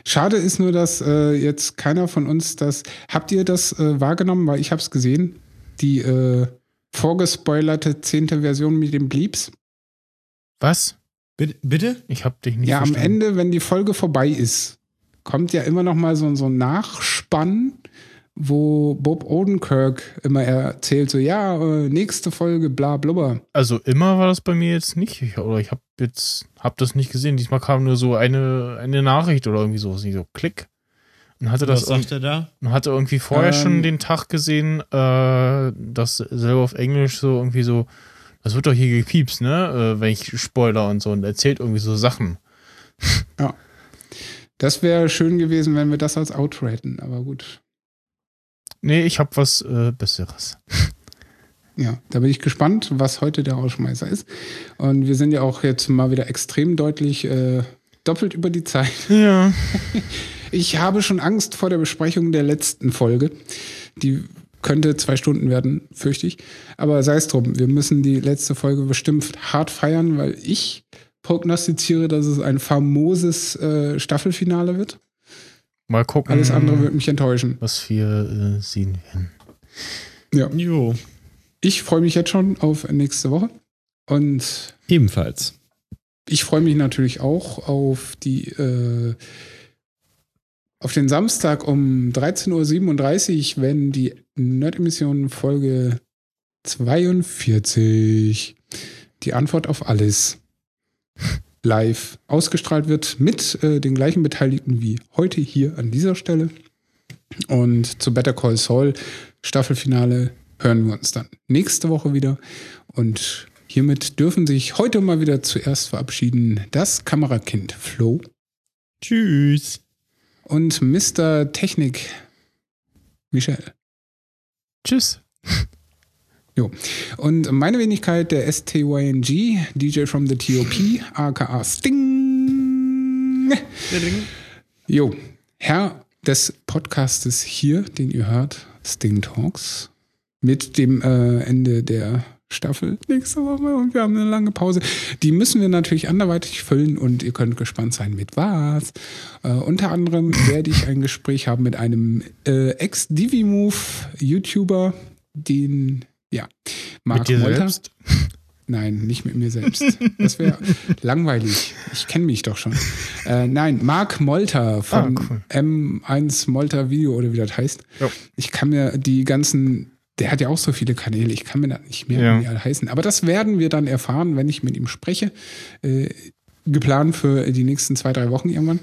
A: schade ist nur, dass äh, jetzt keiner von uns das. Habt ihr das äh, wahrgenommen? Weil ich habe es gesehen. Die äh, vorgespoilerte zehnte Version mit den Bleeps.
B: Was?
D: Bitte?
B: Ich hab dich nicht
A: Ja, am
B: verstanden.
A: Ende, wenn die Folge vorbei ist, kommt ja immer noch mal so, so ein Nachspann, wo Bob Odenkirk immer erzählt, so, ja, äh, nächste Folge, bla, blubber.
B: Also immer war das bei mir jetzt nicht. Ich, oder ich habe jetzt, hab das nicht gesehen. Diesmal kam nur so eine, eine Nachricht oder irgendwie so, so klick. Und hatte das
D: Was sagt er da?
B: Und hatte irgendwie vorher
A: Ähm,
B: schon den Tag gesehen, äh, dass selber auf Englisch so irgendwie so, das wird doch hier gepiepst, ne? Äh, wenn ich spoiler und so und erzählt irgendwie so Sachen. <laughs>
A: Das wäre schön gewesen, wenn wir das als Outro hätten, aber gut.
B: Nee, ich hab was äh, Besseres. <laughs>
A: Ja, da bin ich gespannt, was heute der Ausschmeißer ist. Und wir sind ja auch jetzt mal wieder extrem deutlich äh, doppelt über die Zeit.
B: Ja. <laughs>
A: Ich habe schon Angst vor der Besprechung der letzten Folge. Die könnte zwei Stunden werden, fürchte ich. Aber sei es drum, wir müssen die letzte Folge bestimmt hart feiern, weil ich prognostiziere, dass es ein famoses äh, Staffelfinale wird.
B: Mal gucken,
A: Alles andere wird mich enttäuschen.
B: was wir äh, sehen werden.
A: Ja.
D: Jo.
A: Ich freue mich jetzt schon auf nächste Woche. Und
D: Ebenfalls.
A: ich freue mich natürlich auch auf die äh, auf den Samstag um 13.37 Uhr, wenn die Nerd-Emission Folge 42 die Antwort auf alles live ausgestrahlt wird mit äh, den gleichen Beteiligten wie heute hier an dieser Stelle. Und zu Better Call Saul Staffelfinale hören wir uns dann nächste Woche wieder. Und hiermit dürfen sich heute mal wieder zuerst verabschieden das Kamerakind Flo
D: Tschüss.
A: Und Mr. Technik Michel.
B: Tschüss. <laughs>
A: Und meine Wenigkeit, der STYNG, DJ from the TOP, aka Sting. Jo, Herr des Podcastes hier, den ihr hört, Sting Talks, mit dem äh, Ende der Staffel nächste Woche und wir haben eine lange Pause. Die müssen wir natürlich anderweitig füllen und ihr könnt gespannt sein mit was. Äh, unter anderem <laughs> werde ich ein Gespräch haben mit einem äh, Ex-Divimove-YouTuber, den, ja, Mark
B: Mit dir
A: Molter.
B: selbst? <laughs>
A: Nein, nicht mit mir selbst. Das wäre <laughs> langweilig. Ich kenne mich doch schon. Äh, nein, Mark Molter von
B: Ah, cool.
A: M1 Molter Video oder wie das heißt.
B: Ja.
A: Ich kann mir die ganzen, der hat ja auch so viele Kanäle, ich kann mir das nicht mehr
B: Ja.
A: alle heißen. Aber das werden wir dann erfahren, wenn ich mit ihm spreche. Äh, geplant für die nächsten zwei, drei Wochen irgendwann.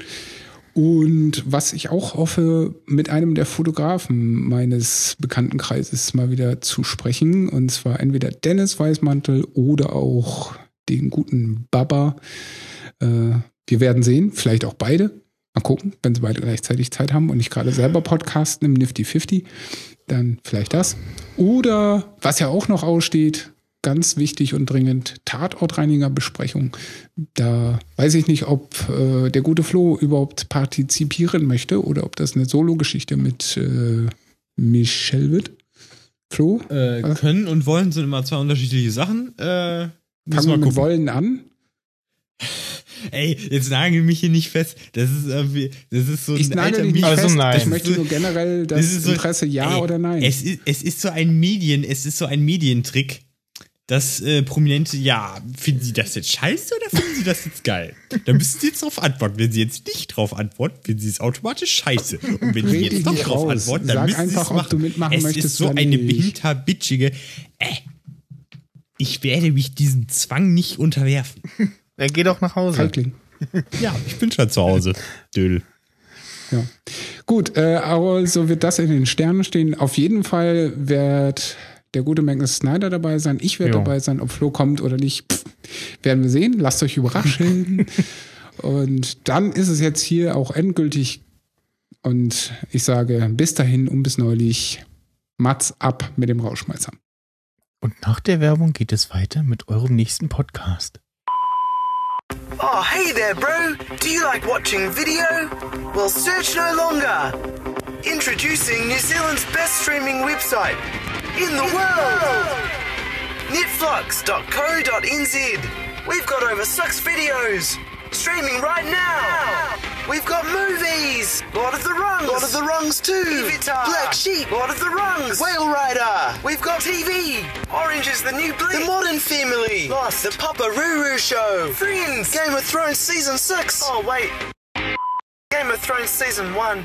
A: Und was ich auch hoffe, mit einem der Fotografen meines Bekanntenkreises mal wieder zu sprechen. Und zwar entweder Dennis Weißmantel oder auch den guten Baba. Äh, wir werden sehen, vielleicht auch beide. Mal gucken, wenn sie beide gleichzeitig Zeit haben und nicht gerade selber podcasten im Nifty 50, dann vielleicht das. Oder was ja auch noch aussteht, ganz wichtig und dringend, Tatortreiniger-Besprechung. Da weiß ich nicht, ob äh, der gute Flo überhaupt partizipieren möchte oder ob das eine Solo-Geschichte mit äh, Michelle wird. Flo,
D: Äh, können und wollen sind immer zwei unterschiedliche Sachen. Äh,
A: fangen wir
D: wir
A: mit
D: gucken.
A: Wollen an. <laughs>
D: Ey, jetzt nagel mich hier nicht fest. Das ist irgendwie, das ist so
A: Ich
D: ein alter
A: nicht
B: Also
A: fest.
B: nein.
A: Ich möchte nur generell das,
D: Das ist so-
A: Interesse ja
D: Ey,
A: oder nein.
D: Es ist, es ist so ein Medien, es ist so ein Medientrick, dass äh, Prominente, ja, finden Sie das jetzt scheiße oder finden Sie das jetzt geil? Da müssen Sie jetzt drauf antworten. Wenn Sie jetzt nicht drauf antworten, finden Sie es automatisch scheiße. Und wenn Sie jetzt doch
A: nicht
D: drauf
A: raus.
D: antworten, dann
A: Sag
D: müssen Sie
A: einfach,
D: es
A: ob
D: machen.
A: du mitmachen
D: es
A: möchtest
D: ist so eine
A: nicht.
D: hinterbitchige, äh, ich werde mich diesem Zwang nicht unterwerfen.
B: Er geht doch nach Hause.
A: Feigling. <laughs>
D: Ja, ich bin schon zu Hause. Dödel.
A: Ja. Gut, äh, also wird das in den Sternen stehen. Auf jeden Fall wird der gute Magnus Snyder dabei sein. Ich werde dabei sein. Ob Flo kommt oder nicht, pff, werden wir sehen. Lasst euch überraschen. <laughs> und dann ist es jetzt hier auch endgültig. Und ich sage bis dahin und bis neulich, Mats ab mit dem Rauschmeißer.
B: Und nach der Werbung geht es weiter mit eurem nächsten Podcast.
E: Oh, hey there, bro. Do you like watching video? Well, search no longer. Introducing New Zealand's best streaming website in the world. Netflix.co.nz. We've got over six videos streaming right now. We've got movies. Lord of the Rungs. Lord of the Rungs 2. Avatar. Black Sheep. Lord of the Rungs. Whale Rider. We've got TV. Orange is the New Black. The Modern Family. Lost. The Papa Ruru Show. Friends. Game of Thrones Season 6. Oh, wait. Game of Thrones Season 1.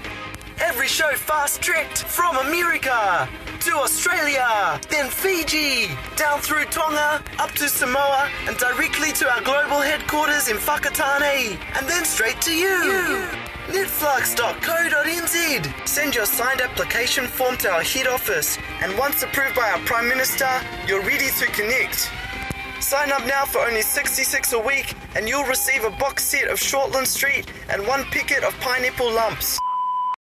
E: Every show fast tracked from America to Australia, then Fiji, down through Tonga, up to Samoa, and directly to our global headquarters in Fakatane, and then straight to you. Netflix.co.nz. Send your signed application form to our head office, and once approved by our Prime Minister, you're ready to connect. Sign up now for only 66 a week, and you'll receive a box set of Shortland Street and one packet of pineapple lumps.